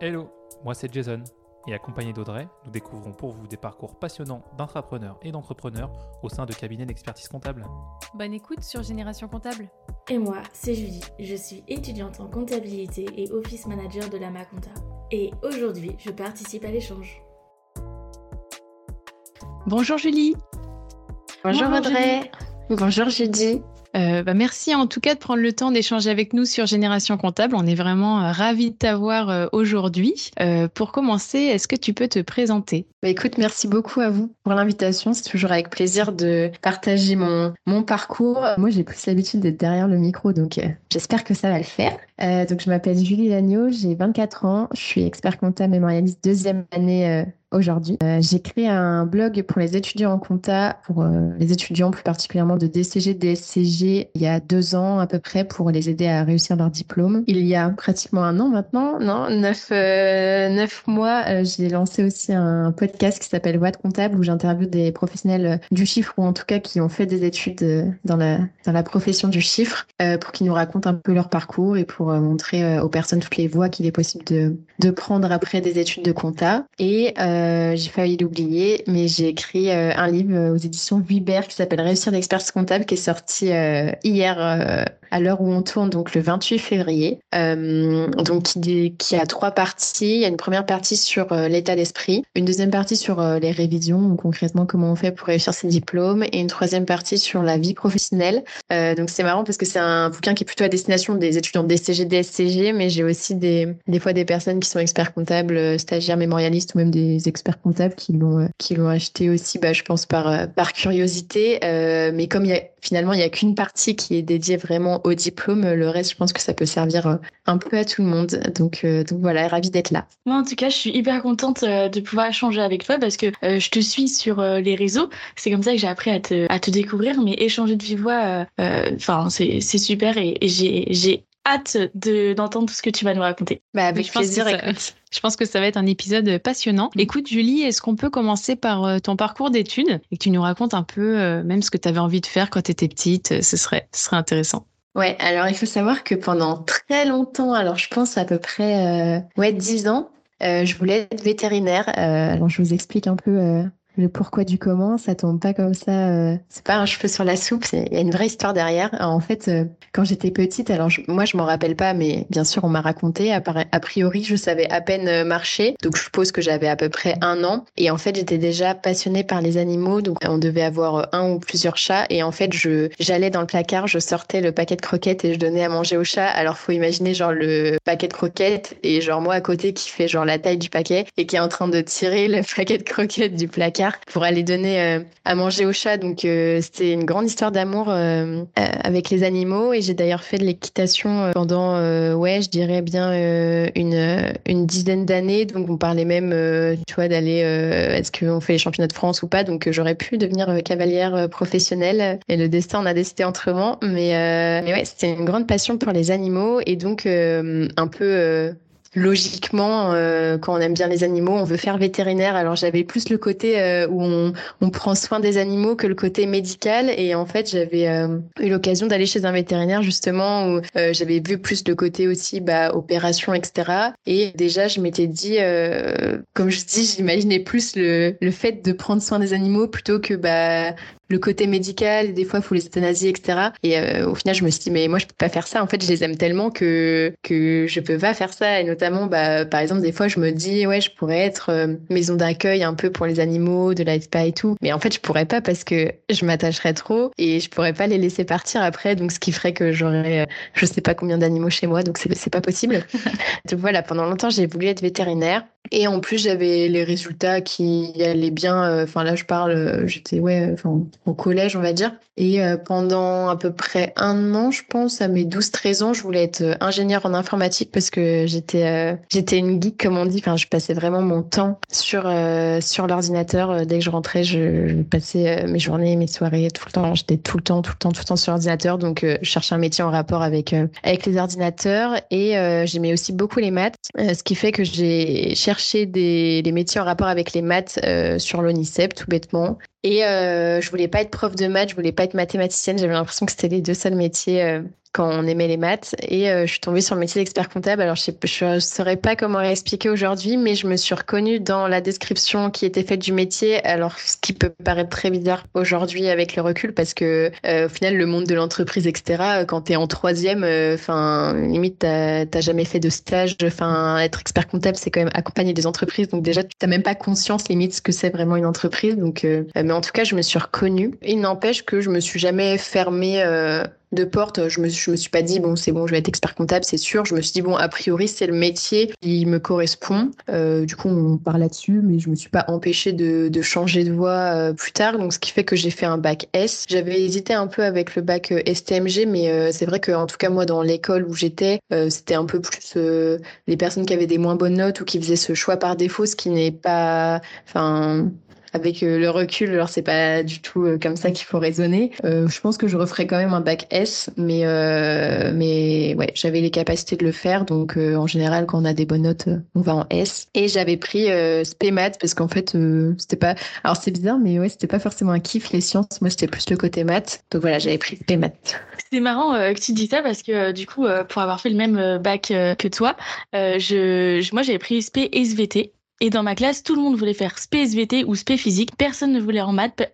Hello, moi c'est Jason et accompagné d'Audrey, nous découvrons pour vous des parcours passionnants d'intrapreneurs et d'entrepreneurs au sein de cabinets d'expertise comptable. Bonne écoute sur Génération Comptable. Et moi, c'est Julie, je suis étudiante en comptabilité et office manager de la Maconta. Et aujourd'hui, je participe à l'échange. Bonjour Julie. Bonjour, Audrey. Bonjour Julie. Euh, bah, merci en tout cas de prendre le temps d'échanger avec nous sur Génération Comptable. On est vraiment euh, ravis de t'avoir euh, aujourd'hui. pour commencer, est-ce que tu peux te présenter? Bah, Écoute, merci beaucoup à vous pour l'invitation. C'est toujours avec plaisir de partager mon, mon parcours. Moi, j'ai plus l'habitude d'être derrière le micro, donc j'espère que ça va le faire. donc, je m'appelle Julie Lagneau, j'ai 24 ans, je suis expert comptable mémorialiste deuxième année aujourd'hui. Euh, j'ai créé un blog pour les étudiants en compta, pour euh, les étudiants plus particulièrement de DCG, DSCG, il y a deux ans à peu près pour les aider à réussir leur diplôme. Il y a pratiquement un an maintenant, non, neuf, euh, neuf mois, j'ai lancé aussi un podcast qui s'appelle Voix de comptable où j'interviewe des professionnels du chiffre ou en tout cas qui ont fait des études dans la, dans la profession du chiffre pour qu'ils nous racontent un peu leur parcours et pour montrer aux personnes toutes les voies qu'il est possible de, de prendre après des études de compta. Et j'ai failli l'oublier, mais j'ai écrit euh, un livre euh, aux éditions Vuibert qui s'appelle Réussir l'expertise comptable qui est sorti hier à l'heure où on tourne, donc le 28 février. donc qui, qui, a trois parties. Il y a une première partie sur l'état d'esprit, une deuxième partie sur les révisions, concrètement comment on fait pour réussir ses diplômes, et une troisième partie sur la vie professionnelle. donc c'est marrant parce que c'est un bouquin qui est plutôt à destination des étudiants DCG, DSCG, mais j'ai aussi des, des fois des personnes qui sont experts comptables, stagiaires, mémorialistes ou même des experts comptables qui l'ont euh, qui l'ont acheté aussi, bah, je pense par euh, par curiosité. Euh, mais comme il y a finalement il y a qu'une partie qui est dédiée vraiment au diplôme, le reste, je pense que ça peut servir un peu à tout le monde. Donc donc voilà, ravi d'être là. Moi en tout cas, je suis hyper contente de pouvoir échanger avec toi parce que je te suis sur les réseaux. C'est comme ça que j'ai appris à te à te découvrir, mais échanger de vive voix, enfin c'est c'est super et, et j'ai j'ai hâte d'entendre tout ce que tu vas nous raconter. Bah, avec plaisir, Je pense que ça va être un épisode passionnant. Mm. Écoute, Julie, est-ce qu'on peut commencer par euh, ton parcours d'études et que tu nous racontes un peu euh, même ce que tu avais envie de faire quand tu étais petite Ce serait, ce serait intéressant. Ouais, alors il faut savoir que pendant très longtemps, alors je pense à peu près euh, ouais, 10 ans, je voulais être vétérinaire. alors je vous explique un peu le pourquoi du comment, ça tombe pas comme ça. Euh, c'est pas un cheveu sur la soupe, il y a une vraie histoire derrière. En fait, euh, quand j'étais petite, alors moi je m'en rappelle pas, mais bien sûr on m'a raconté. A, priori, je savais à peine euh, marcher, donc je suppose que j'avais à peu près un an. Et en fait, j'étais déjà passionnée par les animaux, donc on devait avoir un ou plusieurs chats. Et en fait, je j'allais dans le placard, je sortais le paquet de croquettes et je donnais à manger au chat. Alors faut imaginer genre le paquet de croquettes et genre moi à côté qui fait genre la taille du paquet et qui est en train de tirer le paquet de croquettes du placard pour aller donner euh, à manger aux chats. Donc euh, c'était une grande histoire d'amour euh, avec les animaux et j'ai d'ailleurs fait de l'équitation pendant ouais je dirais bien une une dizaine d'années. Donc on parlait même tu vois d'aller est-ce qu'on fait les championnats de France ou pas? Donc j'aurais pu devenir cavalière professionnelle et le destin en a décidé autrement. Mais mais ouais c'était une grande passion pour les animaux et donc un peu logiquement, euh, quand on aime bien les animaux, on veut faire vétérinaire. Alors j'avais plus le côté euh, où on, prend soin des animaux que le côté médical. Et en fait, j'avais euh, eu l'occasion d'aller chez un vétérinaire justement où j'avais vu plus le côté aussi bah, opération, etc. Et déjà, je m'étais dit, comme je dis, j'imaginais plus le, le fait de prendre soin des animaux plutôt que bah, le côté médical, des fois, il faut les euthanasier, etc. Et euh, au final, je me suis dit, mais moi, je peux pas faire ça. En fait, je les aime tellement que, que je peux pas faire ça. Et notamment, bah, par exemple, des fois, je me dis, ouais, je pourrais être euh, maison d'accueil un peu pour les animaux, de la spa et tout. Mais en fait, je pourrais pas parce que je m'attacherais trop et je pourrais pas les laisser partir après. Donc, ce qui ferait que j'aurais, euh, je sais pas combien d'animaux chez moi. Donc, c'est pas possible. donc, voilà, pendant longtemps, j'ai voulu être vétérinaire. Et en plus, j'avais les résultats qui allaient bien. Enfin, là, je parle, j'étais, ouais, enfin, au collège, on va dire. Et euh, pendant à peu près un an, je pense, à mes 12-13 ans, je voulais être euh, ingénieure en informatique parce que j'étais euh, j'étais une geek, comme on dit. Enfin, je passais vraiment mon temps sur sur l'ordinateur. Dès que je rentrais, je, passais mes journées, mes soirées, tout le temps. J'étais tout le temps, tout le temps, tout le temps sur l'ordinateur. Donc, je cherchais un métier en rapport avec avec les ordinateurs. Et j'aimais aussi beaucoup les maths, ce qui fait que j'ai cherché des, des métiers en rapport avec les maths sur l'ONICEP, tout bêtement. Et euh, je voulais pas être prof de maths, je voulais pas être mathématicienne. J'avais l'impression que c'était les deux seuls métiers euh, quand on aimait les maths. Et euh, je suis tombée sur le métier d'expert comptable. Alors, je ne saurais pas comment expliquer aujourd'hui, mais je me suis reconnue dans la description qui était faite du métier. Alors, ce qui peut paraître très bizarre aujourd'hui avec le recul, parce que euh, au final, le monde de l'entreprise, etc., quand tu es en troisième, euh, enfin, limite, tu n'as jamais fait de stage. Enfin, être expert comptable, c'est quand même accompagner des entreprises. Donc, déjà, tu n'as même pas conscience, limite, ce que c'est vraiment une entreprise. Donc, mais en tout cas, je me suis reconnue. Il n'empêche que je me suis jamais fermée de porte. Je me, me suis pas dit, bon, c'est bon, je vais être expert comptable, c'est sûr. Je me suis dit, bon, a priori, c'est le métier qui me correspond. Euh, du coup, on parle là-dessus, mais je me suis pas empêchée de, de changer de voie euh, plus tard. Donc, ce qui fait que j'ai fait un bac S. J'avais hésité un peu avec le bac euh, STMG, mais c'est vrai qu'en tout cas, moi, dans l'école où j'étais, c'était un peu plus les personnes qui avaient des moins bonnes notes ou qui faisaient ce choix par défaut, ce qui n'est pas, enfin, avec euh, le recul, alors c'est pas du tout euh, comme ça qu'il faut raisonner. Euh, je pense que je referais quand même un bac S, mais mais ouais, j'avais les capacités de le faire, donc en général quand on a des bonnes notes, on va en S. Et j'avais pris SPMAT parce qu'en fait c'était pas, alors c'est bizarre, mais ouais c'était pas forcément un kiff les sciences. Moi c'était plus le côté maths, donc voilà j'avais pris SPMAT. C'est marrant que tu dis ça parce que du coup pour avoir fait le même bac que toi, je, moi j'avais pris SP SVT et dans ma classe, tout le monde voulait faire spé SVT ou spé physique. Personne ne voulait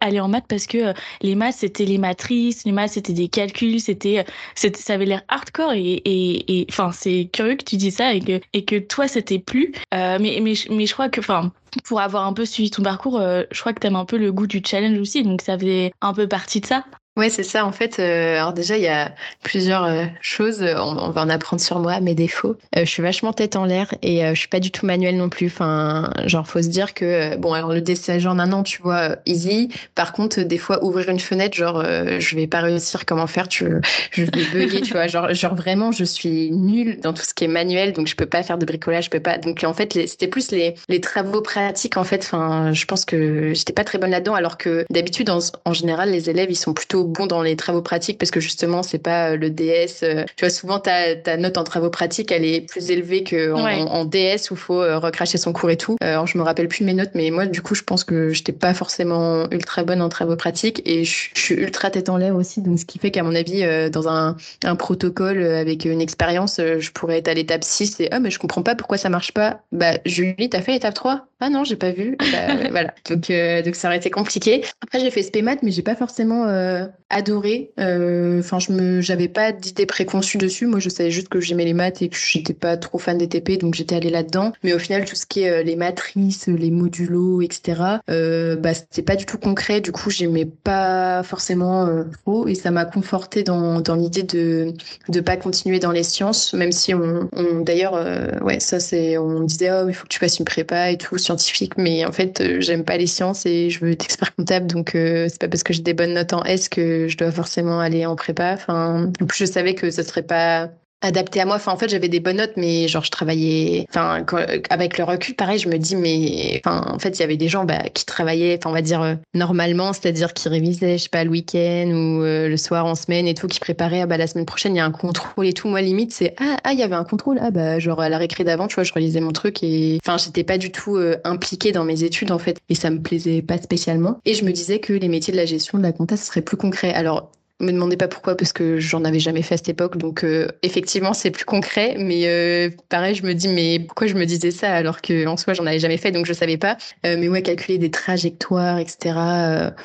aller en maths parce que euh, les maths, c'était les matrices, les maths, c'était des calculs, c'était, euh, ça avait l'air hardcore et, et, enfin, c'est curieux que tu dis ça et que, et que toi, c'était plus. Euh, mais, mais, mais je crois que, enfin, pour avoir un peu suivi ton parcours, je crois que tu aimes un peu le goût du challenge aussi, donc ça faisait un peu partie de ça. Ouais, c'est ça. En fait, euh, alors déjà, il y a plusieurs euh, choses. On, va en apprendre sur moi, mes défauts. Euh, je suis vachement tête en l'air et je suis pas du tout manuelle non plus. Enfin, genre, faut se dire que bon, alors le dessin en un an, tu vois, easy. Par contre, des fois, ouvrir une fenêtre, genre, je vais pas réussir comment faire. Tu, je vais bugger, tu vois. Genre, genre vraiment, je suis nulle dans tout ce qui est manuel, donc je peux pas faire de bricolage, je peux pas. Donc en fait, c'était plus les, les travaux pratiques. En fait, enfin, je pense que j'étais pas très bonne là-dedans, alors que d'habitude, en général, les élèves, ils sont plutôt bon dans les travaux pratiques parce que justement, c'est pas euh, le DS. Euh, tu vois, souvent, ta, ta note en travaux pratiques, elle est plus élevée qu'en en, DS où il faut euh, recracher son cours et tout. Alors, je me rappelle plus mes notes, mais moi, du coup, je pense que j'étais pas forcément ultra bonne en travaux pratiques et je, suis ultra tête en l'air aussi. Donc, ce qui fait qu'à mon avis, dans un, un protocole avec une expérience, je pourrais être à l'étape 6 et ah, mais je comprends pas pourquoi ça marche pas. Bah, Julie, t'as fait l'étape 3 Ah non, j'ai pas vu. Bah, voilà. Donc, donc, ça aurait été compliqué. Après, j'ai fait SPMAT, mais j'ai pas forcément adoré. Euh, enfin, je me, j'avais pas d'idée préconçue dessus. Moi, je savais juste que j'aimais les maths et que j'étais pas trop fan des TP, donc j'étais allée là-dedans. Mais au final, tout ce qui est euh, les matrices, les modulos, etc., euh, bah, c'était pas du tout concret. Du coup, j'aimais pas forcément trop et ça m'a conforté dans, dans l'idée de de pas continuer dans les sciences, même si on, on d'ailleurs, ouais, ça c'est, on disait oh, il faut que tu fasses une prépa et tout scientifique, mais en fait, j'aime pas les sciences et je veux être expert comptable, donc c'est pas parce que j'ai des bonnes notes en S que je dois forcément aller en prépa. Je savais que ce serait pas adapté à moi. Enfin, en fait, j'avais des bonnes notes, mais genre, je travaillais. Enfin, avec le recul, pareil, je me dis, mais enfin, en fait, il y avait des gens bah, qui travaillaient, enfin, on va dire euh, normalement, c'est-à-dire qui révisaient, je sais pas, le week-end ou euh, le soir en semaine et tout, qui préparaient, ah, bah, la semaine prochaine, il y a un contrôle et tout. Moi, limite, c'est ah, ah, il y avait un contrôle, ah, bah, genre à la récré d'avant, tu vois, je relisais mon truc et enfin, j'étais pas du tout euh, impliquée dans mes études, en fait, et ça me plaisait pas spécialement. Et je me disais que les métiers de la gestion de la compta, ce serait plus concret. Alors, me demandez pas pourquoi parce que j'en avais jamais fait à cette époque. Donc euh, effectivement c'est plus concret. Mais euh, pareil je me dis mais pourquoi je me disais ça alors que en soi j'en avais jamais fait donc je savais pas. Euh, mais ouais calculer des trajectoires etc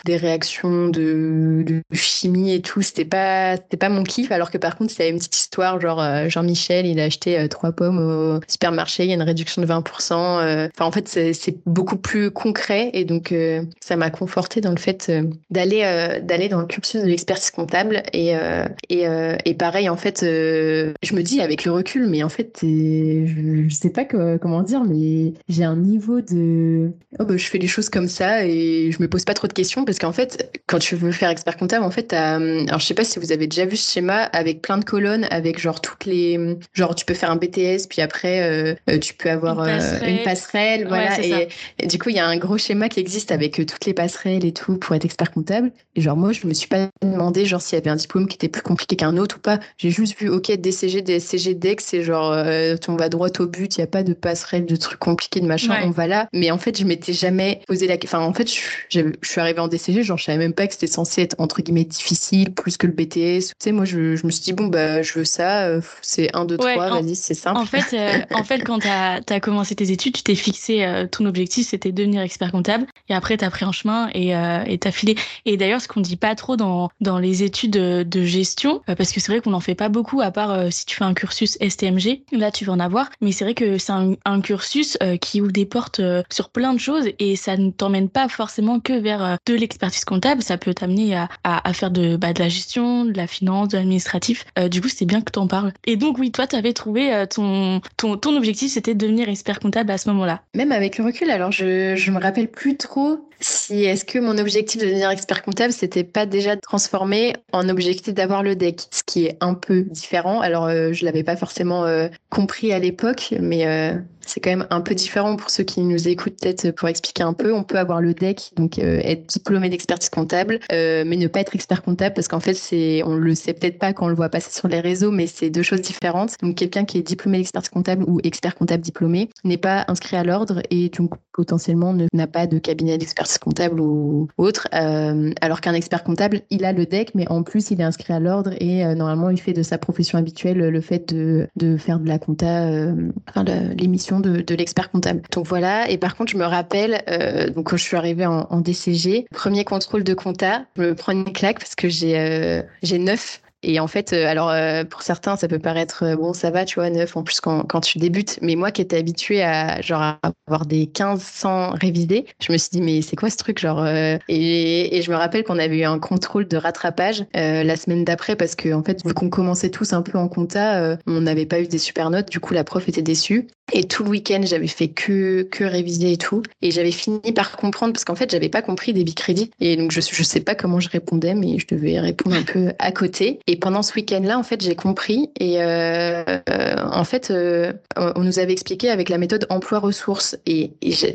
des réactions de, de, chimie et tout c'était pas c'était pas mon kiff. Alors que par contre c'est une petite histoire genre Jean-Michel il a acheté trois pommes au supermarché il y a une réduction de 20% enfin en fait c'est beaucoup plus concret. Et donc ça m'a conforté dans le fait d'aller d'aller dans le cursus de l'expertise. Et, euh, et, euh, et, pareil, en fait, euh, je me dis avec le recul, mais en fait, je, je sais pas comment dire, mais j'ai un niveau de. Oh, bah, je fais les choses comme ça et je me pose pas trop de questions parce qu'en fait, quand tu veux faire expert comptable, en fait, alors je sais pas si vous avez déjà vu ce schéma avec plein de colonnes, avec genre toutes les. Genre, tu peux faire un BTS, puis après, tu peux avoir une passerelle. voilà. et, et, du coup, il y a un gros schéma qui existe avec toutes les passerelles et tout pour être expert comptable. Et genre, moi, je me suis pas demandé genre s'il y avait un diplôme qui était plus compliqué qu'un autre ou pas. J'ai juste vu, ok, DCG, DSCG, DEX, c'est genre, euh, on va droit au but, il n'y a pas de passerelle, de trucs compliqués, de machin, on va là. Mais en fait, je m'étais jamais posé la question. Enfin, en fait, je, suis arrivée en DCG, genre, je savais même pas que c'était censé être entre guillemets difficile, plus que le BTS. Tu sais, moi, je, me suis dit, bon, bah, je veux ça, euh, c'est 1, 2, 3, vas-y, c'est simple. En fait, en fait quand tu as, commencé tes études, tu t'es fixé ton objectif, c'était devenir expert comptable. Et après, tu as pris un chemin et tu as filé. Et d'ailleurs, ce qu'on dit pas trop dans, dans les études de gestion, euh, parce que c'est vrai qu'on n'en fait pas beaucoup, à part euh, si tu fais un cursus STMG, là tu vas en avoir, mais c'est vrai que c'est un, cursus euh, qui ouvre des portes sur plein de choses et ça ne t'emmène pas forcément que vers de l'expertise comptable, ça peut t'amener à, faire de, bah, de la gestion, de la finance, de l'administratif. du coup, c'est bien que tu en parles. Et donc, oui, toi, tu avais trouvé ton, ton, ton objectif, c'était de devenir expert comptable à ce moment-là. Même avec le recul, alors je, je me rappelle plus trop si est-ce que mon objectif de devenir expert comptable, c'était pas déjà de transformer en objectif d'avoir le deck, ce qui est un peu différent. Alors, euh, je l'avais pas forcément euh, compris à l'époque, mais euh, c'est quand même un peu différent pour ceux qui nous écoutent, peut-être pour expliquer un peu. On peut avoir le DEC, donc euh, être diplômé d'expertise comptable, euh, mais ne pas être expert comptable parce qu'en fait, c'est, on le sait peut-être pas quand on le voit passer sur les réseaux, mais c'est deux choses différentes. Donc, quelqu'un qui est diplômé d'expertise comptable ou expert comptable diplômé n'est pas inscrit à l'ordre et donc potentiellement n'a pas de cabinet d'expertise comptable ou, autre. Euh, alors qu'un expert comptable, il a le DEC, mais en plus, il est inscrit à l'ordre et normalement, il fait de sa profession habituelle le fait de, de faire de la compta, enfin, l'émission de, l'expert comptable. Donc voilà, et par contre, je me rappelle, euh, donc quand je suis arrivée en, DCG, premier contrôle de compta, je me prends une claque parce que j'ai euh, j'ai neuf et en fait, euh, alors euh, pour certains, ça peut paraître euh, bon, ça va, tu vois, neuf en plus quand, quand tu débutes. Mais moi qui étais habituée à genre avoir des 1500 révisés, je me suis dit mais c'est quoi ce truc genre et, et, je me rappelle qu'on avait eu un contrôle de rattrapage la semaine d'après parce que en fait vu qu'on commençait tous un peu en compta, on n'avait pas eu des super notes. Du coup, la prof était déçue. Et tout le week-end, j'avais fait que que réviser et tout. Et j'avais fini par comprendre parce qu'en fait, j'avais pas compris des crédits. Et donc je je sais pas comment je répondais, mais je devais répondre un peu à côté. Et pendant ce week-end-là, en fait, j'ai compris. Et euh, euh, en fait, euh, on nous avait expliqué avec la méthode emploi-ressources. Et,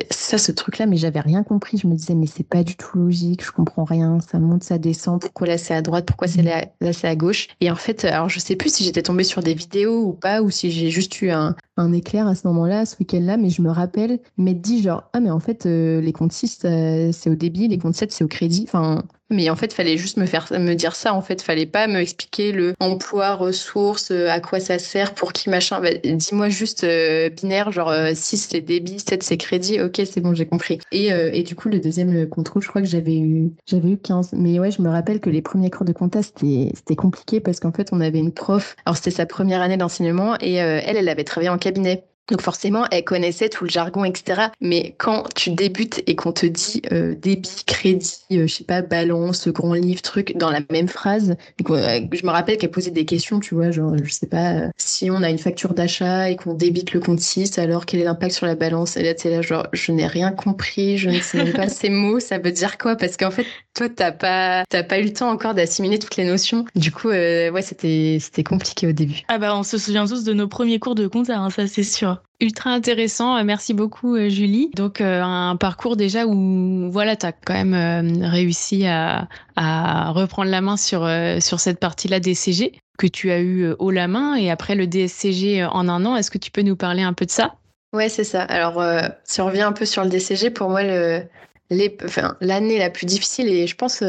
ça, ce truc-là, mais j'avais rien compris. Je me disais, mais c'est pas du tout logique. Je comprends rien. Ça monte, ça descend. Pourquoi là c'est à droite? Pourquoi là, là c'est à gauche? Et en fait, alors je sais plus si j'étais tombée sur des vidéos ou pas, ou si j'ai juste eu un, un éclair à ce moment-là, ce week-end-là. Mais je me rappelle m'être dit genre, ah mais en fait, les comptes 6, c'est au débit, les comptes 7, c'est au crédit. Enfin, mais en fait, fallait juste me faire me dire ça. En fait, fallait pas me expliquer le emploi, ressources, euh, à quoi ça sert, pour qui machin. Bah, dis-moi juste euh, binaire, genre 6 euh, c'est débit, 7 c'est crédit. Ok, c'est bon, j'ai compris. Et, et, du coup, le deuxième contrôle, je crois que j'avais eu j'avais eu 15. Mais ouais, je me rappelle que les premiers cours de compta c'était c'était compliqué parce qu'en fait, on avait une prof. Alors c'était sa première année d'enseignement et elle, elle avait travaillé en cabinet. Donc forcément, elle connaissait tout le jargon, etc. Mais quand tu débutes et qu'on te dit euh, débit, crédit, euh, je sais pas, balance, grand livre, truc, dans la même phrase, euh, je me rappelle qu'elle posait des questions, tu vois, genre, je sais pas, si on a une facture d'achat et qu'on débite le compte 6, alors quel est l'impact sur la balance Et là, tu là, genre, je n'ai rien compris, je ne sais même pas ces mots, ça veut dire quoi? Parce qu'en fait, toi, t'as pas, t'as pas eu le temps encore d'assimiler toutes les notions. Du coup, ouais, c'était, c'était compliqué au début. Ah bah, on se souvient tous de nos premiers cours de compta, hein, ça c'est sûr. Ultra intéressant, merci beaucoup euh, Julie. Donc euh, un parcours déjà où voilà, tu as quand même euh, réussi à, reprendre la main sur, sur cette partie-là des CG que tu as eu haut la main et après le DSCG en un an. Est-ce que tu peux nous parler un peu de ça? Ouais, c'est ça. Alors si on revient un peu sur le DCG, pour moi l'année la plus difficile et je pense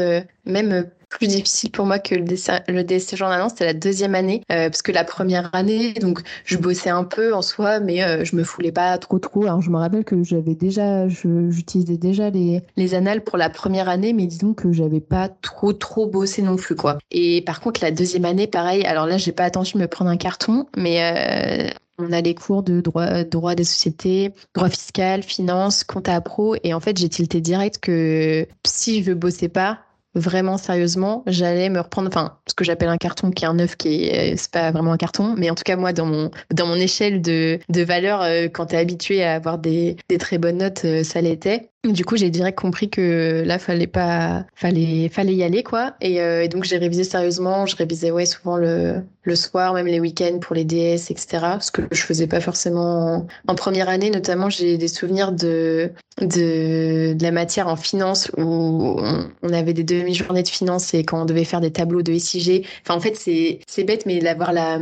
même plus difficile pour moi que le, le DSCG en c'était la deuxième année, euh, parce que la première année, donc je bossais un peu en soi, mais euh, je me foulais pas trop trop. Alors je me rappelle que j'avais déjà, j'utilisais déjà les, les annales pour la première année, mais disons que j'avais pas trop trop bossé non plus quoi. Et par contre la deuxième année, pareil. Alors là, j'ai pas attendu de me prendre un carton, mais euh, on a les cours de droit, droit des sociétés, droit fiscal, finance, compta pro. Et en fait, j'ai tilté direct que si je bossais pas, vraiment sérieusement, j'allais me reprendre, enfin, ce que j'appelle un carton qui est un neuf, qui est, c'est pas vraiment un carton, mais en tout cas, moi, dans mon, dans mon échelle de, de valeur, euh, quand tu es habitué à avoir des, des très bonnes notes, euh, ça l'était. Du coup, j'ai direct compris que là, fallait pas, fallait, fallait y aller, quoi. Et, euh, et donc, j'ai révisé sérieusement. Je révisais, ouais, souvent le, le soir, même les week-ends pour les DS, etc. Ce que je faisais pas forcément en, première année. Notamment, j'ai des souvenirs de, de, de la matière en finance où on, on avait des demi-journées de finance et quand on devait faire des tableaux de SIG. Enfin, en fait, c'est, c'est bête, mais d'avoir la,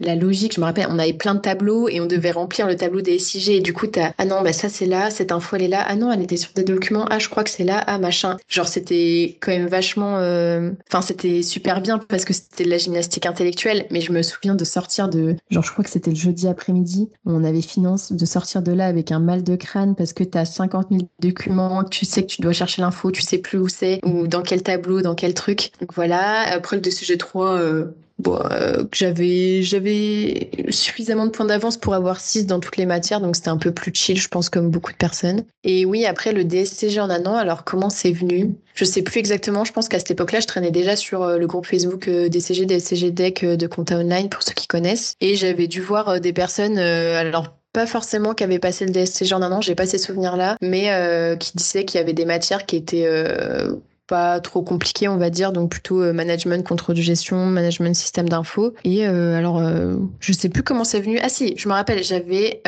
la logique, je me rappelle, on avait plein de tableaux et on devait remplir le tableau des SIG. Et du coup, t'as, ah non, bah ça c'est là, cette info elle est là. Ah non, elle était sur des documents. Ah, je crois que c'est là. Ah, machin. Genre, c'était quand même vachement. euh, Enfin, c'était super bien parce que c'était de la gymnastique intellectuelle. Mais je me souviens de sortir de. Genre, je crois que c'était le jeudi après-midi on avait finance, de sortir de là avec un mal de crâne parce que t'as 50 000 documents, tu sais que tu dois chercher l'info, tu sais plus où c'est, ou dans quel tableau, dans quel truc. Donc voilà. Après, le DCG 3, euh, Bon, euh, j'avais j'avais suffisamment de points d'avance pour avoir 6 dans toutes les matières, donc c'était un peu plus chill, je pense, comme beaucoup de personnes. Et oui, après le DSCG en un an, alors comment c'est venu? Je sais plus exactement, je pense qu'à cette époque-là, je traînais déjà sur euh, le groupe Facebook euh, DCG, DSCG Deck euh, de Compta Online, pour ceux qui connaissent. Et j'avais dû voir des personnes, euh, alors pas forcément qui avaient passé le DSCG en un an, j'ai pas ces souvenirs-là, mais euh, qui disaient qu'il y avait des matières qui étaient euh, pas trop compliquées, on va dire, donc plutôt euh, management, contrôle de gestion, management système d'info. Et euh, alors, euh, je sais plus comment c'est venu. Ah si, je me rappelle, j'avais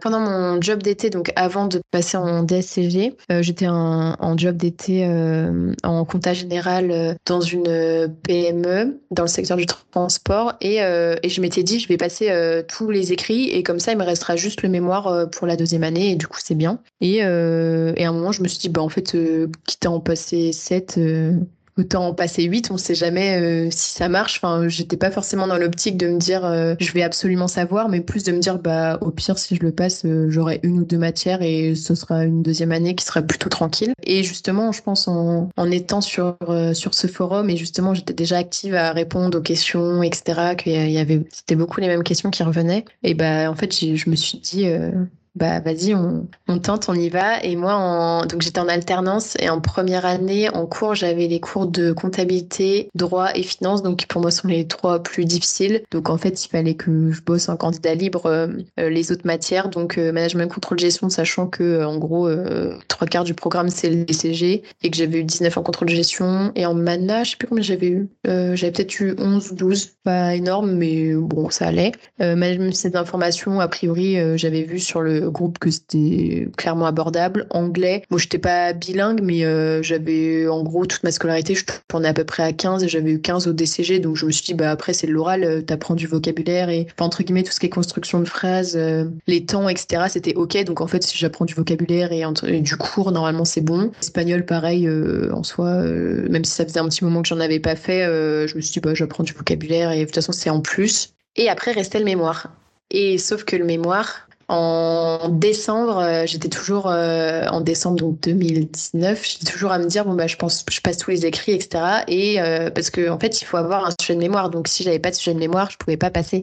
pendant mon job d'été, donc avant de passer en DSCG, j'étais en, job d'été en compta général dans une PME dans le secteur du transport et, et je m'étais dit je vais passer tous les écrits et comme ça il me restera juste le mémoire pour la deuxième année et du coup c'est bien. Et, et à un moment je me suis dit bah en fait quitte à en passer 7 Autant en passer 8, on sait jamais euh, si ça marche. Enfin, j'étais pas forcément dans l'optique de me dire euh, je vais absolument savoir, mais plus de me dire bah au pire si je le passe, euh, j'aurai une ou deux matières et ce sera une deuxième année qui sera plutôt tranquille. Et justement, je pense en, étant sur euh, sur ce forum et justement j'étais déjà active à répondre aux questions, etc. Qu'il y avait c'était beaucoup les mêmes questions qui revenaient. Et bah en fait je me suis dit euh, bah vas-y, on, tente, on y va. Et moi, en... donc j'étais en alternance et en première année, en cours, j'avais les cours de comptabilité, droit et finance, donc qui pour moi sont les trois plus difficiles. Donc en fait, il fallait que je bosse en candidat libre euh, euh, les autres matières, donc euh, management, contrôle, gestion, sachant que en gros, trois quarts du programme c'est le DCG et que j'avais eu 19 en contrôle de gestion et en mana, je sais plus combien j'avais eu. J'avais peut-être eu 11 ou 12, pas énorme, mais bon, ça allait. Management système d'information, a priori, j'avais vu sur le groupe que c'était clairement abordable. Anglais, moi, j'étais pas bilingue, mais euh, j'avais en gros toute ma scolarité, je tournais à peu près à 15 et j'avais eu 15 au DCG, donc je me suis dit, bah après, c'est de l'oral, euh, t'apprends du vocabulaire et, enfin, entre guillemets, tout ce qui est construction de phrases, euh, les temps, etc., c'était ok. Donc en fait, si j'apprends du vocabulaire et, du cours, normalement, c'est bon. Espagnol, pareil, en soi, même si ça faisait un petit moment que j'en avais pas fait, je me suis dit, bah, j'apprends du vocabulaire et de toute façon, c'est en plus. Et après, restait le mémoire. Et sauf que le mémoire, en décembre, euh, j'étais toujours euh, en décembre donc 2019, j'étais toujours à me dire bon bah je pense je passe tous les écrits etc. Et euh, parce que en fait il faut avoir un sujet de mémoire donc si j'avais pas de sujet de mémoire je pouvais pas passer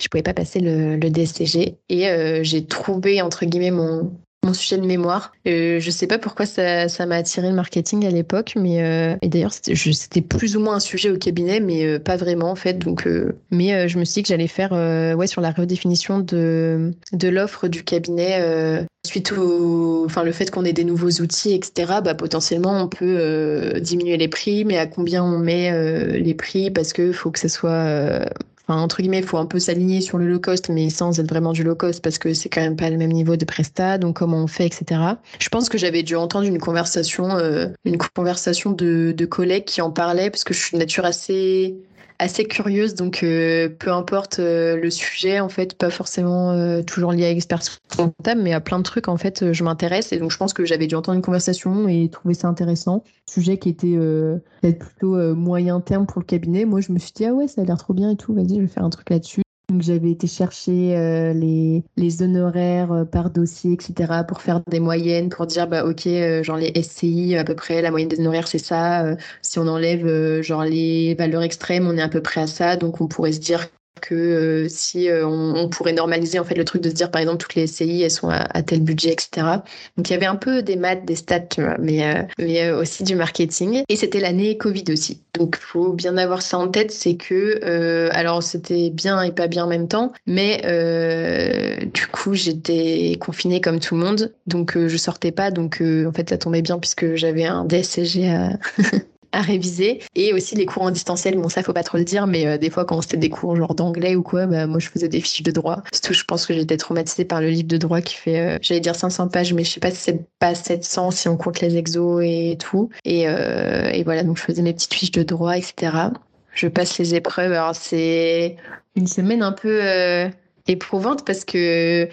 je pouvais pas passer le, le DSCG et j'ai trouvé entre guillemets mon mon sujet de mémoire. Euh, je sais pas pourquoi ça, ça m'a attiré le marketing à l'époque, mais euh, et d'ailleurs c'était plus ou moins un sujet au cabinet, mais euh, pas vraiment en fait. Donc, euh, mais euh, je me suis dit que j'allais faire euh, ouais sur la redéfinition de de l'offre du cabinet suite au, enfin le fait qu'on ait des nouveaux outils, etc. Bah potentiellement on peut diminuer les prix, mais à combien on met les prix parce que faut que ça soit Enfin, entre guillemets, il faut un peu s'aligner sur le low cost, mais sans être vraiment du low cost parce que c'est quand même pas le même niveau de presta, donc comment on fait, etc. Je pense que j'avais dû entendre une conversation, euh, une conversation de, collègues qui en parlaient parce que je suis de nature assez assez curieuse, donc euh, peu importe euh, le sujet, en fait, pas forcément euh, toujours lié à l'expertise mais à plein de trucs, en fait, je m'intéresse. Et donc, je pense que j'avais dû entendre une conversation et trouver ça intéressant. Sujet qui était peut-être plutôt moyen terme pour le cabinet. Moi, je me suis dit, ah ouais, ça a l'air trop bien et tout, vas-y, je vais faire un truc là-dessus. Donc, j'avais été chercher euh, les, les honoraires euh, par dossier, etc., pour faire des moyennes, pour dire, bah, ok, euh, genre les SCI, à peu près, la moyenne des honoraires, c'est ça. Euh, si on enlève, genre, les valeurs extrêmes, on est à peu près à ça. Donc, on pourrait se dire que si on, pourrait normaliser en fait le truc de se dire par exemple toutes les SCI elles sont à, tel budget, etc. Donc il y avait un peu des maths, des stats, mais, mais aussi du marketing. Et c'était l'année Covid aussi. Donc faut bien avoir ça en tête, c'est que alors c'était bien et pas bien en même temps, mais du coup j'étais confinée comme tout le monde, donc je sortais pas, donc en fait ça tombait bien puisque j'avais un DSCG à, à réviser. Et aussi les cours en distanciel, bon ça faut pas trop le dire, mais euh, des fois quand c'était des cours genre d'anglais ou quoi, bah, moi je faisais des fiches de droit. Surtout je pense que j'étais traumatisée par le livre de droit qui fait, euh, j'allais dire 500 pages, mais je sais pas si c'est pas 700 si on compte les exos et tout. Et, euh, et voilà, donc je faisais mes petites fiches de droit, etc. Je passe les épreuves. Alors c'est une semaine un peu éprouvante parce que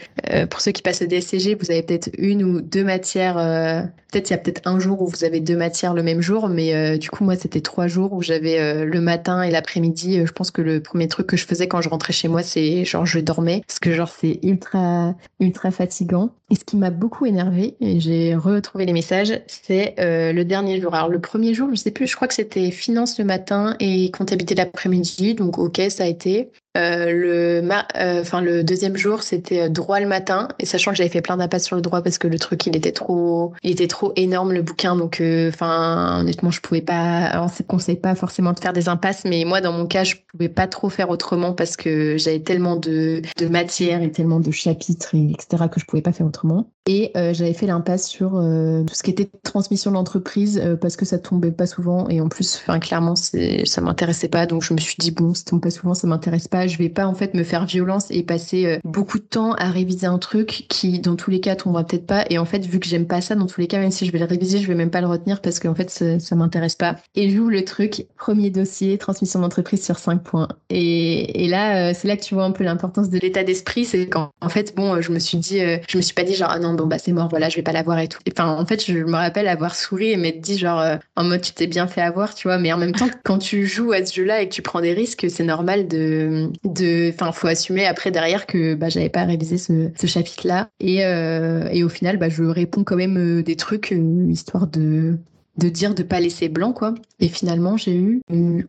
pour ceux qui passent le DSCG, vous avez peut-être une ou deux matières. Peut-être il y a peut-être un jour où vous avez deux matières le même jour, mais euh, du coup moi c'était trois jours où j'avais le matin et l'après-midi. je pense que le premier truc que je faisais quand je rentrais chez moi, c'est genre je dormais parce que genre c'est ultra ultra fatigant. Et ce qui m'a beaucoup énervé, et j'ai retrouvé les messages, c'est le dernier jour. Alors le premier jour, je sais plus, je crois que c'était finance le matin et comptabilité l'après-midi, donc ok ça a été. Euh, le, euh, enfin, le deuxième jour, c'était euh, droit le matin, et sachant que j'avais fait plein d'impasses sur le droit parce que le truc, il était trop, il était trop énorme le bouquin, donc, enfin, honnêtement, je pouvais pas. Alors, c'est conseille pas forcément de faire des impasses, mais moi, dans mon cas, je pouvais pas trop faire autrement parce que j'avais tellement de, de matière et tellement de chapitres, et etc., que je pouvais pas faire autrement. Et j'avais fait l'impasse sur tout ce qui était transmission d'entreprise parce que ça tombait pas souvent, et en plus, enfin, clairement, ça m'intéressait pas, donc je me suis dit bon, ça tombe pas souvent, ça m'intéresse pas je vais pas en fait me faire violence et passer euh, beaucoup de temps à réviser un truc qui, dans tous les cas, tombera peut-être pas. Et en fait, vu que j'aime pas ça, dans tous les cas, si je vais le réviser, je vais même pas le retenir parce qu'en fait, ça, ça m'intéresse pas. Et j'ouvre le truc, premier dossier, transmission d'entreprise sur 5 points. Et, et là, euh, c'est là que tu vois un peu l'importance de l'état d'esprit. C'est quand, en fait, bon, euh, je me suis dit, je me suis pas dit genre, ah non, bon, bah, c'est mort, voilà, je vais pas l'avoir et tout. Enfin, en fait, je me rappelle avoir souri et m'être dit, genre, en mode, tu t'es bien fait avoir, tu vois. Mais en même temps, quand tu joues à ce jeu-là et que tu prends des risques, c'est normal de, de, enfin, faut assumer après derrière que bah, j'avais pas révisé ce, ce chapitre-là. Et, euh, et au final, bah, je réponds quand même euh, des trucs, histoire de, de dire de pas laisser blanc, quoi. Et finalement, j'ai eu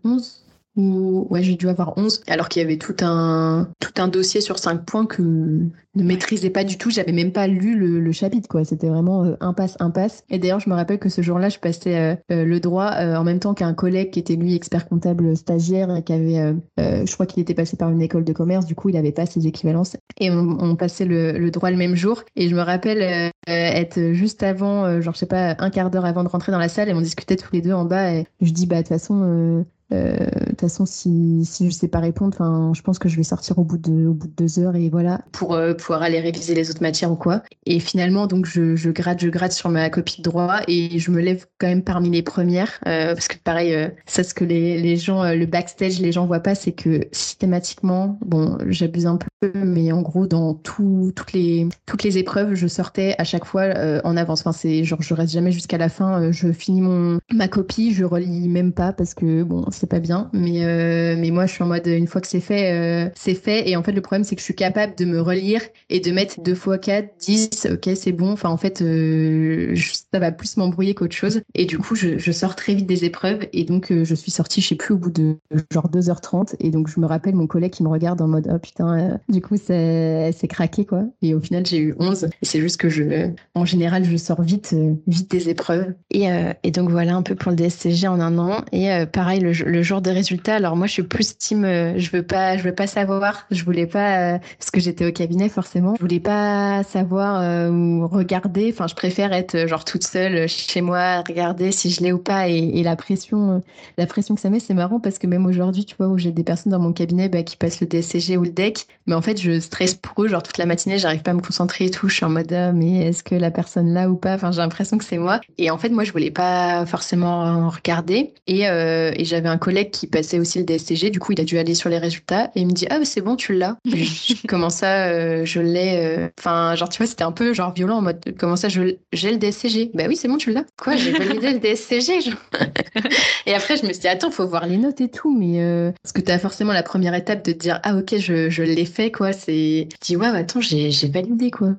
11 ou ouais, j'ai dû avoir 11, alors qu'il y avait tout un, tout un dossier sur 5 points que ne maîtrisais pas du tout. J'avais même pas lu le, chapitre, quoi. C'était vraiment euh, impasse, impasse. Et d'ailleurs, je me rappelle que ce jour-là, je passais euh, euh, le droit en même temps qu'un collègue qui était lui expert comptable stagiaire et qui avait, je crois qu'il était passé par une école de commerce. Du coup, il avait pas ses équivalences. Et on, passait le, droit le même jour. Et je me rappelle être juste avant, genre je sais pas, un quart d'heure avant de rentrer dans la salle et on discutait tous les deux en bas. Et je dis bah de toute façon euh, de toute façon, si, si je sais pas répondre, je pense que je vais sortir au bout de, au bout de deux heures et voilà, pour euh, pouvoir aller réviser les autres matières ou quoi. Et finalement, donc, je, je gratte, je gratte sur ma copie de droit et je me lève quand même parmi les premières, euh, parce que pareil, euh, ça, ce que les, les gens, le backstage, les gens voient pas, c'est que systématiquement, bon, j'abuse un peu, mais en gros, dans tout, toutes les, toutes les épreuves, je sortais à chaque fois en avance. Enfin, c'est genre, je reste jamais jusqu'à la fin, je finis mon, ma copie, je relis même pas parce que bon, c'est pas bien. Mais, euh, mais moi, je suis en mode, une fois que c'est fait, euh, c'est fait. Et en fait, le problème, c'est que je suis capable de me relire et de mettre 2 fois 4, 10, ok, c'est bon. Enfin, en fait, euh, ça va plus m'embrouiller qu'autre chose. Et du coup, je, je, sors très vite des épreuves. Et donc, je suis sortie, je sais plus, au bout de genre 2h30. Et donc, je me rappelle mon collègue qui me regarde en mode, oh putain, du coup, c'est craqué, quoi. Et au final, j'ai eu 11. Et c'est juste que je, en général, je sors vite, vite des épreuves. Et, et donc, voilà un peu pour le DSCG en un an. Et pareil, le, le jour des résultats. Alors moi, je suis plus team, euh, je veux pas, je veux pas savoir. Je voulais pas, euh, parce que j'étais au cabinet forcément. Je voulais pas savoir euh, ou regarder. Enfin, je préfère être genre toute seule chez moi, regarder si je l'ai ou pas. Et, la pression, la pression que ça met, c'est marrant parce que même aujourd'hui, tu vois, où j'ai des personnes dans mon cabinet bah, qui passent le DSCG ou le DEC, mais en fait, je stresse pour eux. Genre toute la matinée, j'arrive pas à me concentrer et tout. Je suis en mode, ah, mais est-ce que la personne là ou pas? Enfin, j'ai l'impression que c'est moi. Et en fait, moi, je voulais pas forcément regarder. Et, et j'avais un collègue qui passait aussi le DSCG. Du coup, il a dû aller sur les résultats et il me dit Ah, c'est bon, tu l'as. comment ça, euh, je l'ai euh, Enfin, genre, tu vois, c'était un peu genre violent en mode Comment ça, j'ai le DSCG Bah oui, c'est bon, tu l'as. Quoi, j'ai validé le DSCG Et après, je me suis dit Attends, faut voir les notes et tout. Mais euh, parce que tu as forcément la première étape de te dire Ah, ok, je, je l'ai fait. quoi. C'est, je dis, ouais, attends, j'ai, validé, quoi.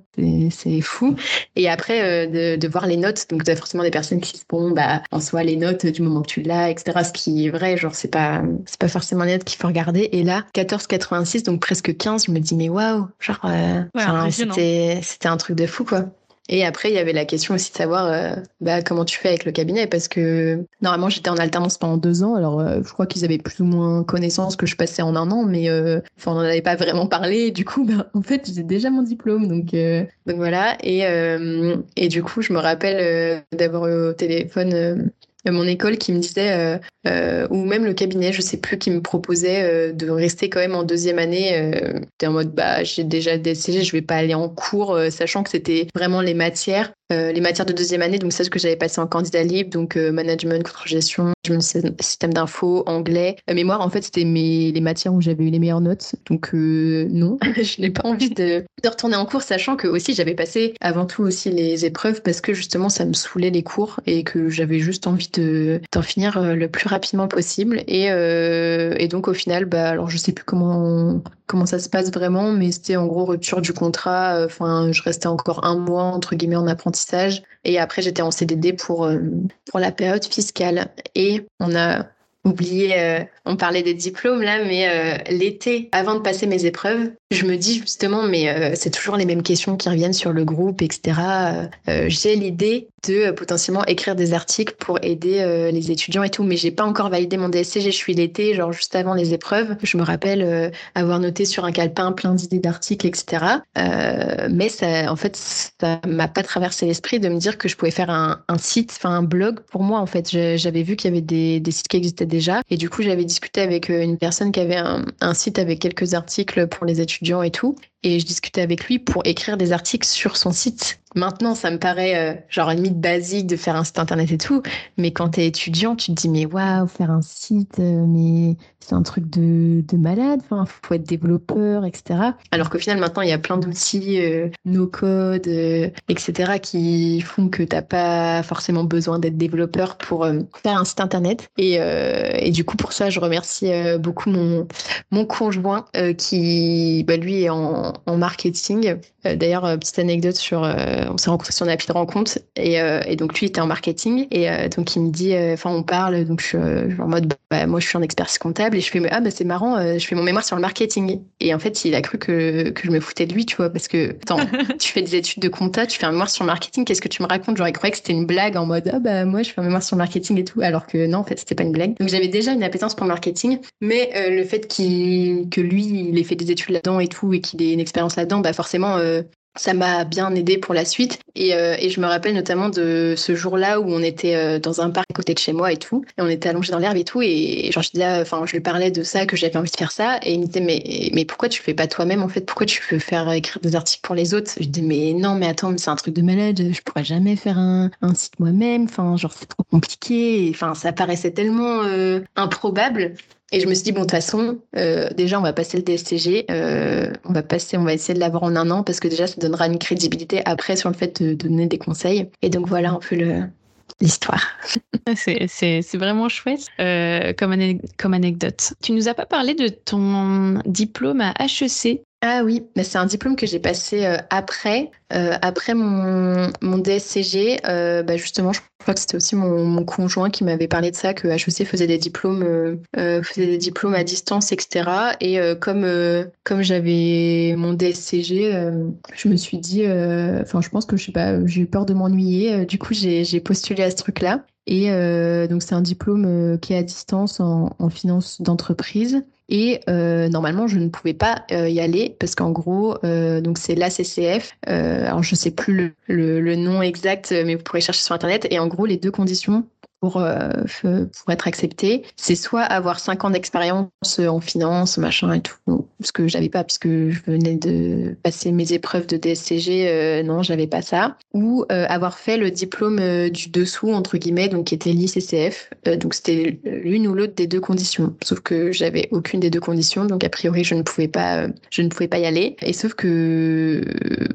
C'est, fou. Et après, euh, de, de, voir les notes, donc tu as forcément des personnes qui se bon, bah, en soi, les notes du moment que tu l'as, etc. Ce qui est vrai, genre, c'est pas, c'est pas forcément les notes qu'il faut regarder. Et là, 14,86, donc presque 15, je me dis, mais waouh, genre, euh, c'était, c'était un truc de fou, quoi. Et après, il y avait la question aussi de savoir euh, bah, comment tu fais avec le cabinet, parce que normalement, j'étais en alternance pendant deux ans. Alors, euh, je crois qu'ils avaient plus ou moins connaissance que je passais en un an, mais euh, on n'en avait pas vraiment parlé. du coup, bah, en fait, j'ai déjà mon diplôme, donc, donc voilà. Et, et du coup, je me rappelle d'avoir eu au téléphone mon école qui me disait, euh, euh, ou même le cabinet, je sais plus, qui me proposait euh, de rester quand même en deuxième année. Euh, en mode, bah, j'ai déjà DSCG, je vais pas aller en cours, sachant que c'était vraiment les matières, les matières de deuxième année, donc c'est ce que j'avais passé en candidat libre, donc management, contre-gestion, système d'info, anglais. mémoire, en fait, c'était mes, les matières où j'avais eu les meilleures notes, donc non, je n'ai pas envie de, de, retourner en cours, sachant que aussi j'avais passé avant tout aussi les épreuves parce que justement ça me saoulait les cours et que j'avais juste envie d'en finir euh, le plus rapidement possible. Et, euh, et, donc au final, bah, alors je sais plus comment comment ça se passe vraiment, mais c'était en gros rupture du contrat. Enfin, je restais encore un mois entre guillemets en apprentissage et après j'étais en CDD pour euh, pour la période fiscale. Et on a oublié, on parlait des diplômes là, mais l'été, avant de passer mes épreuves, je me dis justement, mais c'est toujours les mêmes questions qui reviennent sur le groupe, etc. J'ai l'idée de euh, potentiellement écrire des articles pour aider euh, les étudiants et tout. Mais j'ai pas encore validé mon DSCG. Je suis l'été, genre juste avant les épreuves. Je me rappelle euh, avoir noté sur un calepin plein d'idées d'articles, etc. mais ça, en fait, ça m'a pas traversé l'esprit de me dire que je pouvais faire un, un site, enfin un blog pour moi. En fait, j'avais vu qu'il y avait des, des, sites qui existaient déjà. Et du coup, j'avais discuté avec une personne qui avait un, un site avec quelques articles pour les étudiants et tout et je discutais avec lui pour écrire des articles sur son site. Maintenant, ça me paraît euh, genre une limite basique de faire un site internet et tout, mais quand tu es étudiant, tu te dis mais waouh, faire un site, euh, mais c'est un truc de, de malade, enfin, faut être développeur, etc. Alors qu'au final, maintenant, il y a plein d'outils, euh, no-code, etc., qui font que t'as pas forcément besoin d'être développeur pour faire un site internet. Et, et, du coup, pour ça, je remercie beaucoup mon, mon conjoint qui, bah, lui, est en en, marketing. Euh, d'ailleurs, euh, petite anecdote sur, euh, on s'est rencontrés sur une appli de rencontre et, et, donc lui était en marketing et donc il me dit, enfin on parle, donc je suis en mode, bah, moi je suis en expertise comptable et je fais, ah bah c'est marrant, je fais mon mémoire sur le marketing et en fait il a cru que, que je me foutais de lui, tu vois, parce que attends, tu fais des études de compta, tu fais un mémoire sur le marketing, qu'est-ce que tu me racontes? J'aurais cru que c'était une blague en mode, ah bah moi je fais un mémoire sur le marketing et tout, alors que non en fait c'était pas une blague. Donc j'avais déjà une appétence pour le marketing, mais le fait qu'il que lui il ait fait des études là-dedans et tout et qu'il ait une expérience là-dedans, bah forcément, ça m'a bien aidé pour la suite. Et, euh, et, je me rappelle notamment de ce jour-là où on était euh, dans un parc à côté de chez moi et tout. Et on était allongé dans l'herbe et tout. Et genre, je, disais, enfin, je lui parlais de ça, que j'avais envie de faire ça. Et il me disait, mais, mais pourquoi tu fais pas toi-même en fait? Pourquoi tu veux faire écrire des articles pour les autres? Je dis, mais non, mais attends, c'est un truc de malade. Je pourrais jamais faire un, un site moi-même. Enfin, genre, c'est trop compliqué. Enfin, ça paraissait tellement improbable et je me suis dit, bon, de toute façon, euh, déjà, on va passer le DSTG. Euh, on va passer, on va essayer de l'avoir en un an parce que déjà, ça donnera une crédibilité après sur le fait de, donner des conseils. Et donc, voilà un peu le, l'histoire. C'est vraiment chouette euh, comme, comme anecdote. Tu nous as pas parlé de ton diplôme à HEC ah oui, c'est un diplôme que j'ai passé euh, après, euh, après mon, mon DSCG. Euh, bah justement, je crois que c'était aussi mon, conjoint qui m'avait parlé de ça, que HEC faisait des diplômes, à distance, etc. Et comme comme j'avais mon DSCG, je me suis dit, enfin, je pense que je sais pas, j'ai eu peur de m'ennuyer. du coup, j'ai postulé à ce truc-là. Et donc, c'est un diplôme qui est à distance en, finance d'entreprise. Et euh, normalement, je ne pouvais pas euh, y aller parce qu'en gros, euh, donc c'est l'ACCF. alors je sais plus le, le, le, nom exact, mais vous pourrez chercher sur internet. Et en gros, les deux conditions pour, euh, pour être accepté, c'est soit avoir cinq ans d'expérience en finance, machin et tout, ce que j'avais pas puisque je venais de passer mes épreuves de DSCG, euh, non, j'avais pas ça, ou euh, avoir fait le diplôme euh, du dessous entre guillemets, donc qui était l'ICCF, donc c'était l'une ou l'autre des deux conditions. Sauf que j'avais aucune des deux conditions, donc a priori je ne pouvais pas, je ne pouvais pas y aller. Et sauf que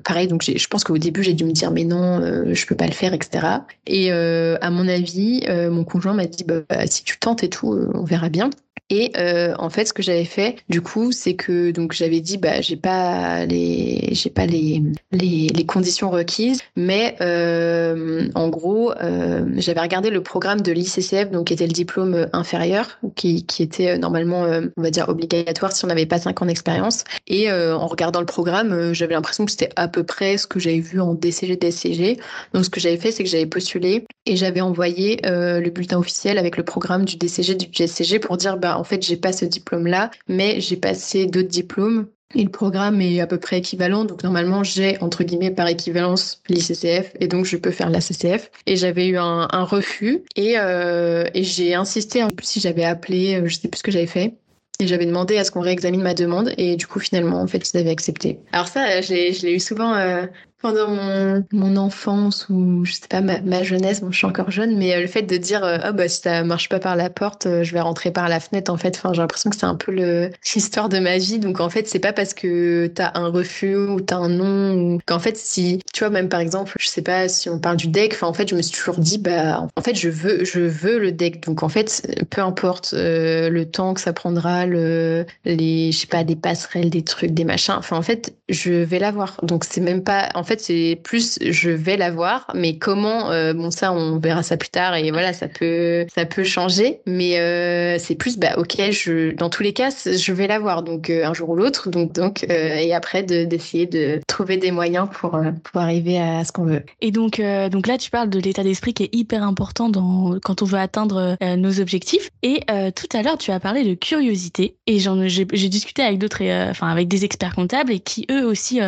pareil, donc je pense qu'au début j'ai dû me dire mais non, je peux pas le faire, etc. Et à mon avis mon conjoint m'a dit bah, si tu tentes et tout, euh, on verra bien. Et euh, en fait, ce que j'avais fait, du coup, c'est que donc j'avais dit, bah, j'ai pas les, j'ai pas les, les, les, conditions requises, mais euh, en gros, euh, j'avais regardé le programme de l'ICCF, donc qui était le diplôme inférieur, qui, qui était normalement, on va dire, obligatoire si on n'avait pas 5 ans d'expérience. Et en regardant le programme, j'avais l'impression que c'était à peu près ce que j'avais vu en DCG, DSCG. Donc, ce que j'avais fait, c'est que j'avais postulé et j'avais envoyé le bulletin officiel avec le programme du DCG, du DSCG pour dire, bah, en fait, j'ai pas ce diplôme-là, mais j'ai passé d'autres diplômes. Et le programme est à peu près équivalent. Donc, normalement, j'ai, entre guillemets, par équivalence, l'ICCF. Et donc, je peux faire la CCF. Et j'avais eu un, refus. Et, euh, et j'ai insisté. Sais plus si j'avais appelé, euh, je sais plus ce que j'avais fait. Et j'avais demandé à ce qu'on réexamine ma demande. Et du coup, finalement, en fait, ils avaient accepté. Alors ça, je l'ai eu souvent euh, pendant mon, mon, enfance ou je sais pas ma, jeunesse, bon je suis encore jeune, mais euh, le fait de dire euh, ah bah si ça marche pas par la porte, euh, je vais rentrer par la fenêtre en fait. Enfin j'ai l'impression que c'est un peu l'histoire de ma vie. Donc en fait c'est pas parce que t'as un refus ou t'as un non qu'en fait si tu vois même par exemple je sais pas si on parle du deck, enfin en fait je me suis toujours dit bah en fait je veux je veux le deck. Donc en fait peu importe le temps que ça prendra, le les je sais pas des passerelles, des trucs, des machins. Enfin en fait je vais l'avoir. Donc c'est même pas en fait c'est plus je vais l'avoir, mais comment euh, Bon, ça, on verra ça plus tard et voilà, ça peut, ça peut changer. Mais euh, c'est plus, bah, ok, je, dans tous les cas, je vais l'avoir, donc euh, un jour ou l'autre. Donc, donc, et après d'essayer de, trouver des moyens pour, pour arriver à ce qu'on veut. Et donc, donc là, tu parles de l'état d'esprit qui est hyper important dans, quand on veut atteindre nos objectifs. Et tout à l'heure, tu as parlé de curiosité et j'ai discuté avec d'autres, enfin avec des experts comptables et qui eux aussi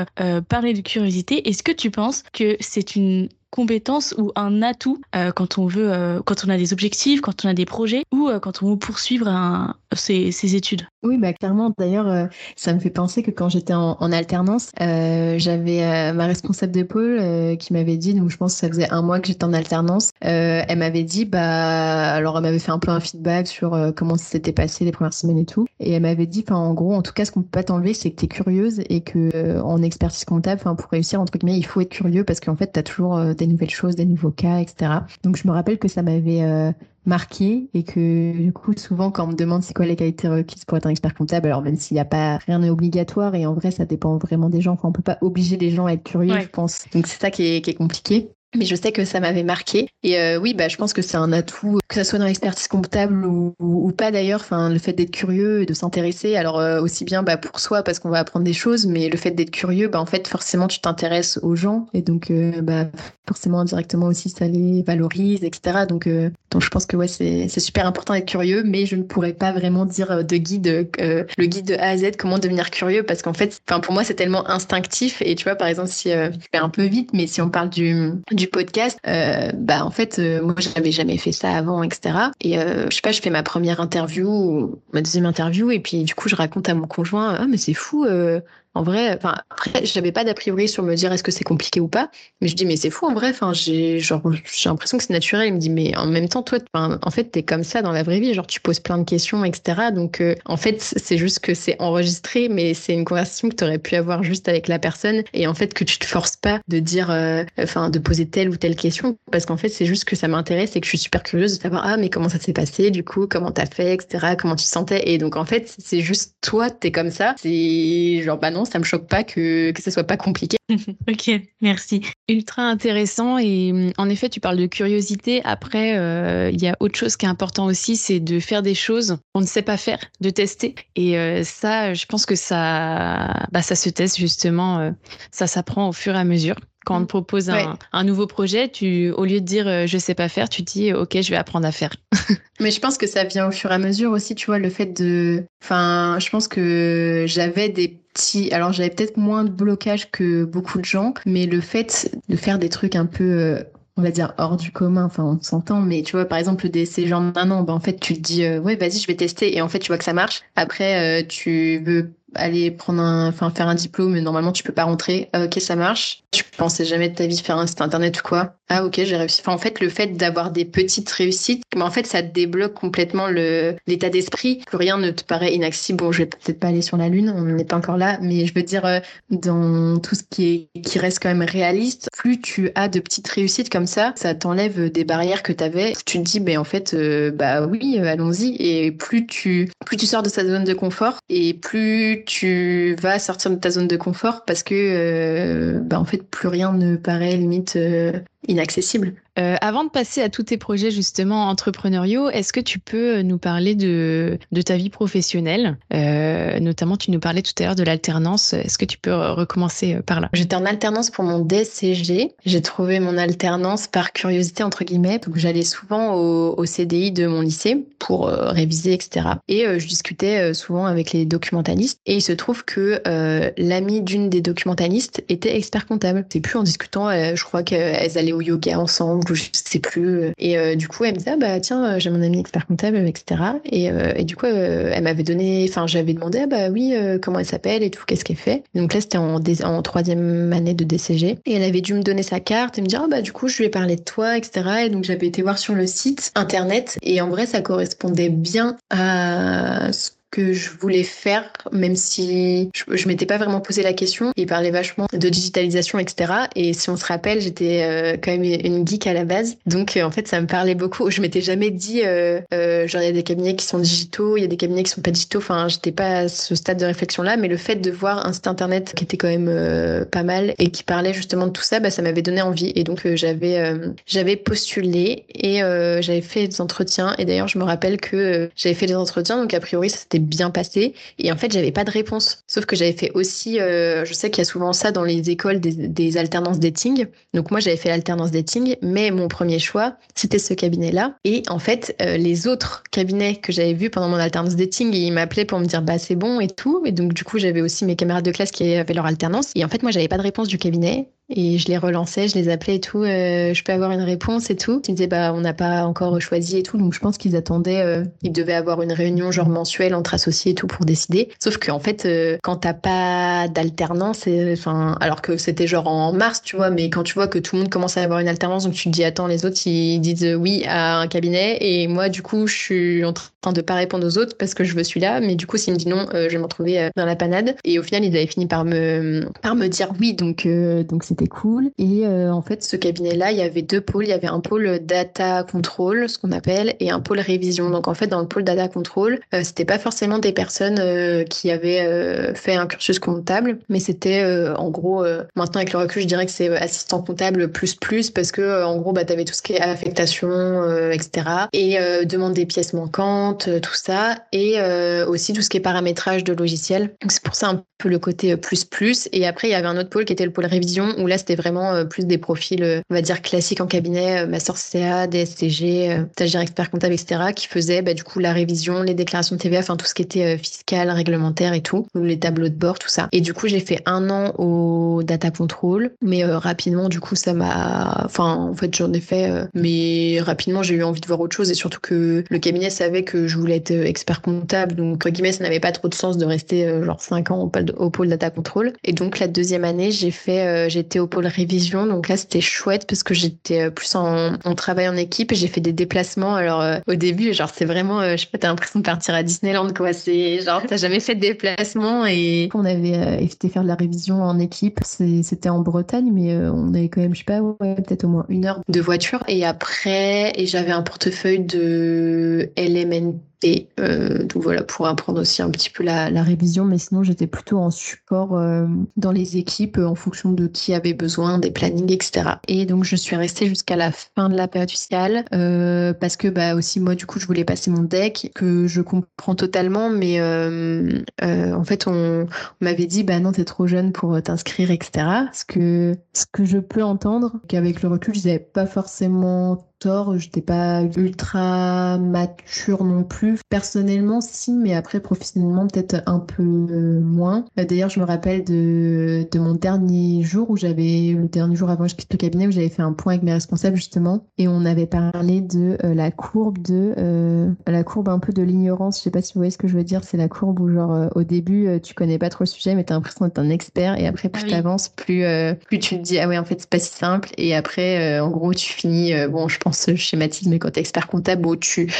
parlaient de curiosité. Et est-ce que tu penses que c'est une compétence ou un atout euh, quand on veut, euh, quand on a des objectifs, quand on a des projets ou euh, quand on veut poursuivre un, ses, études. Oui, bah clairement. D'ailleurs, ça me fait penser que quand j'étais en, alternance, j'avais ma responsable de pôle qui m'avait dit, donc je pense que ça faisait un mois que j'étais en alternance, elle m'avait dit, bah alors elle m'avait fait un peu un feedback sur comment ça s'était passé les premières semaines et tout, et elle m'avait dit, en gros, en tout cas, ce qu'on peut pas t'enlever, c'est que tu es curieuse et que en expertise comptable, pour réussir entre guillemets, il faut être curieux parce qu'en fait, tu as toujours des nouvelles choses, des nouveaux cas, etc. Donc je me rappelle que ça m'avait euh, marqué et que du coup souvent quand on me demande c'est quoi les qualités requises pour être un expert comptable, alors même s'il n'y a pas rien n'est obligatoire et en vrai ça dépend vraiment des gens, enfin, on peut pas obliger les gens à être curieux, je pense. Donc c'est ça qui est, qui est compliqué. Mais je sais que ça m'avait marqué. Et euh, oui, bah, je pense que c'est un atout, que ce soit dans l'expertise comptable ou, pas d'ailleurs. Le fait d'être curieux et de s'intéresser. Alors euh, aussi bien bah, pour soi parce qu'on va apprendre des choses, mais le fait d'être curieux, bah, en fait, forcément, tu t'intéresses aux gens et donc euh, bah, forcément indirectement aussi ça les valorise, etc. Donc, donc je pense que ouais, c'est super important d'être curieux, mais je ne pourrais pas vraiment dire de guide, le guide de A à Z comment devenir curieux parce qu'en fait, pour moi, c'est tellement instinctif. Et tu vois, par exemple, si je fais un peu vite, mais si on parle du, du podcast, euh, bah en fait, euh, moi, je n'avais jamais fait ça avant, etc. Et euh, je sais pas, je fais ma première interview, ma deuxième interview, et puis du coup, je raconte à mon conjoint, ah mais c'est fou, en vrai, enfin, après, j'avais pas d'a priori sur me dire est-ce que c'est compliqué ou pas, mais je dis, mais c'est fou, en vrai, j'ai, genre, j'ai l'impression que c'est naturel. Il me dit, mais en même temps, toi, en fait, t'es comme ça dans la vraie vie, genre, tu poses plein de questions, etc. Donc, euh, en fait, c'est juste que c'est enregistré, mais c'est une conversation que tu aurais pu avoir juste avec la personne, et en fait, que tu te forces pas de dire, euh, enfin, de poser telle ou telle question, parce qu'en fait, c'est juste que ça m'intéresse et que je suis super curieuse de savoir, ah, mais comment ça s'est passé, du coup, comment t'as fait, etc., comment tu te sentais. Et donc, en fait, c'est juste toi, t'es comme ça. C'est genre, bah non, ça me choque pas que, que ce soit pas compliqué. ok, merci. Ultra intéressant. Et mm, en effet, tu parles de curiosité. Après, euh, il y a autre chose qui est important aussi, c'est de faire des choses qu'on ne sait pas faire, de tester. Et euh, ça, je pense que ça, bah, ça se teste justement. Euh, ça s'apprend au fur et à mesure quand on te propose un, nouveau projet, tu, au lieu de dire euh, je sais pas faire, tu dis ok, je vais apprendre à faire. Mais je pense que ça vient au fur et à mesure aussi, tu vois, le fait de. Enfin, je pense que j'avais des petits. Alors, j'avais peut-être moins de blocage que beaucoup de gens, mais le fait de faire des trucs un peu. Euh, on va dire hors du commun, enfin on s'entend, mais tu vois par exemple des ces gens d'un an, ben, en fait tu te dis euh, ouais vas-y je vais tester et en fait tu vois que ça marche. Après tu veux aller prendre un, enfin faire un diplôme, normalement tu peux pas rentrer. ok, ça marche. Tu pensais jamais de ta vie faire un site internet ou quoi? Ah ok, j'ai réussi. En fait, le fait d'avoir des petites réussites, mais en fait, ça débloque complètement l'état d'esprit. Que rien ne te paraît inaccessible. Bon, je vais peut-être pas aller sur la lune, on n'est pas encore là, mais je veux dire euh, dans tout ce qui est qui reste quand même réaliste, plus tu as de petites réussites comme ça, ça t'enlève des barrières que tu avais. Tu te dis, ben en fait, euh, bah oui, euh, allons-y. Et plus tu plus tu sors de ta zone de confort et plus tu vas sortir de ta zone de confort parce que bah en fait plus rien ne paraît limite inaccessible. Euh, avant de passer à tous tes projets justement entrepreneuriaux, est-ce que tu peux nous parler de, de ta vie professionnelle? Euh, Notamment, tu nous parlais tout à l'heure de l'alternance. Est-ce que tu peux recommencer par là? J'étais en alternance pour mon DCG. J'ai trouvé mon alternance par curiosité entre guillemets. Donc j'allais souvent au, au, CDI de mon lycée pour euh, réviser, etc. Et euh, je discutais euh, souvent avec les documentalistes. Et il se trouve que l'amie d'une des documentalistes était expert comptable. C'est plus en discutant, je crois qu'elles allaient au yoga ensemble, ou je sais plus. Et euh, du coup, elle me disait, ah, bah tiens, euh, j'ai mon ami expert comptable, etc. Et, euh, et du coup, elle m'avait donné, enfin, j'avais demandé, ah, bah oui, comment elle s'appelle et tout, qu'est-ce qu'elle fait. Donc là, c'était en, troisième année de DCG. Et elle avait dû me donner sa carte et me dire, ah, bah du coup, je lui ai parlé de toi, etc. Et donc, j'avais été voir sur le site internet. Et en vrai, ça correspondait bien à ce que je voulais faire, même si je, m'étais pas vraiment posé la question. Il parlait vachement de digitalisation, etc. Et si on se rappelle, j'étais euh, quand même une geek à la base. Donc, euh, en fait, ça me parlait beaucoup. Je m'étais jamais dit, euh, euh, genre, il y a des cabinets qui sont digitaux, il y a des cabinets qui sont pas digitaux. Enfin, j'étais pas à ce stade de réflexion-là. Mais le fait de voir un site internet qui était quand même pas mal et qui parlait justement de tout ça, bah, ça m'avait donné envie. Et donc, j'avais j'avais postulé et j'avais fait des entretiens. Et d'ailleurs, je me rappelle que j'avais fait des entretiens. Donc, a priori, ça s'était bien passé. Et en fait, j'avais pas de réponse. Sauf que j'avais fait aussi, euh, je sais qu'il y a souvent ça dans les écoles des, alternances dating. Donc moi, j'avais fait l'alternance dating, mais mon premier choix, c'était ce cabinet-là. Et en fait, euh, les autres cabinets que j'avais vus pendant mon alternance dating, ils m'appelaient pour me dire, bah c'est bon et tout. Et donc du coup, j'avais aussi mes camarades de classe qui avaient leur alternance. Et en fait, moi, j'avais pas de réponse du cabinet. Et je les relançais, je les appelais et tout. Euh, je peux avoir une réponse et tout. Ils disaient bah on n'a pas encore choisi et tout. Donc je pense qu'ils attendaient. Ils devaient avoir une réunion genre mensuelle entre associés et tout pour décider. Sauf qu'en fait euh, quand t'as pas d'alternance, enfin alors que c'était genre en mars tu vois, mais quand tu vois que tout le monde commence à avoir une alternance, donc tu te dis attends les autres ils disent oui à un cabinet et moi du coup je suis en train de pas répondre aux autres parce que je veux celui-là. Mais du coup s'ils me disent non, je vais m'en trouver dans la panade. Et au final ils avaient fini par me par me dire oui donc donc c'était cool. Et euh, en fait, ce cabinet-là, il y avait deux pôles. Il y avait un pôle data control, ce qu'on appelle, et un pôle révision. Donc en fait, dans le pôle data control, euh, c'était pas forcément des personnes euh, qui avaient fait un cursus comptable, mais c'était en gros, maintenant avec le recul, je dirais que c'est assistant comptable plus plus parce que en gros, bah, tu avais tout ce qui est affectation, etc. Et demande des pièces manquantes, tout ça, et aussi tout ce qui est paramétrage de logiciels. Donc c'est pour ça un peu le côté plus plus. Et après, il y avait un autre pôle qui était le pôle révision où là, c'était vraiment euh, plus des profils, euh, on va dire, classiques en cabinet, euh, master CA, DSCG, stagiaire expert comptable, etc., qui faisaient bah, du coup la révision, les déclarations de TVA, enfin tout ce qui était fiscal, réglementaire et tout, les tableaux de bord, tout ça. Et du coup, j'ai fait un an au data control, mais rapidement, du coup, ça m'a. Enfin, en fait, j'en ai fait, mais rapidement, j'ai eu envie de voir autre chose et surtout que le cabinet savait que je voulais être expert comptable, donc entre guillemets, ça n'avait pas trop de sens de rester genre 5 ans au pôle, data control. Et donc, la deuxième année, j'ai fait, j'étais au pôle révision. Donc là, c'était chouette parce que j'étais euh, plus en, travail en équipe et j'ai fait des déplacements. Alors euh, au début, genre c'est vraiment, euh, je sais pas, t'as l'impression de partir à Disneyland quoi. C'est genre t'as jamais fait de déplacement et on avait été faire de la révision en équipe. C'était en Bretagne, mais on avait quand même, je sais pas, peut-être au moins une heure de voiture. Et après, et j'avais un portefeuille de LMNT et euh, donc voilà, pour apprendre aussi un petit peu la, la révision, mais sinon j'étais plutôt en support euh, dans les équipes euh, en fonction de qui avait besoin, des plannings, etc. Et donc je suis restée jusqu'à la fin de la période fiscale euh, parce que bah aussi moi du coup je voulais passer mon deck que je comprends totalement, mais euh, en fait on, on m'avait dit bah non t'es trop jeune pour t'inscrire, etc. Ce que ce que je peux entendre, qu'avec le recul je n'avais pas forcément tort. J'étais pas ultra mature non plus. Personnellement, si, mais après professionnellement peut-être un peu moins. D'ailleurs, je me rappelle de, de mon dernier jour où j'avais le dernier jour avant que je quitte le cabinet où j'avais fait un point avec mes responsables justement et on avait parlé de la courbe de la courbe un peu de l'ignorance. Je sais pas si vous voyez ce que je veux dire. C'est la courbe où genre au début tu connais pas trop le sujet mais t'as l'impression d'être un expert et après plus ah tu avances plus plus tu te dis ah ouais en fait c'est pas si simple et après en gros tu finis bon je pense schématise mais quand t'es expert comptable tu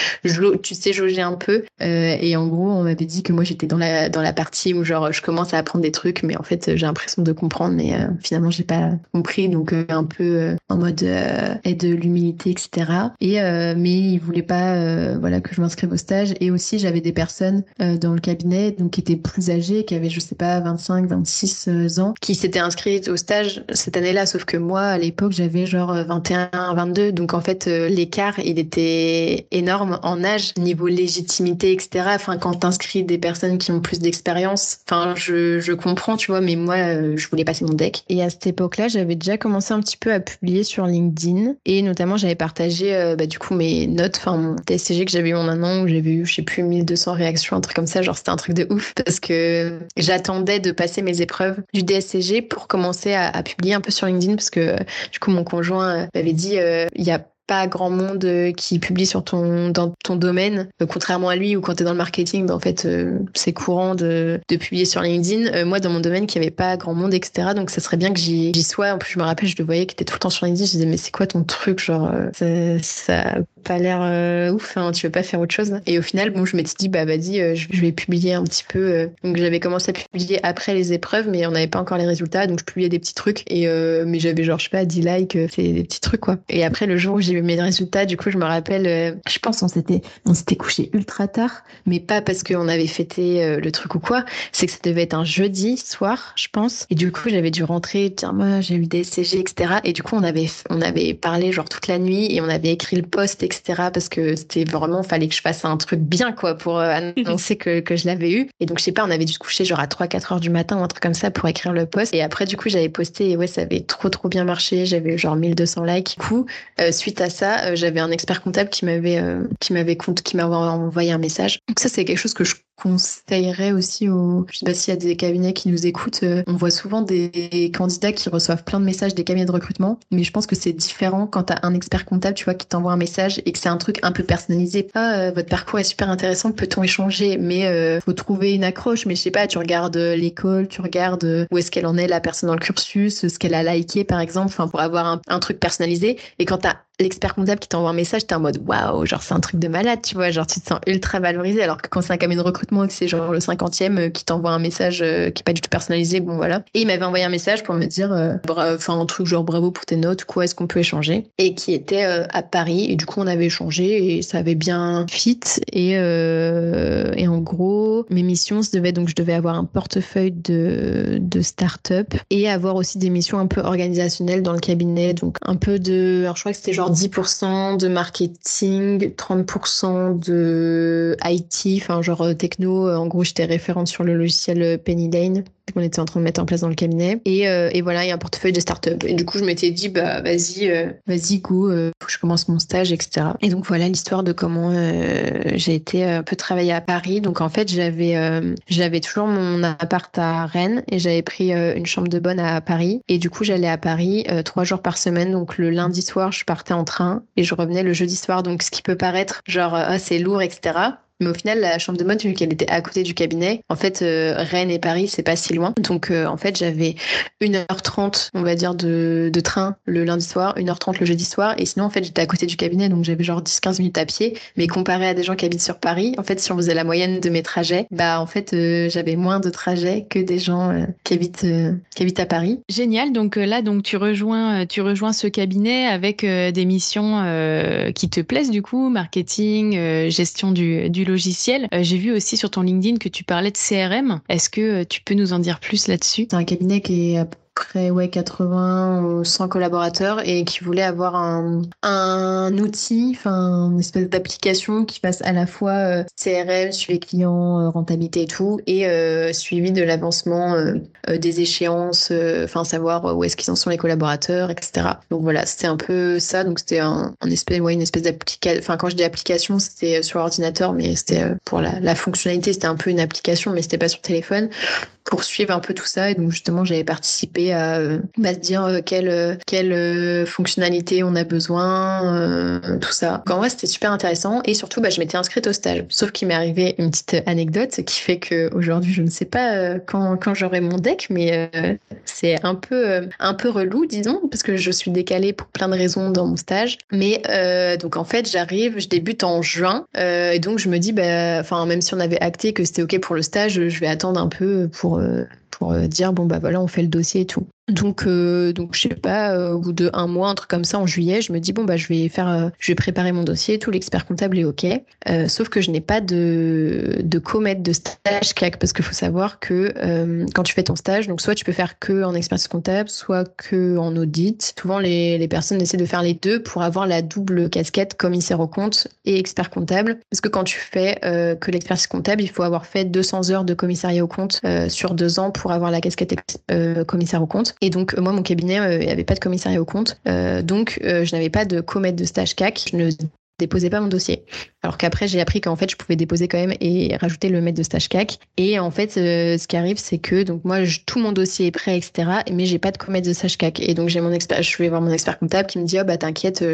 tu sais jauger un peu. Et en gros on m'avait dit que moi j'étais dans la dans la partie où genre je commence à apprendre des trucs mais en fait j'ai l'impression de comprendre mais finalement j'ai pas compris. Donc un peu en mode aide de l'humilité etc et mais il voulait pas voilà que je m'inscrive au stage. Et aussi j'avais des personnes dans le cabinet donc qui étaient plus âgées qui avaient je sais pas 25 26 ans qui s'étaient inscrites au stage cette année-là. Sauf que moi à l'époque j'avais genre 21 22 donc en fait l'écart il était énorme en âge niveau légitimité etc enfin quand t'inscris des personnes qui ont plus d'expérience enfin je, je comprends tu vois mais moi je voulais passer mon deck et à cette époque-là j'avais déjà commencé un petit peu à publier sur LinkedIn. Et notamment j'avais partagé bah, du coup mes notes enfin mon TSCG que j'avais eu en un an où j'avais eu je sais plus 1200 réactions un truc comme ça. Genre c'était un truc de ouf parce que j'attendais de passer mes épreuves du DSCG pour commencer à, publier un peu sur LinkedIn parce que du coup mon conjoint euh, m'avait dit euh, il y a pas grand monde euh, qui publie sur ton dans ton domaine contrairement à lui ou quand tu es dans le marketing ben, en fait c'est courant de, de, publier sur LinkedIn moi dans mon domaine qui avait pas grand monde etc donc ça serait bien que j'y sois en plus je me rappelle je le voyais qui était tout le temps sur LinkedIn je disais mais c'est quoi ton truc genre ça, ça pas l'air euh, ouf, hein, tu veux pas faire autre chose? Et au final, bon, je m'étais dit, bah vas-y, euh, je vais publier un petit peu. Euh. Donc j'avais commencé à publier après les épreuves, mais on n'avait pas encore les résultats, donc je publiais des petits trucs. Et mais j'avais genre, je sais pas, 10 likes, c'est des petits trucs quoi. Et après le jour où j'ai eu mes résultats, du coup, je me rappelle, je pense on s'était on s'était couché ultra tard, mais pas parce qu'on avait fêté le truc ou quoi, c'est que ça devait être un jeudi soir, je pense. Et du coup, j'avais dû rentrer, dire moi j'ai eu des CG, etc. Et du coup, on avait on avait parlé genre toute la nuit et on avait écrit le post, etc parce que c'était vraiment, fallait que je fasse un truc bien, quoi, pour euh, annoncer que, que je l'avais eu. Et donc, je sais pas, on avait dû se coucher genre à 3-4 heures du matin ou un truc comme ça pour écrire le post. Et après, du coup, j'avais posté et ouais, ça avait trop, trop bien marché. J'avais eu genre 1200 likes. Du coup, euh, suite à ça, euh, j'avais un expert comptable qui m'avait, qui m'avait, qui m'avait envoyé un message. Donc, ça, c'est quelque chose que je conseillerais aussi aux. Je sais pas s'il y a des cabinets qui nous écoutent. Euh, on voit souvent des candidats qui reçoivent plein de messages des cabinets de recrutement, mais je pense que c'est différent quand tu as un expert comptable, tu vois, qui t'envoie un message et que c'est un truc un peu personnalisé. Ah, euh, votre parcours est super intéressant, peut-on échanger? Mais euh, faut trouver une accroche. Mais je sais pas, tu regardes l'école, tu regardes où est-ce qu'elle en est, la personne dans le cursus, ce qu'elle a liké, par exemple, enfin, pour avoir un, un truc personnalisé. Et quand tu as l'expert comptable qui t'envoie un message, t'es en mode waouh, genre c'est un truc de malade, tu vois, genre tu te sens ultra valorisé. Alors que quand c'est un cabinet de recrutement et que c'est genre le cinquantième euh, qui t'envoie un message euh, qui est pas du tout personnalisé, bon voilà. Et il m'avait envoyé un message pour me dire, euh, enfin un truc genre bravo pour tes notes, quoi, est-ce qu'on peut échanger? Et qui était à Paris. Et du coup, on avait échangé et ça avait bien fit. Et, et en gros, mes missions, devait donc je devais avoir un portefeuille de, de start-up et avoir aussi des missions un peu organisationnelles dans le cabinet. Donc un peu de, alors je crois que c'était genre 10% de marketing, 30% de IT, enfin genre euh, techno. Euh, en gros, j'étais référente sur le logiciel euh, Penny Lane qu'on était en train de mettre en place dans le cabinet. Et, et voilà, il y a un portefeuille de start-up. Et du coup, je m'étais dit, bah vas-y, vas-y, go, faut que je commence mon stage, etc. Et donc voilà l'histoire de comment j'ai été un peu travailler à Paris. Donc en fait, j'avais j'avais toujours mon appart à Rennes et j'avais pris une chambre de bonne à Paris. Et du coup, j'allais à Paris trois jours par semaine. Donc le lundi soir, je partais en train et je revenais le jeudi soir. Donc, ce qui peut paraître genre, ah, c'est lourd, etc. Mais au final, la chambre de bonne, vu qu'elle était à côté du cabinet, en fait, euh, Rennes et Paris, c'est pas si loin. Donc, euh, en fait, j'avais 1h30, on va dire, de, de, train le lundi soir, 1h30 le jeudi soir. Et sinon, en fait, j'étais à côté du cabinet, donc j'avais genre 10-15 minutes à pied. Mais comparé à des gens qui habitent sur Paris, en fait, si on faisait la moyenne de mes trajets, bah, en fait, euh, j'avais moins de trajets que des gens qui, habitent, qui habitent à Paris. Génial. Donc là, donc, tu, rejoins, tu rejoins ce cabinet avec des missions qui te plaisent, du coup, marketing, gestion du, du logiciel. Euh, j'ai vu aussi sur ton LinkedIn que tu parlais de CRM. Est-ce que euh, tu peux nous en dire plus là-dessus? C'est un cabinet qui est près ouais, 80 ou 100 collaborateurs et qui voulait avoir un, un outil, une espèce d'application qui fasse à la fois euh, CRM, suivi client, euh, rentabilité et tout, et euh, suivi de l'avancement des échéances, enfin savoir où est-ce qu'ils en sont les collaborateurs, etc. Donc voilà, c'était un peu ça. Donc c'était un, un, espèce, ouais, une espèce d'application. Enfin quand je dis application, c'était sur ordinateur, mais c'était pour la, la fonctionnalité, c'était un peu une application, mais c'était pas sur téléphone pour suivre un peu tout ça. Et donc justement, j'avais participé à, euh, bah, se dire euh, quelle, euh, quelle fonctionnalité on a besoin, tout ça. Donc, en vrai, c'était super intéressant. Et surtout, bah, je m'étais inscrite au stage. Sauf qu'il m'est arrivé une petite anecdote qui fait que aujourd'hui, je ne sais pas quand, quand j'aurai mon deck, mais c'est un peu, un peu relou, disons, parce que je suis décalée pour plein de raisons dans mon stage. Mais donc en fait, j'arrive, je débute en juin. et donc je me dis, bah, même si on avait acté que c'était OK pour le stage, je vais attendre un peu pour euh, pour euh, dire bon bah voilà on fait le dossier et tout. Donc, euh, donc je sais pas, euh, au bout de un mois, un truc comme ça, en juillet, je me dis bon bah je vais faire, euh, je vais préparer mon dossier, tout l'expert comptable est ok. Euh, sauf que je n'ai pas de de comète de stage CAC parce qu'il faut savoir que quand tu fais ton stage, donc soit tu peux faire que en expertise comptable, soit que en audit. Souvent les, les personnes essaient de faire les deux pour avoir la double casquette commissaire au compte et expert comptable. Parce que quand tu fais que l'expertise comptable, il faut avoir fait 200 heures de commissariat au compte sur deux ans pour avoir la casquette commissaire au compte. Et donc, moi, mon cabinet, euh, il n'y avait pas de commissariat au compte. Euh, donc, euh, je n'avais pas de comète de stage CAC. Je ne déposais pas mon dossier. Alors qu'après, j'ai appris qu'en fait, je pouvais déposer quand même et rajouter le maître de stage CAC. Et en fait, ce qui arrive, c'est que donc moi, tout mon dossier est prêt, etc. Mais j'ai pas de comète de stage CAC. Et donc, j'ai mon expert, je vais voir mon expert comptable qui me dit, oh, bah, t'inquiète,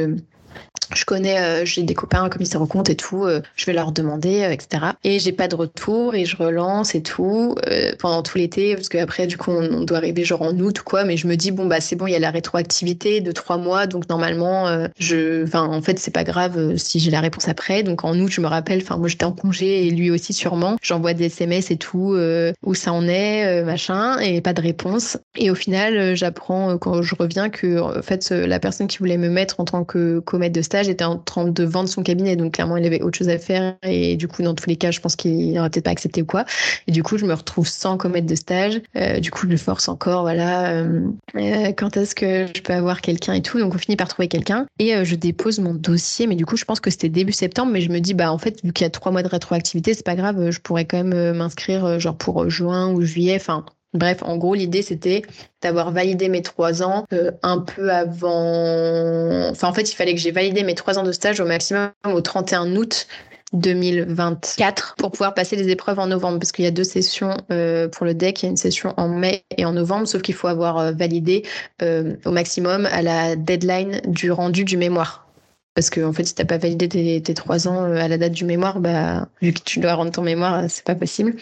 je connais, euh, j'ai des copains commissaires au compte et tout, euh, je vais leur demander, euh, etc. Et j'ai pas de retour et je relance et tout pendant tout l'été parce qu'après du coup on, doit arriver genre en août ou quoi, mais je me dis bon bah c'est bon, il y a la rétroactivité de trois mois donc normalement je, en fait c'est pas grave si j'ai la réponse après. Donc en août je me rappelle, enfin moi j'étais en congé et lui aussi sûrement, j'envoie des SMS et tout où ça en est machin et pas de réponse. Et au final j'apprends quand je reviens que en fait la personne qui voulait me mettre en tant que de stage était en train de vendre son cabinet, donc clairement il avait autre chose à faire et du coup dans tous les cas je pense qu'il n'aurait peut-être pas accepté ou quoi. Et du coup je me retrouve sans commettre de stage. Euh, du coup je force encore, voilà, euh, euh, quand est-ce que je peux avoir quelqu'un et tout. Donc on finit par trouver quelqu'un et je dépose mon dossier, mais du coup je pense que c'était début septembre, mais je me dis bah en fait vu qu'il y a trois mois de rétroactivité c'est pas grave, je pourrais quand même m'inscrire genre pour juin ou juillet, enfin Bref, en gros, l'idée, c'était d'avoir validé mes trois ans euh, un peu avant... Enfin, en fait, il fallait que j'ai validé mes trois ans de stage au maximum au 31 août 2024 pour pouvoir passer les épreuves en novembre parce qu'il y a deux sessions euh, pour le deck, il y a une session en mai et en novembre, sauf qu'il faut avoir euh, validé au maximum à la deadline du rendu du mémoire. Parce que en fait, si t'as pas validé tes, trois ans à la date du mémoire, bah vu que tu dois rendre ton mémoire, c'est pas possible.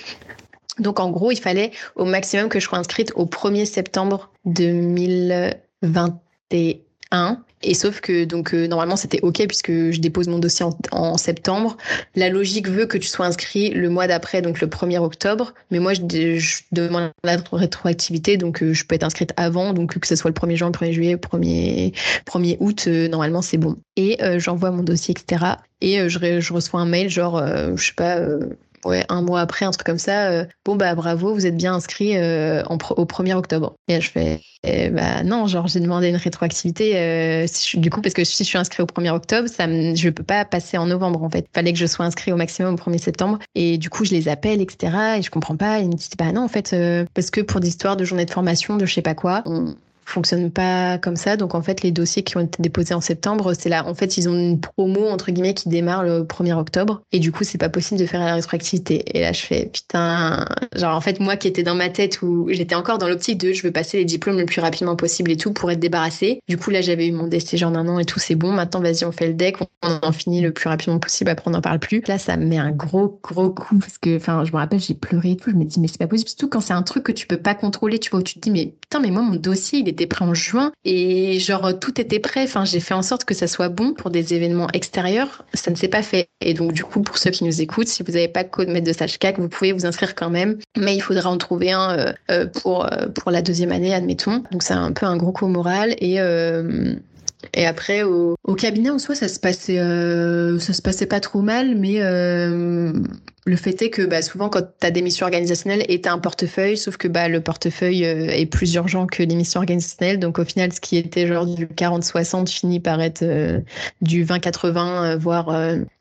Donc en gros, il fallait au maximum que je sois inscrite au 1er septembre 2021. Et sauf que donc euh, normalement c'était ok puisque je dépose mon dossier en, septembre. La logique veut que tu sois inscrit le mois d'après, donc le 1er octobre. Mais moi je, demande la rétroactivité, donc euh, je peux être inscrite avant, donc que ce soit le 1er juin, le 1er juillet, le 1er, 1er août, euh, normalement c'est bon. Et j'envoie mon dossier, etc. Et je, je, reçois un mail genre, je sais pas ouais, un mois après, un truc comme ça, euh, bon bah bravo, vous êtes bien inscrit euh, au 1er octobre. Et je fais, eh, bah non, genre j'ai demandé une rétroactivité, euh, du coup, parce que si je suis inscrit au 1er octobre, ça je peux pas passer en novembre en fait. Fallait que je sois inscrit au maximum au 1er septembre. Et du coup, je les appelle, etc. Et je comprends pas. Ils me disent, bah non, en fait, parce que pour des histoires de journée de formation, de je sais pas quoi, on, fonctionne pas comme ça. Donc en fait, les dossiers qui ont été déposés en septembre, c'est là. En fait, ils ont une promo entre guillemets qui démarre le 1er octobre. Et du coup, c'est pas possible de faire la rétroactivité. Et là, je fais putain. Genre en fait, moi qui étais dans ma tête où j'étais encore dans l'optique de je veux passer les diplômes le plus rapidement possible et tout pour être débarrassée. Du coup, là, j'avais eu mon DST genre d'un an et tout, c'est bon. Maintenant, vas-y, on fait le deck, on en finit le plus rapidement possible. Après, on n'en parle plus. Là, ça me met un gros gros coup parce que, enfin, je me rappelle, j'ai pleuré et tout. Je me dis mais c'est pas possible. Surtout quand c'est un truc que tu peux pas contrôler, tu vois, où tu te dis mais putain, mais moi mon dossier il était prêt en juin et genre tout était prêt. Enfin, j'ai fait en sorte que ça soit bon pour des événements extérieurs. Ça ne s'est pas fait. Et donc du coup, pour ceux qui nous écoutent, si vous n'avez pas de code maître de stage CAC, vous pouvez vous inscrire quand même, mais il faudra en trouver un euh, euh, pour euh, pour la deuxième année, admettons. Donc c'est un peu un gros coup moral et Et après, au, cabinet en soi, ça se passait, euh, ça se passait pas trop mal, mais euh, le fait est que bah, souvent, quand tu as des missions organisationnelles et tu as un portefeuille, sauf que bah, le portefeuille euh, est plus urgent que les missions organisationnelles. Donc, au final, ce qui était genre du 40-60 finit par être euh, du 20-80, voire,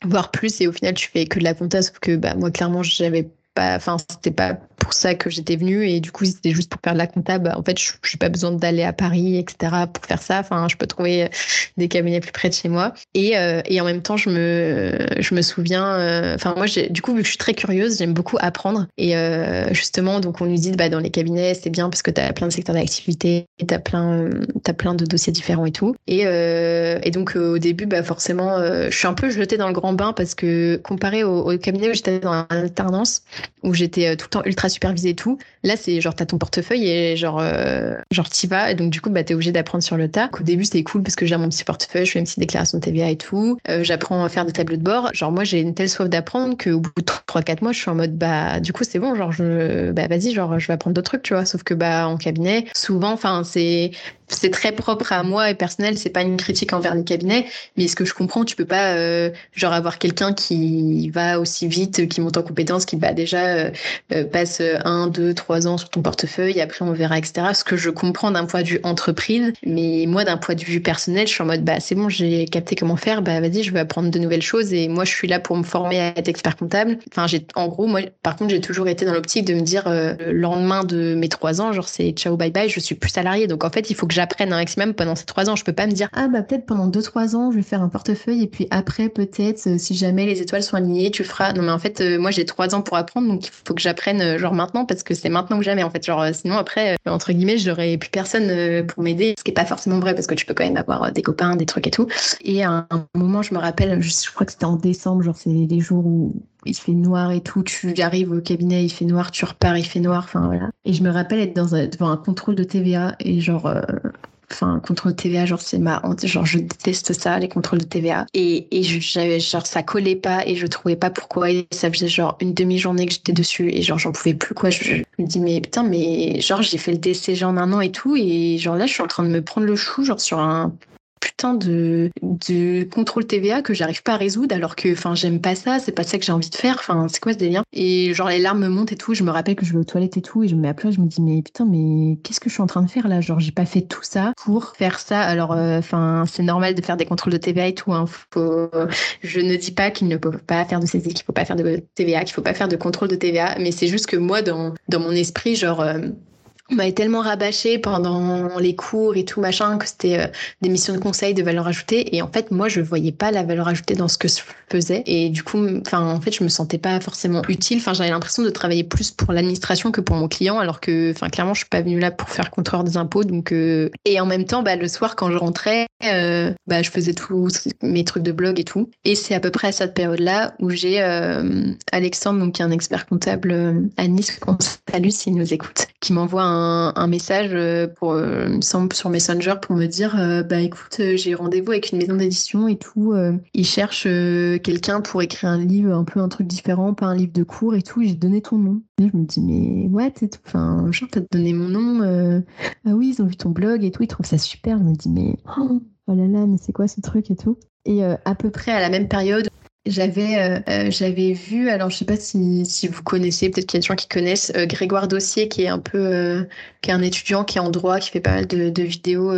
voire plus. Et au final, tu fais que de la compta, sauf que bah, moi, clairement, j'avais pas, enfin, c'était pas pour ça que j'étais venue et du coup c'était juste pour faire de la comptable. En fait, je n'ai pas besoin d'aller à Paris, etc. pour faire ça. Enfin, je peux trouver des cabinets plus près de chez moi. Et, euh, et en même temps, je me, je me souviens. euh, Enfin, moi, du coup, vu que je suis très curieuse, j'aime beaucoup apprendre. Et euh, justement, donc on nous dit bah, dans les cabinets, c'est bien parce que tu as plein de secteurs d'activité, tu as plein, euh, t'as plein de dossiers différents et tout. Et, euh, et donc euh, au début, bah, forcément, euh, je suis un peu jetée dans le grand bain parce que comparé au, au cabinet où j'étais dans l'alternance, où j'étais euh, tout le temps ultra supervisée et tout. Là, c'est genre, t'as ton portefeuille et genre, euh, genre t'y vas. Et donc, du coup, bah, t'es obligé d'apprendre sur le tas. Au début, c'était cool parce que j'ai mon petit portefeuille, je fais une petite déclaration de TVA et tout. Euh, j'apprends à faire des tableaux de bord. Genre, moi, j'ai une telle soif d'apprendre qu'au bout de 3-4 mois, je suis en mode, bah, du coup, c'est bon. Genre, je, bah, vas-y, genre, je vais apprendre d'autres trucs, tu vois. Sauf que, bah, en cabinet, souvent, enfin, c'est, c'est très propre à moi et personnel. C'est pas une critique envers les cabinets. Mais ce que je comprends, tu peux pas, euh, genre, avoir quelqu'un qui va aussi vite, qui monte en compétence, qui va déjà euh, euh, passe un, deux, trois ans sur ton portefeuille, après on verra, etc. Ce que je comprends d'un point de vue entreprise, mais moi d'un point de vue personnel, je suis en mode bah c'est bon, j'ai capté comment faire, bah vas-y, je vais apprendre de nouvelles choses et moi je suis là pour me former à être expert comptable. Enfin j'ai, en gros moi par contre j'ai toujours été dans l'optique de me dire euh, le lendemain de mes trois ans, genre c'est ciao bye bye, je suis plus salarié, donc en fait il faut que j'apprenne un maximum pendant ces trois ans. Je peux pas me dire ah bah peut-être pendant deux trois ans je vais faire un portefeuille et puis après peut-être euh, si jamais les étoiles sont alignées tu feras. Non mais en fait euh, moi j'ai trois ans pour apprendre donc il faut que j'apprenne euh, genre maintenant parce que c'est maintenant que jamais en fait genre sinon après euh, entre guillemets j'aurais plus personne pour m'aider ce qui est pas forcément vrai parce que tu peux quand même avoir des copains des trucs et tout et à un moment je me rappelle je, je crois que c'était en décembre genre c'est les jours où il fait noir et tout tu arrives au cabinet il fait noir tu repars il fait noir enfin voilà et je me rappelle être devant un contrôle de TVA et genre euh, Enfin, contrôle de TVA, genre, c'est ma honte. Genre, je déteste ça, les contrôles de TVA. Et, j'avais, genre, ça collait pas et je trouvais pas pourquoi. Et ça faisait genre une demi-journée que j'étais dessus et genre, j'en pouvais plus, quoi. Je, je me dis, mais putain, mais genre, j'ai fait le DCG en un an et tout. Et genre, là, je suis en train de me prendre le chou, genre, sur un putain de, contrôle TVA que j'arrive pas à résoudre alors que enfin j'aime pas ça c'est pas ça que j'ai envie de faire enfin c'est quoi ce délire? Et genre les larmes me montent et tout je me rappelle que je vais aux toilettes et tout et je me mets à pleurer je me dis mais putain mais qu'est-ce que je suis en train de faire là? Genre j'ai pas fait tout ça pour faire ça. Alors enfin c'est normal de faire des contrôles de TVA et tout hein. faut, je ne dis pas qu'il ne peut pas faire de saisie qu'il faut pas faire de TVA qu'il faut pas faire de contrôle de TVA mais c'est juste que moi dans dans mon esprit genre euh, on m'avait tellement rabâché pendant les cours et tout machin que c'était euh, des missions de conseil de valeur ajoutée. Et en fait moi je voyais pas la valeur ajoutée dans ce que je faisais. Et du coup enfin en fait je me sentais pas forcément utile. Enfin j'avais l'impression de travailler plus pour l'administration que pour mon client alors que enfin clairement je suis pas venue là pour faire contrôleur des impôts. Donc euh... et en même temps bah le soir quand je rentrais euh, bah je faisais tous mes trucs de blog et tout. Et c'est à peu près à cette période là où j'ai euh, Alexandre donc qui est un expert comptable à Nice qu'on salue s'il nous écoute qui m'envoie un un, message pour, euh, me semble, sur Messenger pour me dire euh, Bah écoute, euh, j'ai rendez-vous avec une maison d'édition et tout. euh, ils cherchent quelqu'un pour écrire un livre, un peu un truc différent, pas un livre de cours et tout. J'ai donné ton nom. Et je me dis Mais what? Et tout. Enfin, genre, t'as donné mon nom. euh, Ah oui, ils ont vu ton blog et tout. Ils trouvent ça super. Je me dis Mais oh, là là, mais c'est quoi ce truc et tout? Et euh, à peu près à la même période, j'avais euh, euh, j'avais vu, alors je sais pas si, si vous connaissez, peut-être qu'il y a des gens qui connaissent euh, Grégoire Dossier, qui est un peu, qui est un étudiant qui est en droit, qui fait pas mal de, vidéos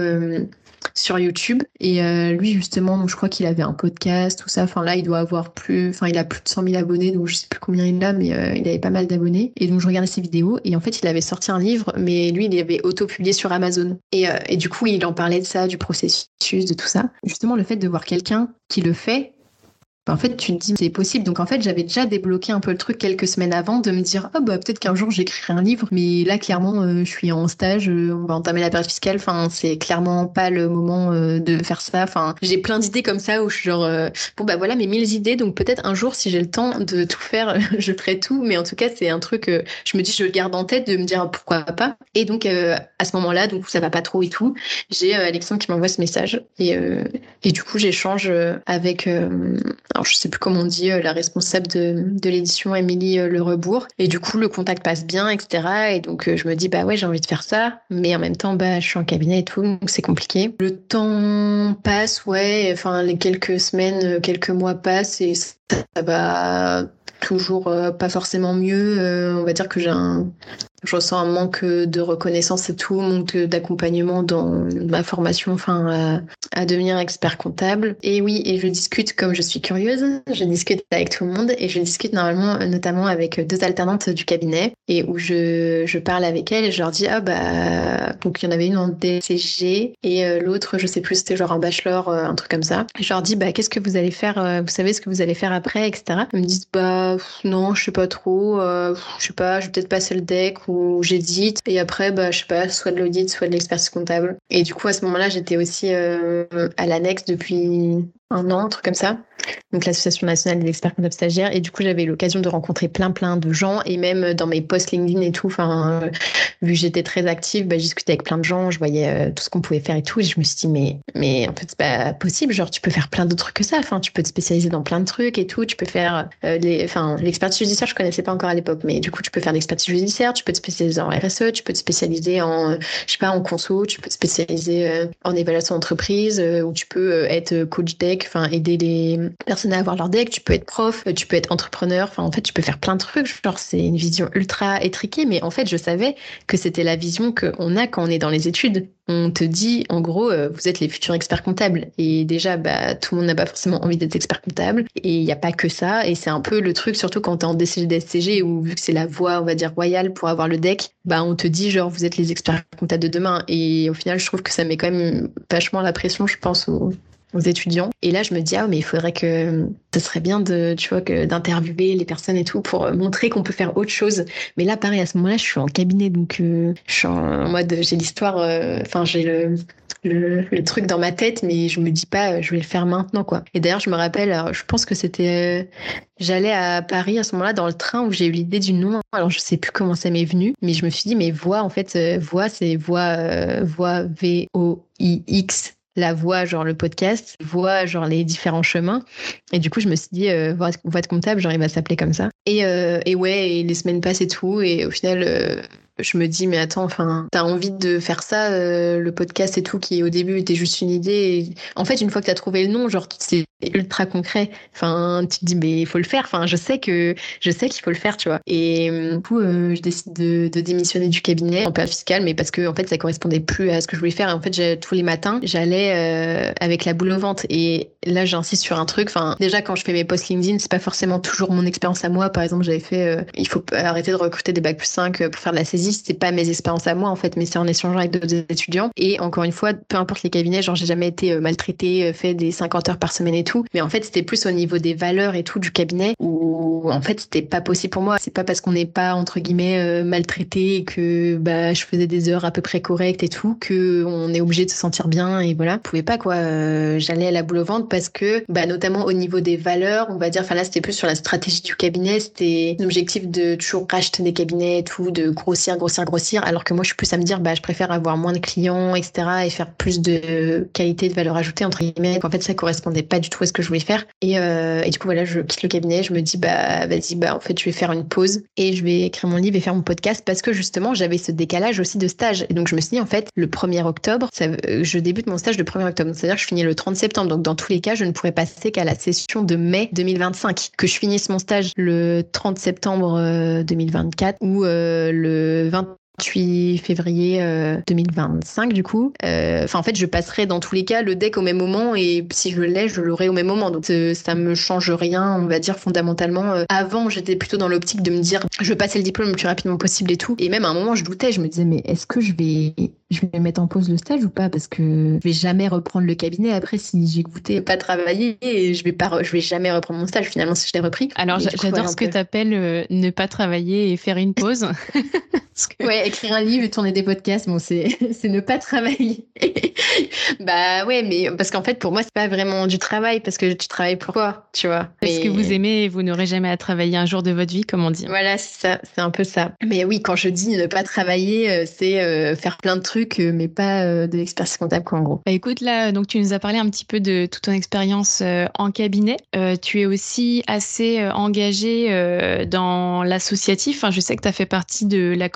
sur YouTube. Et lui justement, je crois qu'il avait un podcast, tout ça. Enfin là, il doit avoir plus, enfin il a plus de 100 000 abonnés, donc je sais plus combien il a, mais il avait pas mal d'abonnés. Et donc je regardais ses vidéos, et en fait il avait sorti un livre, mais lui il avait auto-publié sur Amazon. Et, et du coup il en parlait de ça, du processus, de tout ça. Justement le fait de voir quelqu'un qui le fait en fait, tu te dis c'est possible. Donc en fait, j'avais déjà débloqué un peu le truc quelques semaines avant de me dire oh, bah peut-être qu'un jour j'écrirai un livre. Mais là, clairement, euh, je suis en stage, euh, on va entamer la période fiscale. Enfin, c'est clairement pas le moment euh, de faire ça. Enfin, j'ai plein d'idées comme ça où je suis genre bon bah voilà mes mille idées. Donc peut-être un jour, si j'ai le temps de tout faire, je ferai tout. Mais en tout cas, c'est un truc je me dis je le garde en tête de me dire pourquoi pas. Et donc à ce moment-là, donc ça va pas trop et tout, j'ai Alexandre qui m'envoie ce message et du coup j'échange avec alors je sais plus comment on dit, la responsable de, de l'édition, Émilie Le Rebourg. Et du coup, le contact passe bien, etc. Et donc, je me dis, bah ouais, j'ai envie de faire ça. Mais en même temps, bah, je suis en cabinet et tout, donc c'est compliqué. Le temps passe, ouais. Enfin, les quelques semaines, quelques mois passent et ça, ça va toujours pas forcément mieux. on va dire que j'ai un, je ressens un manque de reconnaissance et tout, manque d'accompagnement dans ma formation, enfin, à, devenir expert comptable. Et oui, et je discute comme je suis curieuse, je discute avec tout le monde et je discute normalement, notamment avec deux alternantes du cabinet et où je, je parle avec elles et je leur dis, ah bah, donc il y en avait une en DCG et euh, l'autre, je sais plus, c'était genre un bachelor, euh, un truc comme ça. Et je leur dis, bah, qu'est-ce que vous allez faire, euh, vous savez ce que vous allez faire après, etc. Ils me disent, bah, non, je sais pas trop, je sais pas, je vais peut-être passer le deck j'édite. Et après, bah, je sais pas, soit de l'audit, soit de l'expertise comptable. Et du coup, à ce moment-là, j'étais aussi euh, à l'annexe depuis un an, un truc comme ça. Donc l'association nationale des experts comptables stagiaires. Et du coup, j'avais l'occasion de rencontrer plein plein de gens et même dans mes posts LinkedIn et tout. Enfin, euh, vu que j'étais très active, bah, j'ai discuté avec plein de gens, je voyais euh, tout ce qu'on pouvait faire et tout. Et je me suis dit mais mais en fait c'est pas possible. Genre tu peux faire plein d'autres trucs que ça. Enfin, tu peux te spécialiser dans plein de trucs et tout. Tu peux faire euh, les, enfin l'expertise judiciaire, je connaissais pas encore à l'époque, mais du coup tu peux faire l'expertise judiciaire, tu peux te spécialiser en RSE, tu peux te spécialiser en je sais pas en conso, tu peux te spécialiser en évaluation d'entreprise ou tu peux être coach enfin aider les personnes à avoir leur deck, tu peux être prof, tu peux être entrepreneur, enfin en fait tu peux faire plein de trucs, genre c'est une vision ultra étriquée, mais en fait je savais que c'était la vision qu'on a quand on est dans les études. On te dit en gros euh, vous êtes les futurs experts comptables. Et déjà bah tout le monde n'a pas forcément envie d'être expert comptable. Et il n'y a pas que ça. Et c'est un peu le truc surtout quand tu es en DCG DSCG où vu que c'est la voie on va dire royale pour avoir le deck, bah on te dit genre vous êtes les experts comptables de demain. Et au final je trouve que ça met quand même vachement la pression je pense aux, aux étudiants. Et là, je me dis, ah, mais il faudrait que ce serait bien de, tu vois, d'interviewer les personnes et tout pour montrer qu'on peut faire autre chose. Mais là, pareil, à ce moment-là, je suis en cabinet, donc euh, je suis en mode, j'ai l'histoire, euh, enfin, j'ai le, le, truc dans ma tête, mais je me dis pas, je vais le faire maintenant, quoi. Et d'ailleurs, je me rappelle, je pense que c'était, euh, j'allais à Paris à ce moment-là dans le train où j'ai eu l'idée du nom. Alors, je sais plus comment ça m'est venu, mais je me suis dit, mais voix, en fait, voix, c'est voix, voix V-O-I-X la voix, genre le podcast, voix, genre les différents chemins. Et du coup, je me suis dit, euh, voix, de comptable, genre il va s'appeler comme ça. Et, euh, et ouais, et les semaines passent et tout. Et au final, euh, je me dis, mais attends, enfin, t'as envie de faire ça, euh, le podcast et tout, qui au début était juste une idée. En fait, une fois que t'as trouvé le nom, genre, c'est ultra concret. Enfin, tu te dis, mais il faut le faire. Enfin, je sais que, je sais qu'il faut le faire, tu vois. Et euh, du coup, euh, je décide de, démissionner du cabinet en période fiscale, mais parce que, en fait, ça correspondait plus à ce que je voulais faire. Et en fait, tous les matins, j'allais avec la boule au ventre. Et là, j'insiste sur un truc. Enfin, déjà, quand je fais mes posts LinkedIn, c'est pas forcément toujours mon expérience à moi. Par exemple, j'avais fait, il faut arrêter de recruter des bacs plus 5 pour faire de la saisie c'est pas mes expériences à moi en fait, mais c'est en échangeant avec d'autres étudiants. Et encore une fois, peu importe les cabinets, genre j'ai jamais été euh, maltraitée, euh, fait des 50 heures par semaine et tout. Mais en fait, c'était plus au niveau des valeurs et tout du cabinet où en fait c'était pas possible pour moi. C'est pas parce qu'on n'est pas entre guillemets euh, maltraité et que bah je faisais des heures à peu près correctes et tout que on est obligé de se sentir bien et voilà. Je pouvais pas quoi. J'allais à la boule au ventre parce que bah notamment au niveau des valeurs, on va dire. Enfin là c'était plus sur la stratégie du cabinet. C'était l'objectif de toujours racheter des cabinets et tout, de grossir grossir, grossir, alors que moi, je suis plus à me dire, bah, je préfère avoir moins de clients, etc., et faire plus de qualité, de valeur ajoutée, entre guillemets. En fait, ça correspondait pas du tout à ce que je voulais faire. Et, euh, et du coup, voilà, je quitte le cabinet, je me dis, bah, vas-y, bah, en fait, je vais faire une pause et je vais écrire mon livre et faire mon podcast parce que justement, j'avais ce décalage aussi de stage. Et donc, je me suis dit, en fait, le 1er octobre, euh, je débute mon stage le 1er octobre. C'est-à-dire que je finis le 30 septembre. Donc, dans tous les cas, je ne pourrais passer qu'à la session de mai 2025. Que je finisse mon stage le 30 septembre 2024 euh, ou le 28 février 2025 euh, du coup. Euh, enfin en fait je passerai dans tous les cas le deck au même moment et si je l'ai je l'aurai au même moment donc euh, ça me change rien on va dire fondamentalement. avant j'étais plutôt dans l'optique de me dire je veux passer le diplôme le plus rapidement possible et tout et même à un moment je doutais je me disais mais est-ce que je vais je vais mettre en pause le stage ou pas? Parce que je vais jamais reprendre le cabinet après si j'ai goûté pas travailler et je vais pas je vais jamais reprendre mon stage finalement si je l'ai repris. Alors j'adore ce que tu appelles ne pas travailler et faire une pause. Ouais, écrire un livre et tourner des podcasts, bon, c'est ne pas travailler. bah ouais, mais parce qu'en fait, pour moi, c'est pas vraiment du travail parce que tu travailles pour quoi, tu vois. Parce que vous aimez et vous n'aurez jamais à travailler un jour de votre vie, comme on dit. Voilà, c'est ça, c'est un peu ça. Mais oui, quand je dis ne pas travailler, euh, c'est euh, faire plein de trucs trucs, mais pas de l'expertise comptable, quoi, en gros. Bah, écoute, là, donc tu nous as parlé un petit peu de toute ton expérience en cabinet. tu es aussi assez engagé dans l'associatif. Enfin, je sais que tu as fait partie de la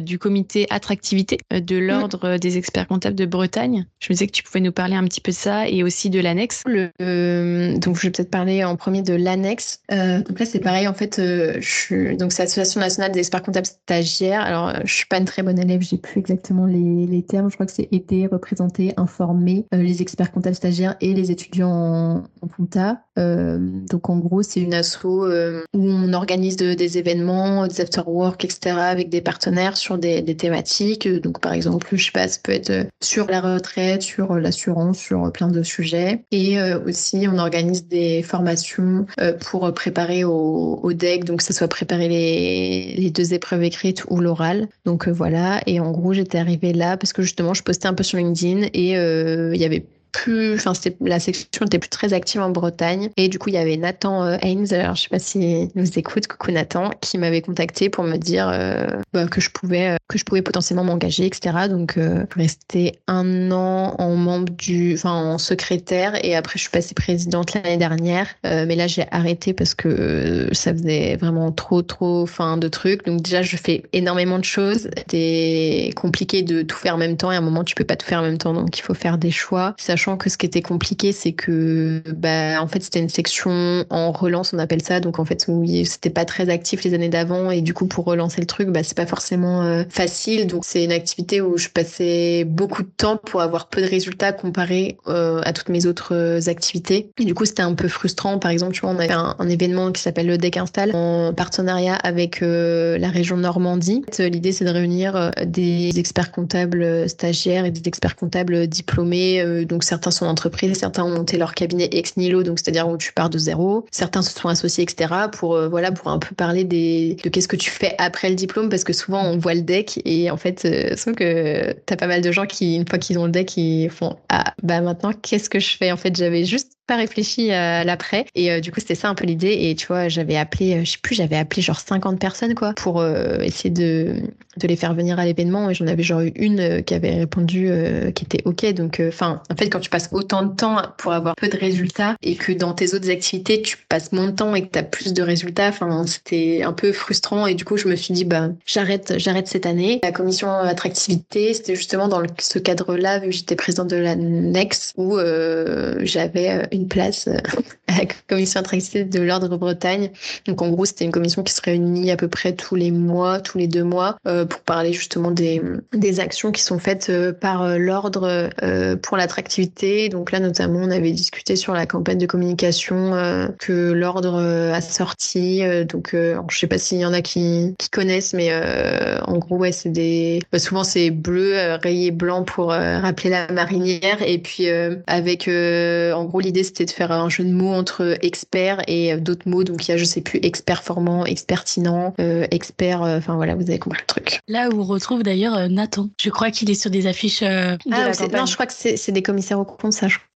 du comité attractivité de l'Ordre des experts comptables de Bretagne. Je me disais que tu pouvais nous parler un petit peu de ça et aussi de l'annexe. donc, je vais peut-être parler en premier de l'annexe. donc là, c'est pareil, en fait, je suis... donc c'est l'Association nationale des experts comptables stagiaires. Alors, je suis pas une très bonne élève, j'ai plus exactement les, les, termes. Je crois que c'est aider, représenter, informer les experts comptables stagiaires et les étudiants en, en compta. Euh, donc en gros, c'est une asso euh, où on organise des événements, des after-work, etc. avec des partenaires sur des, thématiques. Donc par exemple, je sais pas, ça peut être sur la retraite, sur l'assurance, sur plein de sujets. Et euh, aussi, on organise des formations pour préparer au, au DEC, donc que ce soit préparer les, les deux épreuves écrites ou l'oral. Donc voilà. Et en gros, j'étais arrivée là parce que justement, je postais un peu sur LinkedIn et il y avait plus, enfin, la section était plus très active en Bretagne. Et du coup, il y avait Nathan euh, Haynes, alors je sais pas si nous écoute, coucou Nathan, qui m'avait contacté pour me dire euh, bah, que je pouvais, euh, que je pouvais potentiellement m'engager, etc. Donc, euh, rester un an en membre du, enfin, en secrétaire. Et après, je suis passée présidente l'année dernière. mais là, j'ai arrêté parce que ça faisait vraiment trop, trop, fin de trucs. Donc, déjà, je fais énormément de choses. C'était compliqué de tout faire en même temps. Et à un moment, tu peux pas tout faire en même temps. Donc, il faut faire des choix. Ça que ce qui était compliqué, c'est que, bah, en fait, c'était une section en relance, on appelle ça. Donc, en fait, c'était pas très actif les années d'avant. Et du coup, pour relancer le truc, bah, c'est pas forcément euh, facile. Donc, c'est une activité où je passais beaucoup de temps pour avoir peu de résultats comparé euh, à toutes mes autres euh, activités. Et du coup, c'était un peu frustrant. Par exemple, tu vois, on a fait un, événement qui s'appelle le Deck Install en partenariat avec la région Normandie. L'idée, c'est de réunir des experts comptables stagiaires et des experts comptables diplômés. donc, certains sont entreprises, certains ont monté leur cabinet ex nihilo, donc c'est-à-dire où tu pars de zéro. Certains se sont associés, etc. pour euh, voilà pour un peu parler des de qu'est-ce que tu fais après le diplôme, parce que souvent on voit le deck et en fait, euh, sauf que t'as pas mal de gens qui une fois qu'ils ont le deck, ils font ah bah maintenant qu'est-ce que je fais? En fait, j'avais juste pas réfléchi à l'après. Et euh, du coup, c'était ça un peu l'idée. Et tu vois, j'avais appelé, euh, je sais plus, j'avais appelé genre 50 personnes, quoi, pour euh, essayer de, de les faire venir à l'événement. Et j'en avais genre eu une qui avait répondu qui était OK. Donc, enfin, en fait, quand tu passes autant de temps pour avoir peu de résultats et que dans tes autres activités, tu passes moins de temps et que tu as plus de résultats, enfin, c'était un peu frustrant. Et du coup, je me suis dit, bah, j'arrête, j'arrête cette année. La commission attractivité, c'était justement dans ce cadre-là, vu que j'étais présidente de la NEX, où j'avais place euh, à la commission attractivité de l'Ordre Bretagne. Donc en gros, c'était une commission qui se réunit à peu près tous les mois, tous les deux mois, euh, pour parler justement des, des actions qui sont faites euh, par l'Ordre pour l'attractivité. Donc là, notamment, on avait discuté sur la campagne de communication que l'Ordre a sorti. donc je sais pas s'il y en a qui, qui connaissent, mais en gros, ouais, c'est des... Bah, souvent, c'est bleu, rayé blanc pour rappeler la marinière. Et puis avec, en gros, l'idée c'était de faire un jeu de mots entre expert et euh, d'autres mots. Donc il y a, je sais plus, expert formant, expertinent, euh, expert. Euh, enfin voilà, vous avez compris le truc. Là où on retrouve d'ailleurs Nathan. Je crois qu'il est sur des affiches. de ah, non, je crois que c'est des commissaires au compte, ça. Je crois.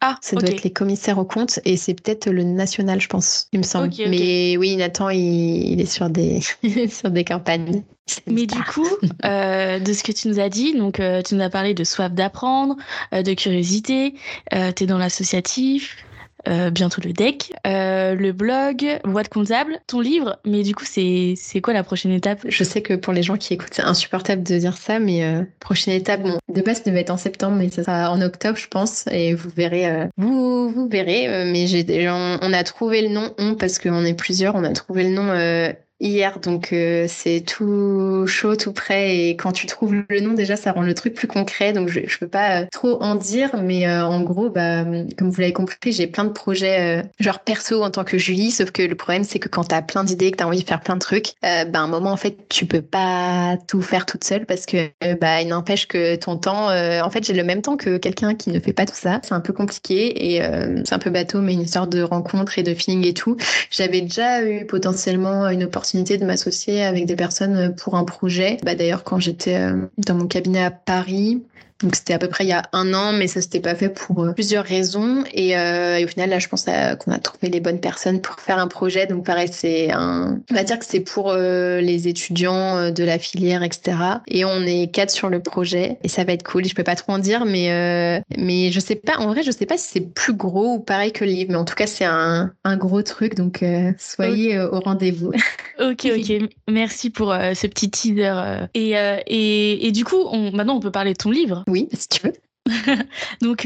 Ah, ça doit être les commissaires au compte et c'est peut-être le national, je pense, il me semble. Mais oui, Nathan, il, est sur des, sur des campagnes. Mais du coup, de ce que tu nous as dit, donc tu nous as parlé de soif d'apprendre, de curiosité, tu es dans l'associatif, euh, bientôt le deck, euh, le blog, boîte comptable, ton livre. Mais du coup, c'est quoi la prochaine étape? Je sais que pour les gens qui écoutent, c'est insupportable de dire ça, mais euh, prochaine étape, bon, de base, ça devait être en septembre, mais ça sera en octobre, je pense, et vous verrez, vous, vous verrez. mais j'ai on, on a trouvé le nom, on, parce qu'on est plusieurs, on a trouvé le nom hier, donc euh, c'est tout chaud, tout prêt. Et quand tu trouves le nom, déjà, ça rend le truc plus concret. Donc je, je peux pas euh, trop en dire, mais euh, en gros, bah, comme vous l'avez compris, j'ai plein de projets genre perso en tant que Julie. Sauf que le problème, c'est que quand tu as plein d'idées, que tu as envie de faire plein de trucs, bah, à un moment, en fait, tu peux pas tout faire toute seule parce que bah, il n'empêche que ton temps, en fait, j'ai le même temps que quelqu'un qui ne fait pas tout ça. C'est un peu compliqué et c'est un peu bateau, mais une sorte de rencontre et de feeling et tout. J'avais déjà eu potentiellement une opportunité de m'associer avec des personnes pour un projet. Bah, D'ailleurs, quand j'étais euh, dans mon cabinet à Paris, Donc c'était à peu près il y a un an, mais ça s'était pas fait pour euh, plusieurs raisons. Et, et, au final, là, je pense qu'on a trouvé les bonnes personnes pour faire un projet. Donc pareil, c'est un, on va dire que c'est pour les étudiants de la filière, etc. Et on est quatre sur le projet et ça va être cool. Je peux pas trop en dire, mais mais je sais pas. En vrai, je sais pas si c'est plus gros ou pareil que le livre, mais en tout cas, c'est un, un gros truc. Donc soyez au rendez-vous. Ok, ok. Merci pour euh, ce petit teaser. Euh. Et, euh, et, et, du coup, on, maintenant, on peut parler de ton livre. Oui, si tu veux. Donc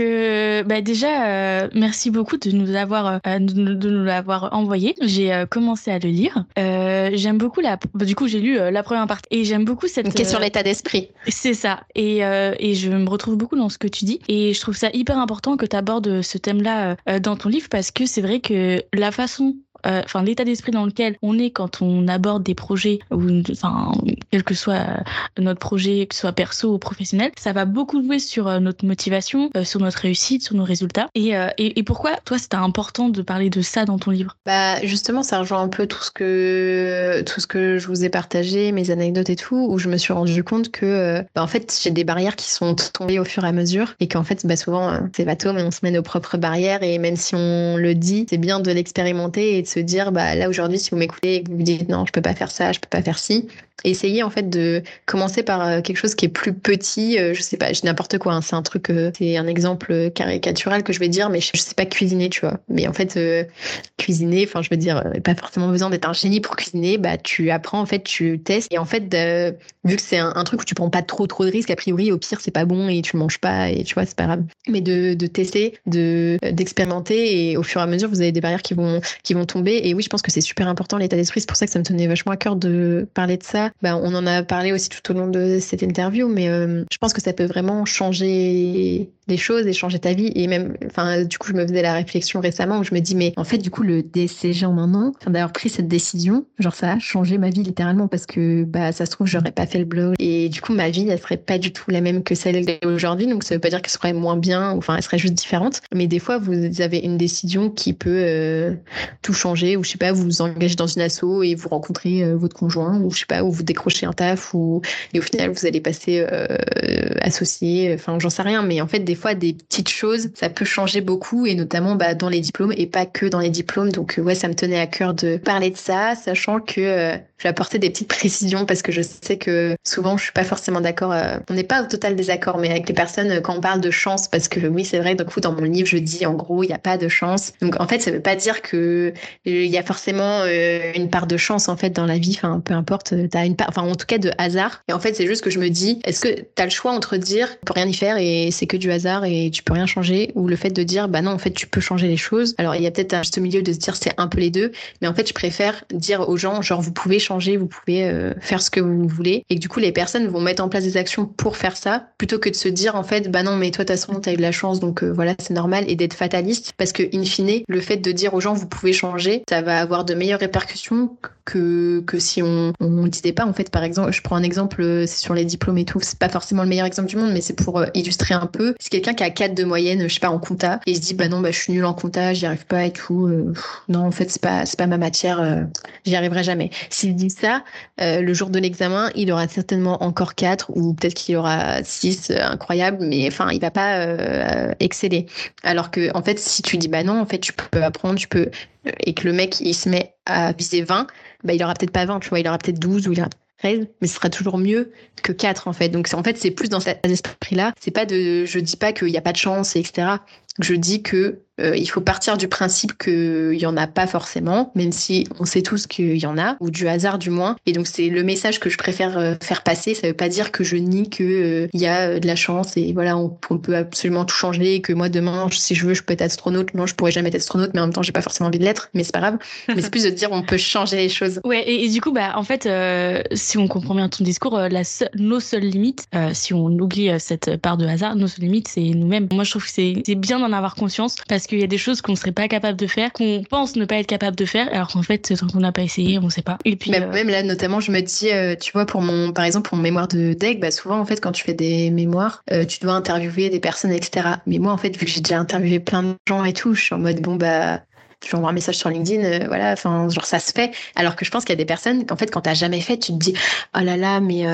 bah déjà merci beaucoup de nous avoir de nous l'avoir envoyé. J'ai commencé à le lire. j'aime beaucoup la bah, du coup j'ai lu la première partie et j'aime beaucoup cette qui est sur l'état d'esprit. C'est ça et, et je me retrouve beaucoup dans ce que tu dis et je trouve ça hyper important que tu abordes ce thème-là dans ton livre parce que c'est vrai que la façon euh, enfin l'état d'esprit dans lequel on est quand on aborde des projets ou enfin quel que soit euh, notre projet que ce soit perso ou professionnel ça va beaucoup jouer sur euh, notre motivation sur notre réussite sur nos résultats. Et, pourquoi toi c'était important de parler de ça dans ton livre? Bah justement ça rejoint un peu tout ce que tout ce que je vous ai partagé mes anecdotes et tout où je me suis rendu compte que bah, en fait j'ai des barrières qui sont tombées au fur et à mesure et qu'en fait bah, souvent c'est bateau mais on se met nos propres barrières et même si on le dit c'est bien de l'expérimenter et de se dire, bah, là aujourd'hui, si vous m'écoutez et que vous dites non, je peux pas faire ça, je peux pas faire ci, essayer en fait de commencer par euh, quelque chose qui est plus petit. Euh, je sais pas, je n'importe quoi. Hein, c'est un truc, euh, c'est un exemple caricatural que je vais dire, mais je, sais pas cuisiner, tu vois. Mais en fait, cuisiner, enfin, je veux dire, pas forcément besoin d'être un génie pour cuisiner. Bah, tu apprends en fait, tu testes et en fait, vu que c'est un, truc où tu prends pas trop trop de risques, a priori, au pire, c'est pas bon et tu le manges pas et tu vois, c'est pas grave. Mais de, de tester, de d'expérimenter et au fur et à mesure, vous avez des barrières qui vont qui vont tomber. Et oui, je pense que c'est super important l'état d'esprit. C'est pour ça que ça me tenait vachement à cœur de parler de ça bah, on en a parlé aussi tout au long de cette interview, mais euh, je pense que ça peut vraiment changer les choses et changer ta vie. Et même, enfin, du coup, je me faisais la réflexion récemment où je me dis, mais en fait, du coup, le DCG en un an, d'avoir pris cette décision, genre, ça a changé ma vie littéralement parce que, bah, ça se trouve, j'aurais pas fait le blog. Et du coup, ma vie, elle serait pas du tout la même que celle d'aujourd'hui. Donc, ça veut pas dire qu'elle serait moins bien, enfin, elle serait juste différente. Mais des fois, vous avez une décision qui peut euh, tout changer, ou je sais pas, vous vous engagez dans une asso et vous rencontrez euh, votre conjoint, ou je sais pas, ou vous décrochez un taf, ou et au final, vous allez passer euh, associé, enfin, j'en sais rien. Mais en fait, des fois, des petites choses, ça peut changer beaucoup, et notamment bah, dans les diplômes, et pas que dans les diplômes. Donc, euh, ouais, ça me tenait à cœur de parler de ça, sachant que euh, je vais apporter des petites précisions parce que je sais que souvent, je suis pas forcément d'accord. Euh, on n'est pas au total désaccord, mais avec les personnes, quand on parle de chance, parce que oui, c'est vrai, du coup, dans mon livre, je dis en gros, il n'y a pas de chance. Donc, en fait, ça veut pas dire que il y a forcément une part de chance, en fait, dans la vie. Enfin, peu importe, tu as une part, enfin, en tout cas, de hasard. Et en fait, c'est juste que je me dis, est-ce que tu as le choix entre dire, pour rien y faire et c'est que du hasard? Et tu peux rien changer, ou le fait de dire bah non en fait tu peux changer les choses. Alors il y a peut-être un juste milieu de se dire c'est un peu les deux, mais en fait je préfère dire aux gens genre vous pouvez changer, vous pouvez euh, faire ce que vous voulez, et du coup les personnes vont mettre en place des actions pour faire ça, plutôt que de se dire en fait bah non mais toi de toute façon t'as eu de la chance donc euh, voilà c'est normal et d'être fataliste. Parce que in fine le fait de dire aux gens vous pouvez changer, ça va avoir de meilleures répercussions que, que si on ne disait pas. En fait par exemple je prends un exemple euh, c'est sur les diplômes et tout. C'est pas forcément le meilleur exemple du monde mais c'est pour illustrer un peu quelqu'un qui a 4 de moyenne, je sais pas, en compta, et il se dit, bah non, bah, je suis nul en compta, j'y arrive pas et tout. Euh, non, en fait, c'est pas, pas ma matière, euh, j'y arriverai jamais. S'il dit ça, euh, le jour de l'examen, il aura certainement encore 4 ou peut-être qu'il aura 6, incroyable, mais enfin, il va pas exceller. Alors que, en fait, si tu dis, bah non, en fait, tu peux apprendre, tu peux, et que le mec, il se met à viser 20, bah, il aura peut-être pas 20, tu vois, il aura peut-être 12 ou il aura mais ce sera toujours mieux que 4 en fait. Donc en fait, c'est plus dans cet esprit-là. C'est pas de, je dis pas qu'il n'y a pas de chance, etc. Je dis que euh, il faut partir du principe qu'il n'y en a pas forcément, même si on sait tous qu'il y en a, ou du hasard du moins. Et donc c'est le message que je préfère euh, faire passer. Ça ne veut pas dire que je nie qu'il euh, y a de la chance et voilà, on, peut absolument tout changer et que moi demain, si je veux, je peux être astronaute. Non, je pourrais jamais être astronaute, mais en même temps, j'ai pas forcément envie de l'être, mais c'est pas grave. mais c'est plus de dire on peut changer les choses. Ouais, et, du coup, bah, en fait, si on comprend bien ton discours, la nos seules limites, si on oublie cette part de hasard, nos seules limites, c'est nous-mêmes. Moi, je trouve que c'est bien d'en avoir conscience parce qu'il y a des choses qu'on serait pas capable de faire, qu'on pense ne pas être capable de faire, alors qu'en fait, tant qu'on n'a pas essayé, on sait pas. Et puis euh, même là, notamment, je me dis, euh, tu vois, pour mon, par exemple, pour mon mémoire de deck, bah souvent en fait, quand tu fais des mémoires, euh, tu dois interviewer des personnes, etc. Mais moi, en fait, vu que j'ai déjà interviewé plein de gens et tout, je suis en mode bon bah tu envoies un message sur LinkedIn, voilà, enfin, genre ça se fait. Alors que je pense qu'il y a des personnes qu'en fait, quand t'as jamais fait, tu te dis, oh là là, mais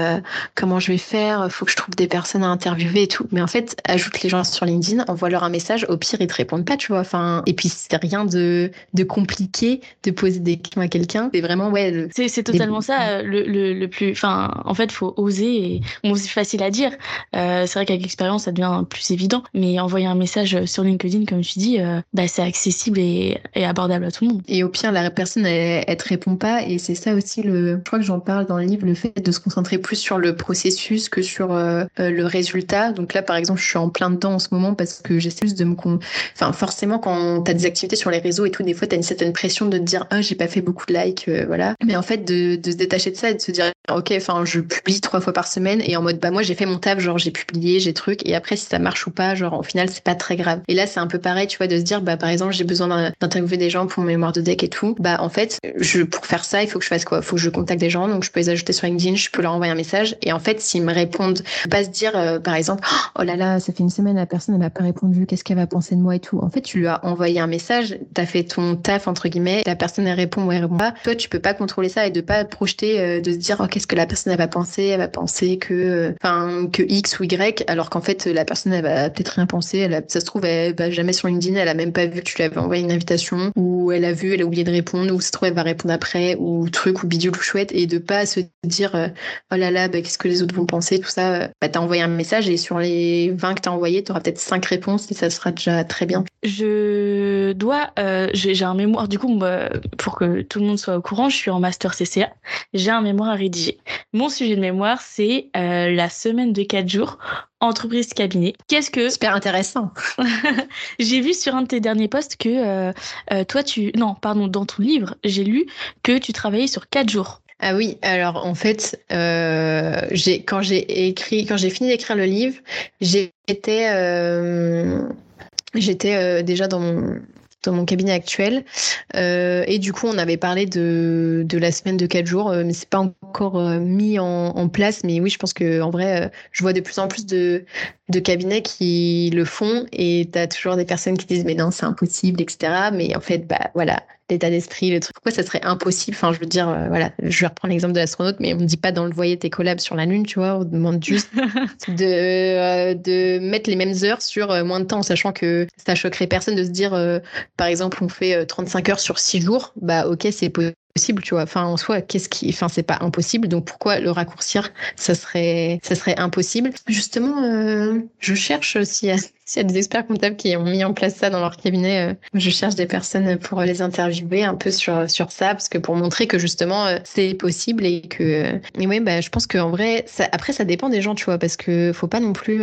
comment je vais faire? Faut que je trouve des personnes à interviewer et tout. Mais en fait, ajoute les gens sur LinkedIn, envoie-leur un message. Au pire, ils te répondent pas, tu vois. Enfin, et puis c'est rien de, de compliqué de poser des questions à quelqu'un. C'est vraiment ouais. C'est totalement ça le, le, le, plus. Enfin, en fait, faut oser. Et... Bon, c'est facile à dire. Euh, c'est vrai qu'avec l'expérience, ça devient plus évident. Mais envoyer un message sur LinkedIn, comme tu dis, euh, bah, c'est accessible et, et, abordable à tout le monde. Et au pire, la personne, elle, elle te répond pas. Et c'est ça aussi le. Je crois que j'en parle dans le livre, le fait de se concentrer plus sur le processus que sur euh, le résultat. Donc là, par exemple, je suis en plein dedans en ce moment parce que j'essaie juste de me. Con... Enfin, forcément, quand tu as des activités sur les réseaux et tout, des fois, tu as une certaine pression de te dire, ah, j'ai pas fait beaucoup de likes, voilà. Mais en fait, de, de se détacher de ça et de se dire, ok, enfin, je publie trois fois par semaine et en mode, bah, moi, j'ai fait mon taf, genre, j'ai publié, j'ai truc. Et après, si ça marche ou pas, genre, au final, c'est pas très grave. Et là, c'est un peu pareil, tu vois, de se dire, bah, par exemple, j'ai besoin des gens pour mon mémoire de deck et tout. Bah, en fait, je, pour faire ça, il faut que je fasse quoi? Faut que je contacte des gens. Donc, je peux les ajouter sur LinkedIn, je peux leur envoyer un message. Et en fait, s'ils me répondent, pas se dire, euh, par exemple, oh là là, ça fait une semaine, la personne, elle m'a pas répondu, qu'est-ce qu'elle va penser de moi et tout. En fait, tu lui as envoyé un message, t'as fait ton taf, entre guillemets, la personne, elle répond ou elle répond pas. Toi, tu peux pas contrôler ça et de pas projeter, euh, de se dire, oh, qu'est-ce que la personne, elle va penser? Elle va penser que, euh, enfin, que X ou Y, alors qu'en fait, la personne, elle va peut-être rien penser. Elle a, ça se trouve, elle va jamais sur LinkedIn, elle a même pas vu que tu lui avais envoyé une invitation, ou elle a vu, elle a oublié de répondre, ou se trouve, elle va répondre après, ou truc, ou bidule ou chouette, et de pas se dire, euh, oh là là, bah, qu'est-ce que les autres vont penser, tout ça. Bah, t'as envoyé un message et sur les 20 que t'as envoyé, t'auras peut-être 5 réponses et ça sera déjà très bien. Je dois, euh, j'ai un mémoire, du coup, pour que tout le monde soit au courant, je suis en master CCA, j'ai un mémoire à rédiger. Mon sujet de mémoire, c'est euh, la semaine de 4 jours entreprise cabinet. Qu'est-ce que super intéressant. j'ai vu sur un de tes derniers posts que euh, euh, toi tu non pardon dans ton livre j'ai lu que tu travaillais sur 4 jours. Ah oui, alors en fait, j'ai quand j'ai écrit, quand j'ai fini d'écrire le livre, j'étais j'étais déjà dans mon mon cabinet actuel. Euh, et du coup, on avait parlé de, de la semaine de 4 jours, euh, mais c'est pas encore euh, mis en, en, place. Mais oui, je pense que en vrai, je vois de plus en plus de, de cabinets qui le font et tu as toujours des personnes qui disent mais non, c'est impossible, etc. Mais en fait, bah voilà, l'état d'esprit, le truc. Pourquoi ça serait impossible? Enfin, je veux dire, voilà, je vais reprendre l'exemple de l'astronaute, mais on ne dit pas d'envoyer tes collabs sur la Lune, tu vois. On demande juste de, de mettre les mêmes heures sur moins de temps, en sachant que ça choquerait personne de se dire, par exemple, on fait 35 heures sur 6 jours. Bah, ok, c'est possible, tu vois. Enfin, en soi, qu'est-ce qui, enfin, c'est pas impossible. Donc, pourquoi le raccourcir Ça serait, ça serait impossible. Justement, euh, je cherche s'il y, a, des experts comptables qui ont mis en place ça dans leur cabinet. Euh, je cherche des personnes pour les interviewer un peu sur sur ça, parce que pour montrer que justement euh, c'est possible et que. Et oui, bah, je pense qu'en vrai, ça, après, ça dépend des gens, tu vois, parce que faut pas non plus.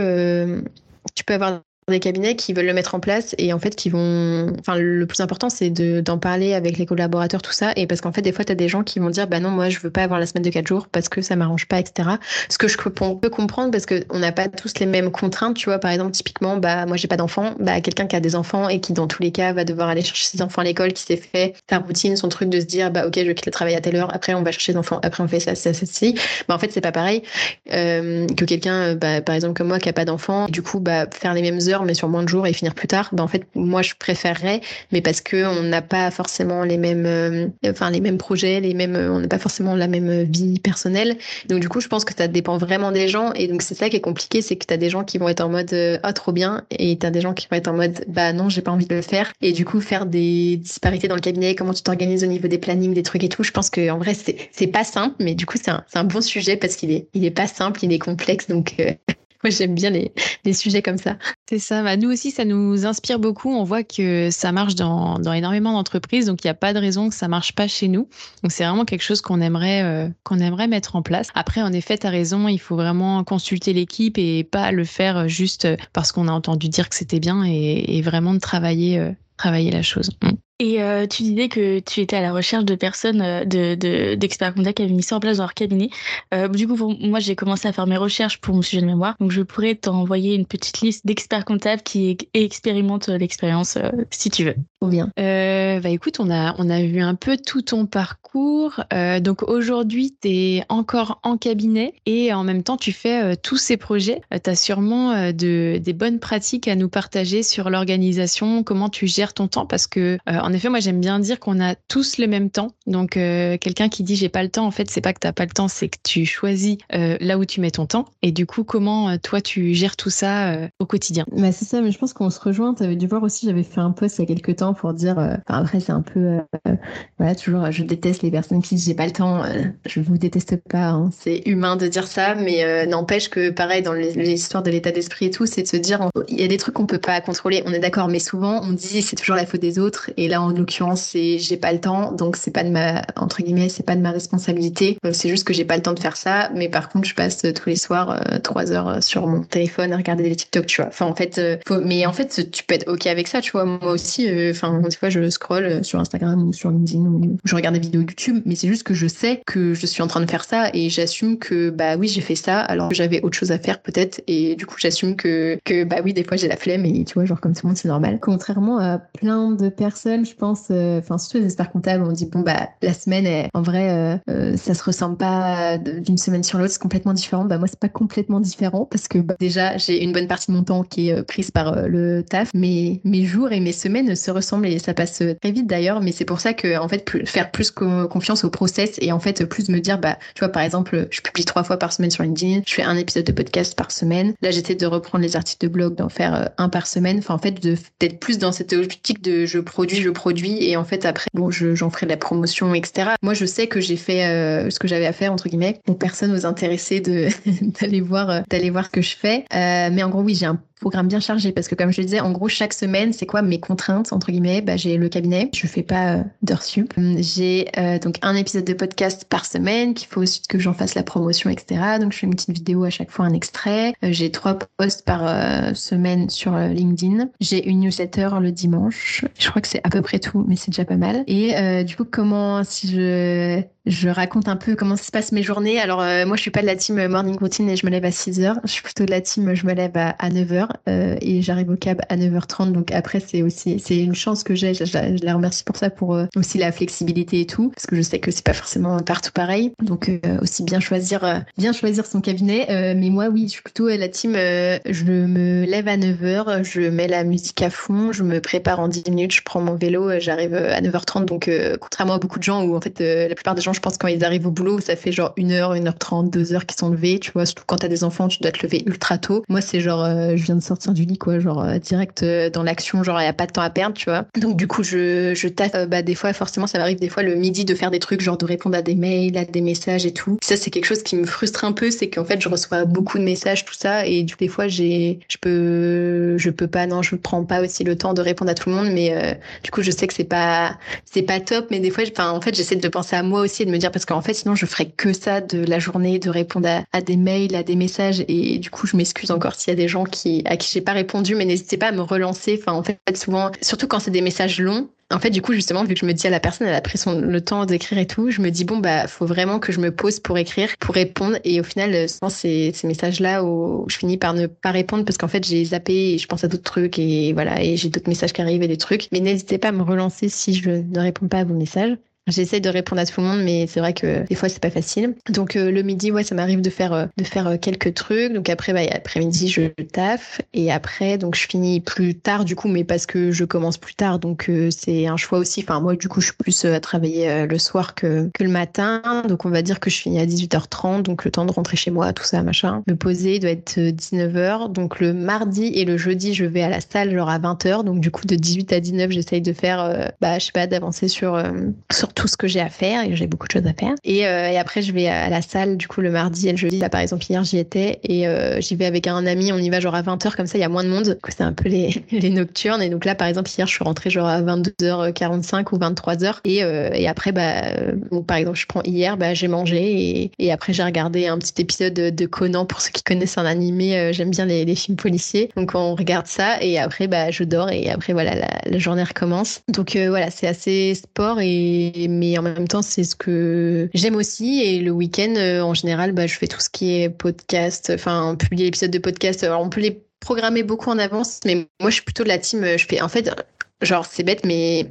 tu peux avoir des cabinets qui veulent le mettre en place et en fait qui vont enfin le plus important c'est d'en parler avec les collaborateurs tout ça. Et parce qu'en fait des fois tu as des gens qui vont dire bah non moi je veux pas avoir la semaine de 4 jours parce que ça m'arrange pas etc ce que je peux, comprendre parce que on n'a pas tous les mêmes contraintes tu vois. Par exemple typiquement bah moi j'ai pas d'enfants. Bah quelqu'un qui a des enfants et qui dans tous les cas va devoir aller chercher ses enfants à l'école qui s'est fait sa routine son truc de se dire bah ok je quitte le travail à telle heure. Après on va chercher les enfants. Après on fait ça ça ça, ça bah en fait c'est pas pareil euh, que quelqu'un bah, par exemple comme moi qui a pas d'enfants du coup bah faire les mêmes heures mais sur moins de jours et finir plus tard, ben en fait, moi, je préférerais, mais parce que on n'a pas forcément les mêmes, euh, enfin, les mêmes projets, les mêmes, on n'a pas forcément la même vie personnelle. Donc, du coup, je pense que ça dépend vraiment des gens. Et donc, c'est ça qui est compliqué, c'est que tu as des gens qui vont être en mode, euh, ah, trop bien, et tu as des gens qui vont être en mode, bah non, j'ai pas envie de le faire. Et du coup, faire des disparités dans le cabinet, comment tu t'organises au niveau des plannings, des trucs et tout, je pense que en vrai, c'est pas simple, mais du coup, c'est un, un, bon sujet parce qu'il est, il est pas simple, il est complexe. Donc, euh, moi, j'aime bien les, sujets comme ça. C'est ça. Bah, nous aussi, ça nous inspire beaucoup. On voit que ça marche dans, énormément d'entreprises, donc il n'y a pas de raison que ça marche pas chez nous. Donc c'est vraiment quelque chose qu'on aimerait, euh, qu'on aimerait mettre en place. Après, en effet, tu as raison, il faut vraiment consulter l'équipe et pas le faire juste parce qu'on a entendu dire que c'était bien et, vraiment de travailler, euh, travailler la chose. Et euh, tu disais que tu étais à la recherche de personnes, euh, de, d'experts comptables qui avaient mis ça en place dans leur cabinet. Euh, du coup, moi, j'ai commencé à faire mes recherches pour mon sujet de mémoire. Donc, je pourrais t'envoyer une petite liste d'experts comptables qui expérimentent l'expérience si tu veux. Ou bien. bah écoute, on a, on a vu un peu tout ton parcours. donc, aujourd'hui, tu es encore en cabinet et en même temps, tu fais tous ces projets. tu as sûrement de, des bonnes pratiques à nous partager sur l'organisation, comment tu gères ton temps parce que En effet, moi j'aime bien dire qu'on a tous le même temps. Donc euh, quelqu'un qui dit j'ai pas le temps, en fait c'est pas que t'as pas le temps, c'est que tu choisis euh, là où tu mets ton temps. Et du coup, comment euh, toi tu gères tout ça au quotidien? Bah c'est ça, mais je pense qu'on se rejoint. T'avais dû voir aussi, j'avais fait un post il y a quelques temps pour dire. Enfin après c'est un peu voilà toujours je déteste les personnes qui disent j'ai pas le temps. je vous déteste pas. Hein. C'est humain de dire ça, mais n'empêche que pareil dans l'histoire de l'état d'esprit et tout, c'est de se dire il y a des trucs qu'on peut pas contrôler. On est d'accord, mais souvent on dit c'est toujours la faute des autres. Et là en l'occurrence c'est j'ai pas le temps, donc c'est pas de ma entre guillemets c'est pas de ma responsabilité. Euh, c'est juste que j'ai pas le temps de faire ça. Mais par contre je passe tous les soirs euh, trois heures sur mon téléphone à regarder des TikTok, tu vois. Enfin en fait, euh, mais en fait tu peux être ok avec ça, tu vois. Moi aussi, enfin des fois je scroll sur Instagram ou sur LinkedIn ou je regarde des vidéos YouTube, mais c'est juste que je sais que je suis en train de faire ça et j'assume que bah oui j'ai fait ça alors que j'avais autre chose à faire peut-être et du coup j'assume que que bah oui des fois j'ai la flemme et tu vois genre comme tout le monde c'est normal. Contrairement à plein de personnes, je pense, enfin surtout les experts comptables, on dit bon bah la semaine, en vrai, euh, euh, ça se ressemble pas d'une semaine sur l'autre, c'est complètement différent. Bah moi c'est pas complètement différent parce que bah, déjà j'ai une bonne partie de mon temps qui est euh, prise par le taf, mais mes jours et mes semaines se ressemblent et ça passe très vite d'ailleurs. Mais c'est pour ça que en fait faire plus confiance au process et en fait plus me dire bah tu vois par exemple je publie trois fois par semaine sur LinkedIn, je fais un épisode de podcast par semaine. Là j'essaie de reprendre les articles de blog, d'en faire un par semaine. Enfin en fait d'être plus dans cette optique de je produis, je produis et en fait après bon j'en ferai de la promotion etc. Moi je sais que j'ai fait euh, ce que j'avais à faire entre guillemets. Donc personne n'ose intéresser de d'aller voir euh, d'aller voir ce que je fais. Euh, mais en gros oui j'ai un programme bien chargé parce que comme je le disais, en gros, chaque semaine, c'est quoi mes contraintes, entre guillemets? Bah, J'ai le cabinet, je fais pas euh, sup. Hum, j'ai euh, donc un épisode de podcast par semaine qu'il faut aussi que j'en fasse la promotion, etc. Donc je fais une petite vidéo à chaque fois, un extrait. Euh, j'ai trois posts par semaine sur LinkedIn. J'ai une newsletter le dimanche. Je crois que c'est à peu près tout, mais c'est déjà pas mal. Et du coup, comment, si je je raconte un peu comment se passent mes journées. Alors, moi, je suis pas de la team morning routine et je me lève à 6 heures. Je suis plutôt de la team je me lève à, à 9 heures. Euh, et j'arrive au cab à 9h30. Donc après, c'est aussi c'est une chance que j'ai. Je, la remercie pour ça, pour euh, aussi la flexibilité et tout, parce que je sais que c'est pas forcément partout pareil. Donc euh, aussi bien choisir bien choisir son cabinet. mais moi, oui, je suis plutôt la team. je me lève à 9h, je mets la musique à fond, je me prépare en 10 minutes, je prends mon vélo, j'arrive à 9h30. Donc contrairement à beaucoup de gens où en fait la plupart des gens, je pense quand ils arrivent au boulot, ça fait genre 1h, 1h30, 2h qu'ils sont levés. Tu vois, surtout quand t'as des enfants, tu dois te lever ultra tôt. Moi, c'est genre je viens de sortir du lit, quoi, genre euh, direct euh, dans l'action, genre il n'y a pas de temps à perdre, tu vois. Donc du coup, je, je taffe, euh, bah, des fois, forcément, ça m'arrive des fois le midi de faire des trucs, genre de répondre à des mails, à des messages et tout. Ça, c'est quelque chose qui me frustre un peu, c'est qu'en fait, je reçois beaucoup de messages, tout ça, et du coup, des fois, j'ai, je peux, je peux pas, non, je prends pas aussi le temps de répondre à tout le monde, mais du coup, je sais que c'est pas, c'est pas top, mais des fois, en fait, j'essaie de penser à moi aussi de me dire, parce qu'en fait, sinon, je ferais que ça de la journée, de répondre à, des mails, à des messages, et du coup, je m'excuse encore s'il y a des gens qui, à qui j'ai pas répondu, mais n'hésitez pas à me relancer. Enfin, en fait, souvent, surtout quand c'est des messages longs, en fait, du coup, justement, vu que je me dis à la personne, elle a pris son, le temps d'écrire et tout, je me dis, bon, bah, faut vraiment que je me pose pour écrire, pour répondre. Et au final, souvent, ces, ces messages-là où je finis par ne pas répondre parce qu'en fait, j'ai zappé et je pense à d'autres trucs et voilà, et j'ai d'autres messages qui arrivent et des trucs. Mais n'hésitez pas à me relancer si je ne réponds pas à vos messages. J'essaie de répondre à tout le monde, mais c'est vrai que des fois c'est pas facile. Donc euh, le midi, ouais, ça m'arrive de faire euh, de faire euh, quelques trucs. Donc après, bah, après-midi, je taffe et après, donc je finis plus tard du coup, mais parce que je commence plus tard, donc c'est un choix aussi. Enfin moi, du coup, je suis plus à travailler le soir que que le matin. Donc on va dire que je finis à 18h30, donc le temps de rentrer chez moi, tout ça, machin. Me poser doit être 19h. Donc le mardi et le jeudi, je vais à la salle genre à 20h. Donc du coup, de 18 à 19, j'essaye de faire, bah je sais pas, d'avancer sur sur tout ce que j'ai à faire et j'ai beaucoup de choses à faire. Et, euh, et, après, je vais à la salle, du coup, le mardi et le jeudi. Là, par exemple, hier, j'y étais et euh, j'y vais avec un ami. On y va genre à 20h, comme ça, il y a moins de monde. C'est un peu les, les nocturnes. Et donc là, par exemple, hier, je suis rentrée genre à 22h45 ou 23h. Et, euh, et après, bah, par exemple, je prends hier, bah, j'ai mangé et, et après, j'ai regardé un petit épisode de, Conan. Pour ceux qui connaissent un animé, j'aime bien les, films policiers. Donc, on regarde ça et après, bah, je dors et après, voilà, la, la journée recommence. Donc, voilà, c'est assez sport et mais en même temps, c'est ce que j'aime aussi. Et le week-end, euh, en général, bah, je fais tout ce qui est podcast, enfin, publier l'épisode de podcast. Alors, on peut les programmer beaucoup en avance, mais moi, je suis plutôt de la team. Je fais, en fait, genre, c'est bête, mais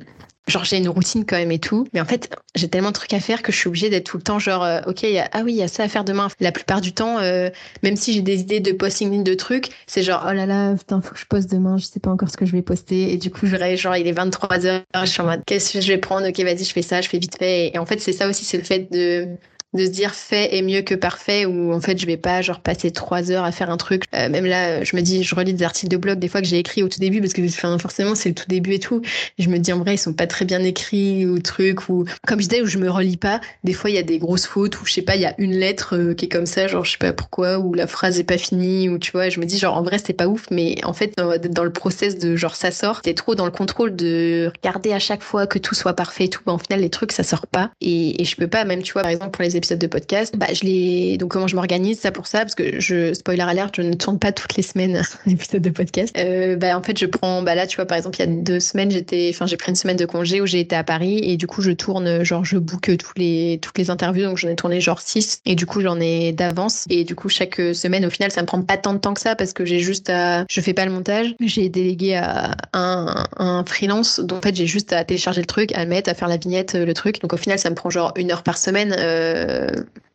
genre j'ai une routine quand même et tout. Mais en fait, j'ai tellement de trucs à faire que je suis obligée d'être tout le temps genre, euh, ok, y a, ah oui, il y a ça à faire demain. La plupart du temps, euh, même si j'ai des idées de posting de trucs, c'est genre, oh là là, putain, faut que je poste demain, je sais pas encore ce que je vais poster. Et du coup, je genre, il est 23h, je suis en mode, qu'est-ce que je vais prendre? Ok, vas-y, je fais ça, je fais vite fait. Et en fait, c'est ça aussi, c'est le fait de de se dire fait est mieux que parfait ou en fait je vais pas genre passer trois heures à faire un truc. Euh, même là je me dis je relis des articles de blog des fois que j'ai écrit au tout début parce que enfin, forcément c'est le tout début et tout. Je me dis en vrai ils sont pas très bien écrits ou truc ou comme je disais où je me relis pas. Des fois il y a des grosses fautes ou je sais pas il y a une lettre euh, qui est comme ça genre je sais pas pourquoi ou la phrase est pas finie ou tu vois je me dis genre en vrai c'est pas ouf mais en fait dans, dans, le process de genre ça sort t'es trop dans le contrôle de regarder à chaque fois que tout soit parfait et tout bah, en final les trucs ça sort pas. Et, et je peux pas même tu vois par exemple pour les épisodes de podcast, bah, je les... donc comment je m'organise ça pour ça parce que je spoiler alerte, je ne tourne pas toutes les semaines un épisode de podcast. Euh, bah en fait je prends bah là tu vois par exemple il y a deux semaines j'étais enfin j'ai pris une semaine de congé où j'ai été à Paris et du coup je tourne genre je book tous les toutes les interviews donc j'en ai tourné genre 6 et du coup j'en ai d'avance. Et du coup chaque semaine au final ça me prend pas tant de temps que ça parce que j'ai juste à je fais pas le montage, j'ai délégué à un, un freelance donc en fait j'ai juste à télécharger le truc, à le mettre, à faire la vignette le truc. Donc au final ça me prend genre une heure par semaine euh,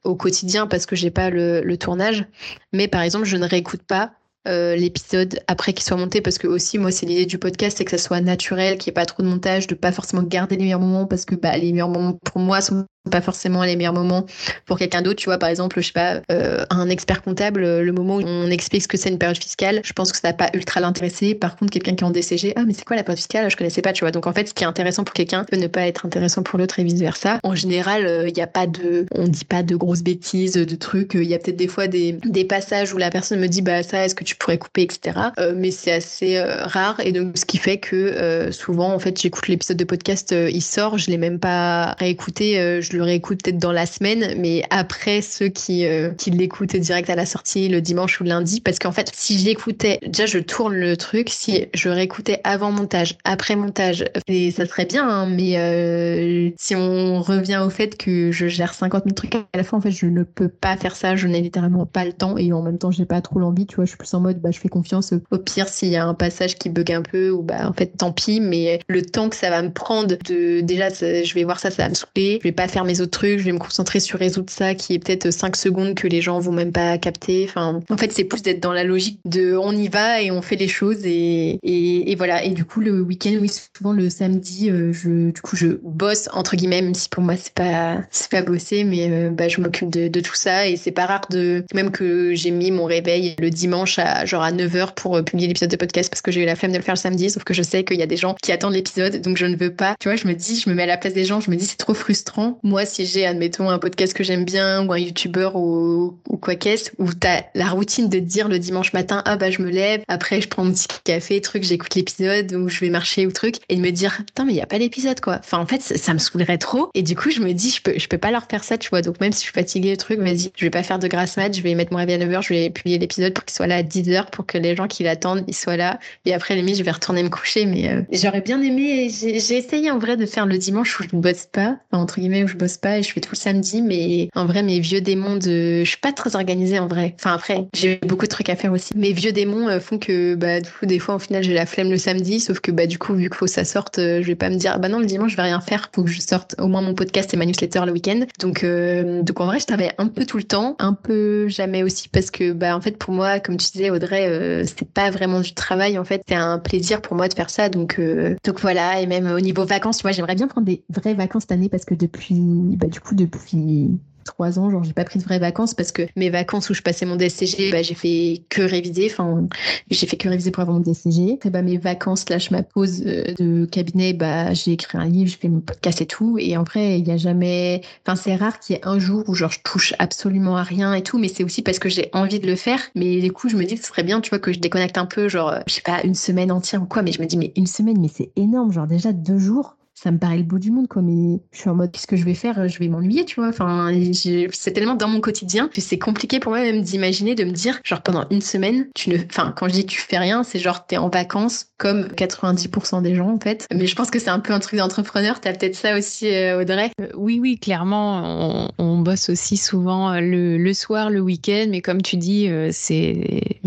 au quotidien parce que j'ai pas le, le, tournage. Mais par exemple, je ne réécoute pas euh, l'épisode après qu'il soit monté parce que aussi moi c'est l'idée du podcast c'est que ça soit naturel qu'il n'y ait pas trop de montage de pas forcément garder les meilleurs moments parce que bah, les meilleurs moments pour moi sont pas forcément les meilleurs moments pour quelqu'un d'autre. Tu vois, par exemple, je sais pas, euh, un expert comptable, le moment où on explique ce que c'est une période fiscale, je pense que ça n'a pas ultra l'intéressé. Par contre, quelqu'un qui est en DCG, ah, mais c'est quoi la période fiscale? Je connaissais pas, tu vois. Donc, en fait, ce qui est intéressant pour quelqu'un peut ne pas être intéressant pour l'autre et vice versa. En général, il euh, n'y a pas de, on dit pas de grosses bêtises, de trucs. Il y a peut-être des fois des, des passages où la personne me dit, bah, ça, est-ce que tu pourrais couper, etc. Euh, mais c'est assez rare. Et donc, ce qui fait que souvent, en fait, j'écoute l'épisode de podcast, il sort, je l'ai même pas réécouté, je réécoute peut-être dans la semaine, mais après ceux qui, euh, qui l'écoutent direct à la sortie le dimanche ou le lundi, parce qu'en fait, si j'écoutais, déjà je tourne le truc, si je réécoutais avant montage, après montage, et ça serait bien, hein, mais euh, si on revient au fait que je gère 50 000 trucs à la fois, en fait, je ne peux pas faire ça, je n'ai littéralement pas le temps, et en même temps, j'ai pas trop l'envie, tu vois, je suis plus en mode, bah, je fais confiance. Au pire, s'il y a un passage qui bug un peu, ou bah, en fait, tant pis, mais le temps que ça va me prendre de, déjà, je vais voir ça, ça va me saouler, je vais pas faire mes autres trucs, je vais me concentrer sur résoudre ça qui est peut-être 5 secondes que les gens vont même pas capter. Enfin, en fait, c'est plus d'être dans la logique de on y va et on fait les choses et, et, voilà. Et du coup, le week-end, oui, souvent le samedi, euh, je, du coup, je bosse entre guillemets, même si pour moi c'est pas c'est pas bosser, mais euh, bah, je m'occupe de, tout ça et c'est pas rare de même que j'ai mis mon réveil le dimanche à genre à 9h pour euh, publier l'épisode de podcast parce que j'ai eu la flemme de le faire le samedi, sauf que je sais qu'il y a des gens qui attendent l'épisode, donc je ne veux pas. Tu vois, je me dis, je me mets à la place des gens, je me dis c'est trop frustrant. Si j'ai admettons, un podcast que j'aime bien, ou un youtubeur, ou, quoi qu'est-ce, où t'as la routine de te dire le dimanche matin, ah bah je me lève, après je prends un petit café, truc, j'écoute l'épisode, ou je vais marcher, ou truc, et de me dire, putain, mais il y a pas d'épisode, quoi. Enfin, en fait, ça, me saoulerait trop. Et du coup, je me dis, je peux, je peux pas leur faire ça, tu vois. Donc, même si je suis fatiguée, le truc, vas-y, je vais pas faire de grasse mat, je vais mettre mon réveil à 9h, je vais publier l'épisode pour qu'il soit là à 10h, pour que les gens qui l'attendent, ils soient là. Et après, limite, je vais retourner me coucher, mais euh, j'aurais bien aimé, j'ai essayé en vrai de faire le dimanche où je ne bosse pas, entre guillemets, où je bosse pas, et je fais tout le samedi mais en vrai, mes vieux démons de. Je suis pas très organisée en vrai. Enfin, après, j'ai beaucoup de trucs à faire aussi. Mes vieux démons euh, font que, bah, du coup, des fois, au final, j'ai la flemme le samedi, sauf que, bah, du coup, vu qu'il faut que ça sorte, euh, je vais pas me dire, bah non, le dimanche, je vais rien faire. Faut que je sorte au moins mon podcast et ma newsletter le week-end. Donc, euh, donc, en vrai, je travaille un peu tout le temps, un peu jamais aussi, parce que, bah, en fait, pour moi, comme tu disais, Audrey, euh, c'est pas vraiment du travail, en fait, c'est un plaisir pour moi de faire ça. Donc, donc voilà. Et même au niveau vacances, vois, j'aimerais bien prendre des vraies vacances cette année parce que depuis, bah, du coup, depuis trois ans, genre j'ai pas pris de vraies vacances parce que mes vacances où je passais mon DCG, bah, j'ai fait que réviser, enfin j'ai fait que réviser pour avoir mon DCG. Et bah, mes vacances slash ma pause euh, de cabinet, bah j'ai écrit un livre, j'ai fait mon podcast et tout. Et en vrai, il y a jamais, enfin c'est rare qu'il y ait un jour où genre je touche absolument à rien et tout, mais c'est aussi parce que j'ai envie de le faire. Mais du coup, je me dis que ce serait bien, tu vois, que je déconnecte un peu, genre je sais pas une semaine entière ou quoi, mais je me dis mais une semaine, mais c'est énorme, genre déjà deux jours ça me paraît le bout du monde, quoi. Mais je suis en mode, qu'est-ce que je vais faire? Je vais m'ennuyer, tu vois. Enfin, c'est tellement dans mon quotidien que c'est compliqué pour moi même d'imaginer, de me dire, genre pendant une semaine, tu ne, enfin, quand je dis tu fais rien, c'est genre t'es en vacances comme 90% des gens en fait. Mais je pense que c'est un peu un truc d'entrepreneur. T'as peut-être ça aussi, euh, Audrey. Euh, oui, oui, clairement, on, bosse aussi souvent le, le soir, le week-end. Mais comme tu dis, c'est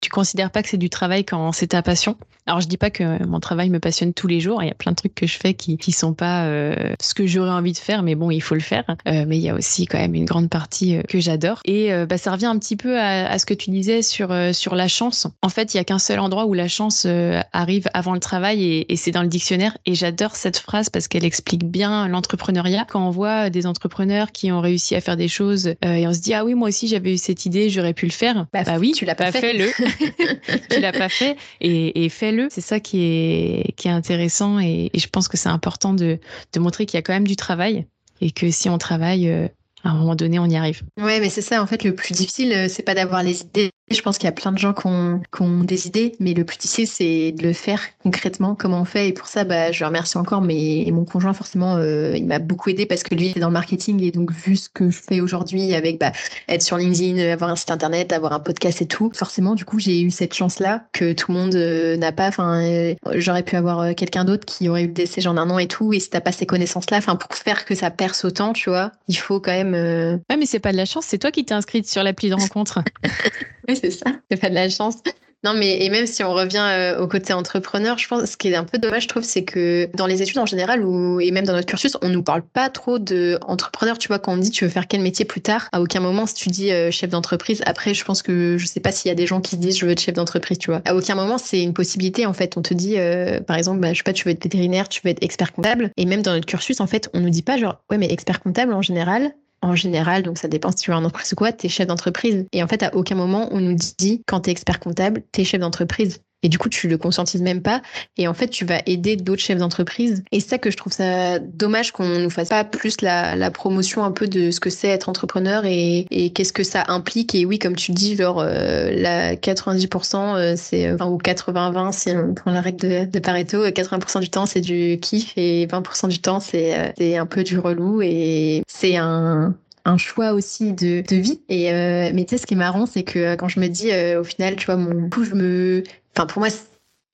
tu considères pas que c'est du travail quand c'est ta passion? Alors je dis pas que mon travail me passionne tous les jours. Il y a plein de trucs que je fais qui qui sont pas euh, ce que j'aurais envie de faire, mais bon, il faut le faire. Euh, mais il y a aussi quand même une grande partie euh, que j'adore. Et bah, ça revient un petit peu à, à ce que tu disais sur sur la chance. En fait, il y a qu'un seul endroit où la chance arrive avant le travail, et, et c'est dans le dictionnaire. Et j'adore cette phrase parce qu'elle explique bien l'entrepreneuriat. Quand on voit des entrepreneurs qui ont réussi à faire des choses et on se dit ah oui moi aussi j'avais eu cette idée, j'aurais pu le faire. Bah, Bah, oui, tu l'as pas bah, fait. fais-le. tu l'as pas fait et, et fais-le. C'est ça qui est qui est intéressant et, et je pense que c'est important de de montrer qu'il y a quand même du travail et que si on travaille, euh, à un moment donné, on y arrive. Ouais, mais c'est ça, en fait, le plus difficile, euh, c'est pas d'avoir les idées. Je pense qu'il y a plein de gens qui ont, qui ont des idées, mais le plus difficile, c'est de le faire concrètement, comment on fait. Et pour ça, bah, je remercie encore, mais mon conjoint, forcément, euh, il m'a beaucoup aidé parce que lui, il est dans le marketing. Et donc, vu ce que je fais aujourd'hui avec bah, être sur LinkedIn, avoir un site internet, avoir un podcast et tout, forcément, du coup, j'ai eu cette chance-là que tout le monde euh, n'a pas. Enfin, euh, j'aurais pu avoir euh, quelqu'un d'autre qui aurait eu le décès en un an et tout. Et si t'as pas ces connaissances-là, enfin, pour faire que ça perce autant, tu vois, il faut quand même. euh, Ouais, mais c'est pas de la chance, c'est toi qui t'es inscrite sur l'appli de rencontre. C'est ça. C'est pas de la chance. Non, mais et même si on revient euh, au côté entrepreneur, je pense ce qui est un peu dommage, je trouve, c'est que dans les études en général ou et même dans notre cursus, on nous parle pas trop de entrepreneur. Tu vois, quand on dit tu veux faire quel métier plus tard, à aucun moment si tu dis euh, chef d'entreprise. Après, je pense que je sais pas s'il y a des gens qui se disent je veux être chef d'entreprise. Tu vois, à aucun moment c'est une possibilité en fait. On te dit euh, par exemple, bah, je sais pas, tu veux être vétérinaire, tu veux être expert comptable. Et même dans notre cursus, en fait, on nous dit pas genre ouais mais expert comptable en général, en général, donc ça dépend si tu veux un entreprise ou quoi, t'es chef d'entreprise. Et en fait, à aucun moment, on nous dit, quand t'es expert comptable, t'es chef d'entreprise. Et du coup, tu le conscientises même pas. Et en fait, tu vas aider d'autres chefs d'entreprise. Et c'est ça que je trouve ça dommage qu'on nous fasse pas plus la, la promotion un peu de ce que c'est être entrepreneur et, et qu'est-ce que ça implique. Et oui, comme tu dis, genre, euh, la 90%, euh, c'est, enfin, ou 80-20, si on prend la règle de, de Pareto, euh, 80% du temps, c'est du kiff et 20% du temps, c'est, euh, c'est un peu du relou et c'est un, un choix aussi de, de vie. Et euh, mais tu sais, ce qui est marrant, c'est que euh, quand je me dis, euh, au final, tu vois, mon coup, je me, enfin, pour moi,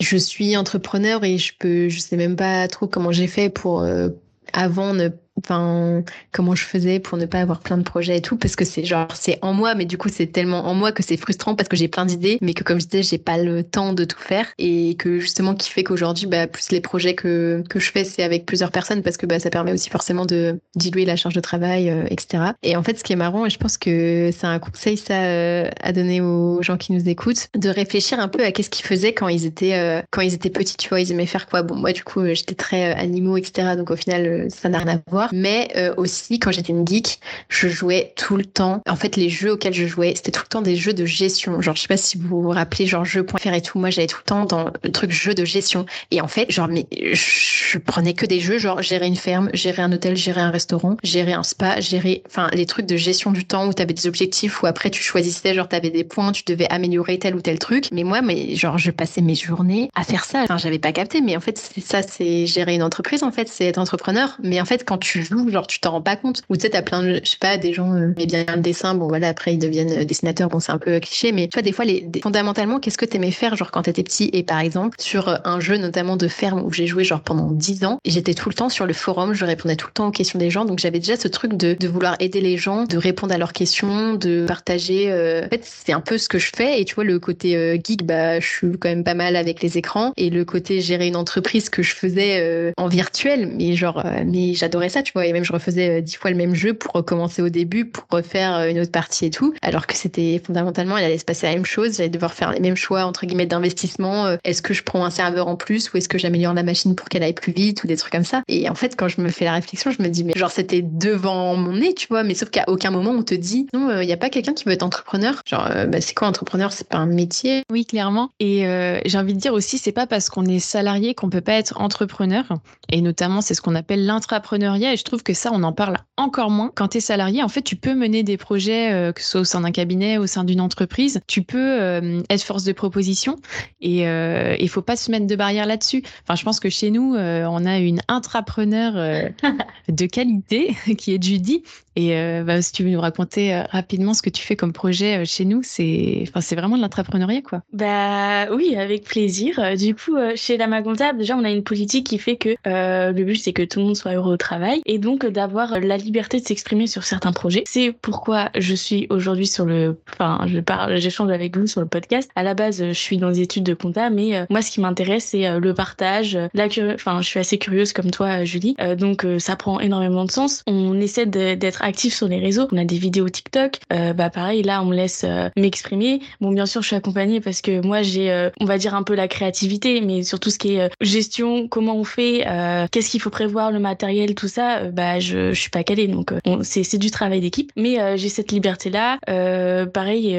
je suis entrepreneur et je peux, je sais même pas trop comment j'ai fait pour euh, avant ne enfin comment je faisais pour ne pas avoir plein de projets et tout parce que c'est genre c'est en moi mais du coup c'est tellement en moi que c'est frustrant parce que j'ai plein d'idées mais que comme je disais j'ai pas le temps de tout faire. Et que justement qui fait qu'aujourd'hui bah plus les projets que que je fais c'est avec plusieurs personnes parce que bah ça permet aussi forcément de diluer la charge de travail euh, etc et en fait ce qui est marrant et je pense que c'est un conseil ça euh, à donner aux gens qui nous écoutent de réfléchir un peu à qu'est-ce qu'ils faisaient quand ils étaient euh, quand ils étaient petits tu vois. Ils aimaient faire quoi? Bon moi du coup euh, j'étais très euh, animaux etc donc au final euh, ça n'a rien à voir mais euh, aussi quand j'étais une geek je jouais tout le temps. En fait les jeux auxquels je jouais c'était tout le temps des jeux de gestion. Genre je sais pas si vous vous rappelez genre jeux.fr et tout. Moi j'allais tout le temps dans le truc jeu de gestion. Et en fait genre mais je prenais que des jeux genre gérer une ferme gérer un hôtel gérer un restaurant gérer un spa gérer enfin les trucs de gestion du temps où t'avais des objectifs où après tu choisissais genre t'avais des points tu devais améliorer tel ou tel truc. Mais moi mais genre je passais mes journées à faire ça. Enfin j'avais pas capté mais en fait c'est ça c'est gérer une entreprise en fait c'est être entrepreneur. Mais en fait quand tu joues genre tu t'en rends pas compte. Ou tu sais t'as plein de je sais pas des gens euh, bien le dessin bon voilà après ils deviennent euh, dessinateurs bon c'est un peu cliché mais tu vois des fois les fondamentalement qu'est-ce que t'aimais faire genre quand t'étais petit? Et par exemple sur euh, un jeu notamment de ferme où j'ai joué genre pendant 10 ans j'étais tout le temps sur le forum je répondais tout le temps aux questions des gens. Donc j'avais déjà ce truc de, de vouloir aider les gens de répondre à leurs questions de partager euh, en fait c'est un peu ce que je fais. Et tu vois le côté euh, geek bah je suis quand même pas mal avec les écrans. Et le côté gérer une entreprise que je faisais euh, en virtuel mais genre mais j'adorais ça tu vois. Et même je refaisais euh, dix fois le même jeu pour recommencer au début pour refaire euh, une autre partie et tout. Alors que c'était fondamentalement il allait se passer la même chose. J'allais devoir faire les mêmes choix entre guillemets d'investissement euh, est-ce que je prends un serveur en plus ou est-ce que j'améliore la machine pour qu'elle aille plus vite ou des trucs comme ça. Et en fait quand je me fais la réflexion je me dis mais genre c'était devant mon nez tu vois. Mais sauf qu'à aucun moment on te dit non il n'y a pas quelqu'un qui veut être entrepreneur. Genre euh, bah, c'est quoi entrepreneur? C'est pas un métier? Oui, clairement. Et euh, j'ai envie de dire aussi, c'est pas parce qu'on est salarié qu'on peut pas être entrepreneur. Et notamment, c'est ce qu'on appelle l'intrapreneuriat. Et je trouve que ça, on en parle encore moins. Quand tu es salarié, en fait, tu peux mener des projets, euh, que ce soit au sein d'un cabinet, au sein d'une entreprise. Tu peux euh, être force de proposition. Et euh, il faut pas se mettre de barrière là-dessus. Enfin, je pense que chez nous, on a une intrapreneur de qualité qui est Judy. Et bah, si tu veux nous raconter rapidement ce que tu fais comme projet chez nous, c'est enfin, vraiment de l'intrapreneuriat, quoi. Bah oui, avec plaisir. Du coup, chez Lama Comptable, déjà, on a une politique qui fait que le but, c'est que tout le monde soit heureux au travail. Et donc d'avoir la liberté de s'exprimer sur certains projets. C'est pourquoi je suis aujourd'hui sur le, enfin, je parle, j'échange avec vous sur le podcast. À la base, je suis dans les études de compta, mais euh, moi, ce qui m'intéresse, c'est euh, le partage, la enfin, je suis assez curieuse comme toi, Julie, donc ça prend énormément de sens. On essaie d'être actif sur les réseaux. On a des vidéos TikTok. bah pareil, là, on me laisse m'exprimer. Bon, bien sûr, je suis accompagnée parce que moi, j'ai, on va dire un peu la créativité, mais surtout ce qui est gestion, comment on fait, qu'est-ce qu'il faut prévoir, le matériel, tout ça, bah je, je suis pas calée, donc c'est du travail d'équipe. Mais j'ai cette liberté là. pareil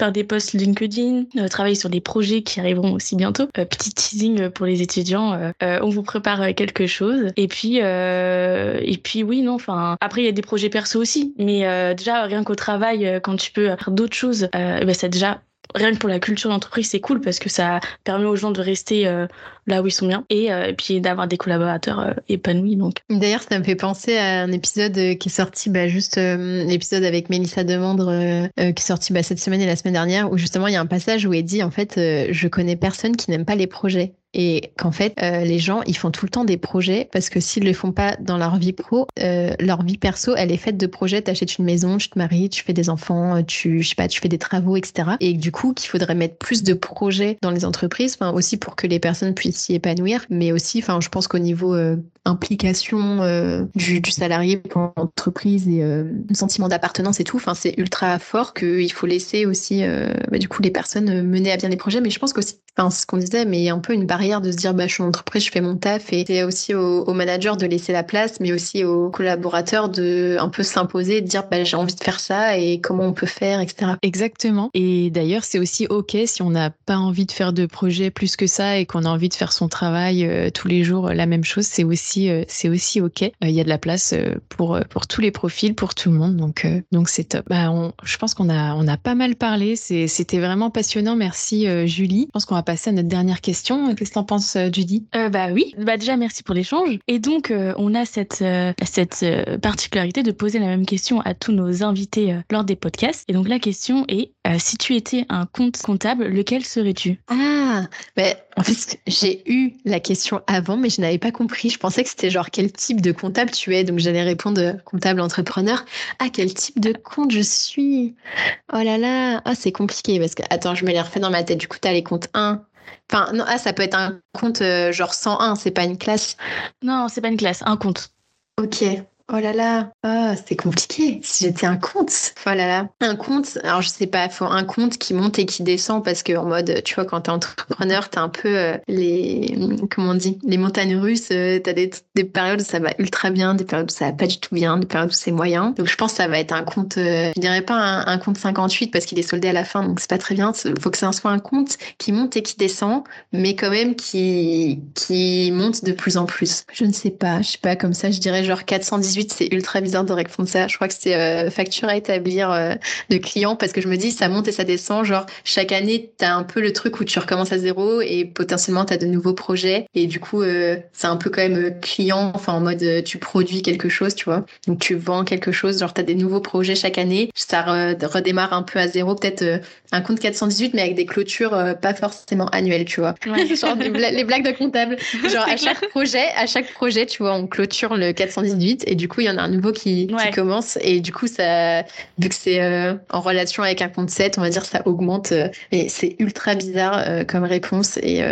faire des posts LinkedIn, euh, travailler sur des projets qui arriveront aussi bientôt. Euh, petit teasing pour les étudiants, euh, on vous prépare quelque chose. Et puis, et puis oui, non, enfin, après il y a des projets perso aussi, mais déjà rien qu'au travail, quand tu peux faire d'autres choses, bah, ça déjà rien que pour la culture d'entreprise, c'est cool parce que ça permet aux gens de rester euh, là où ils sont bien et, euh, puis d'avoir des collaborateurs euh, épanouis. Donc. D'ailleurs, ça me fait penser à un épisode qui est sorti, bah, juste l'épisode avec Mélissa Demandre qui est sorti bah, cette semaine et la semaine dernière, où justement il y a un passage où elle dit en fait, je connais personne qui n'aime pas les projets et qu'en fait euh, les gens ils font tout le temps des projets parce que s'ils ne les font pas dans leur vie pro euh, leur vie perso elle est faite de projets. T'achètes une maison tu te maries tu fais des enfants tu je sais pas tu fais des travaux etc et du coup qu'il faudrait mettre plus de projets dans les entreprises enfin aussi pour que les personnes puissent s'y épanouir mais aussi enfin je pense qu'au niveau euh, implication euh, du, du, salarié pour l'entreprise et le sentiment d'appartenance et tout enfin c'est ultra fort qu'il faut laisser aussi bah, du coup les personnes mener à bien les projets. Mais je pense qu'aussi enfin ce qu'on disait mais un peu une de se dire bah, je suis en entreprise, je fais mon taf et c'est aussi aux au managers de laisser la place, mais aussi aux collaborateurs de un peu s'imposer, de dire bah, j'ai envie de faire ça et comment on peut faire, etc. Exactement. Et d'ailleurs, c'est aussi OK si on n'a pas envie de faire de projet plus que ça et qu'on a envie de faire son travail euh, tous les jours la même chose, c'est aussi, euh, c'est aussi OK. Euh, il y a de la place pour, pour tous les profils, pour tout le monde. Donc, donc c'est top. Bah, on, je pense qu'on a, on a pas mal parlé. C'était vraiment passionnant. Merci, Julie. Je pense qu'on va passer à notre dernière question. Qu'est-ce que t'en penses, euh, Judy? Euh, Bah oui, bah déjà merci pour l'échange. Et donc euh, on a cette cette particularité de poser la même question à tous nos invités lors des podcasts. Et donc la question est si tu étais un compte comptable, lequel serais-tu? Ah, bah, en fait j'ai eu la question avant, mais je n'avais pas compris. Je pensais que c'était genre quel type de comptable tu es, donc j'allais répondre comptable entrepreneur. Ah quel type de compte je suis? Oh là là, ah c'est compliqué parce que attends, je me les refais dans ma tête. Du coup, tu as les comptes 1, Enfin, non, ah, ça peut être un compte euh, genre 101, c'est pas une classe. Non, c'est pas une classe, un compte. Ok. Oh là là, oh, c'est compliqué. Si j'étais un compte, oh là là, un compte. Alors je sais pas, faut un compte qui monte et qui descend parce que en mode, tu vois, quand t'es entrepreneur, t'as un peu euh, les, comment on dit, les montagnes russes. Euh, t'as des, des, périodes où ça va ultra bien, des périodes où ça va pas du tout bien, des périodes où c'est moyen. Donc je pense que ça va être un compte, euh, je dirais pas un, compte 58 parce qu'il est soldé à la fin, donc c'est pas très bien. Faut que ça soit un compte qui monte et qui descend, mais quand même qui qui monte de plus en plus. Je ne sais pas, je sais pas comme ça, je dirais genre 418 c'est ultra bizarre de répondre ça. Je crois que c'est euh, facture à établir euh, de clients parce que je me dis, ça monte et ça descend. Genre, chaque année, tu as un peu le truc où tu recommences à zéro et potentiellement, tu as de nouveaux projets. Et du coup, euh, c'est un peu quand même client, enfin, en mode, tu produis quelque chose, tu vois. Donc, tu vends quelque chose. Genre, tu as des nouveaux projets chaque année. Ça redémarre un peu à zéro. Peut-être un compte 418, mais avec des clôtures pas forcément annuelles, tu vois. Genre, les blagues de comptable. Genre, à chaque projet, à chaque projet, tu vois, on clôture le 418 et du coup, il y en a un nouveau qui, commence. Et du coup, ça, vu que c'est euh, en relation avec un compte 7, on va dire, ça augmente. Euh, et c'est ultra bizarre euh, comme réponse. Et,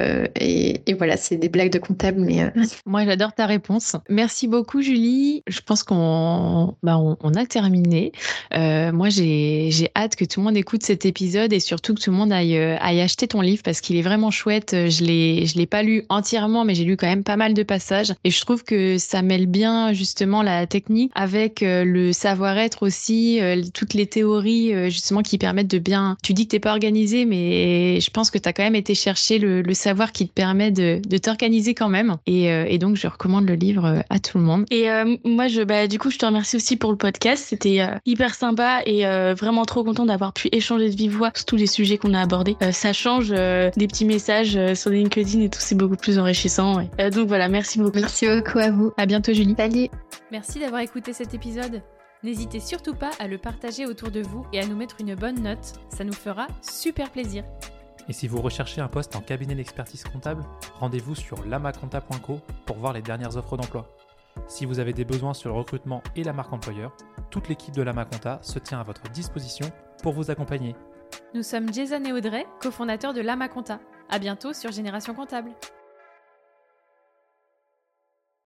et, voilà, c'est des blagues de comptable. Mais Moi, j'adore ta réponse. Merci beaucoup, Julie. Je pense qu'on bah, on, a terminé. moi, j'ai hâte que tout le monde écoute cet épisode et surtout que tout le monde aille, aille acheter ton livre parce qu'il est vraiment chouette. Je l'ai, je l'ai pas lu entièrement, mais j'ai lu quand même pas mal de passages. Et je trouve que ça mêle bien justement la technique, avec euh, le savoir-être aussi, euh, toutes les théories euh, justement qui permettent de bien. Tu dis que t'es pas organisé, mais je pense que tu as quand même été chercher le, savoir qui te permet de, de t'organiser quand même. Et, et, donc je recommande le livre à tout le monde. Et moi, je, bah, du coup, je te remercie aussi pour le podcast. C'était hyper sympa et vraiment trop content d'avoir pu échanger de vive voix sur tous les sujets qu'on a abordés. ça change des petits messages sur LinkedIn et tout, c'est beaucoup plus enrichissant. donc voilà, merci beaucoup. Merci beaucoup à vous. À bientôt, Julie. Salut. Merci d'avoir écouté cet épisode. N'hésitez surtout pas à le partager autour de vous et à nous mettre une bonne note, ça nous fera super plaisir. Et si vous recherchez un poste en cabinet d'expertise comptable, rendez-vous sur lamaconta.co pour voir les dernières offres d'emploi. Si vous avez des besoins sur le recrutement et la marque employeur, toute l'équipe de Lama Compta se tient à votre disposition pour vous accompagner. Nous sommes Jason et Audrey, cofondateurs de Lama Compta. À bientôt sur Génération Comptable.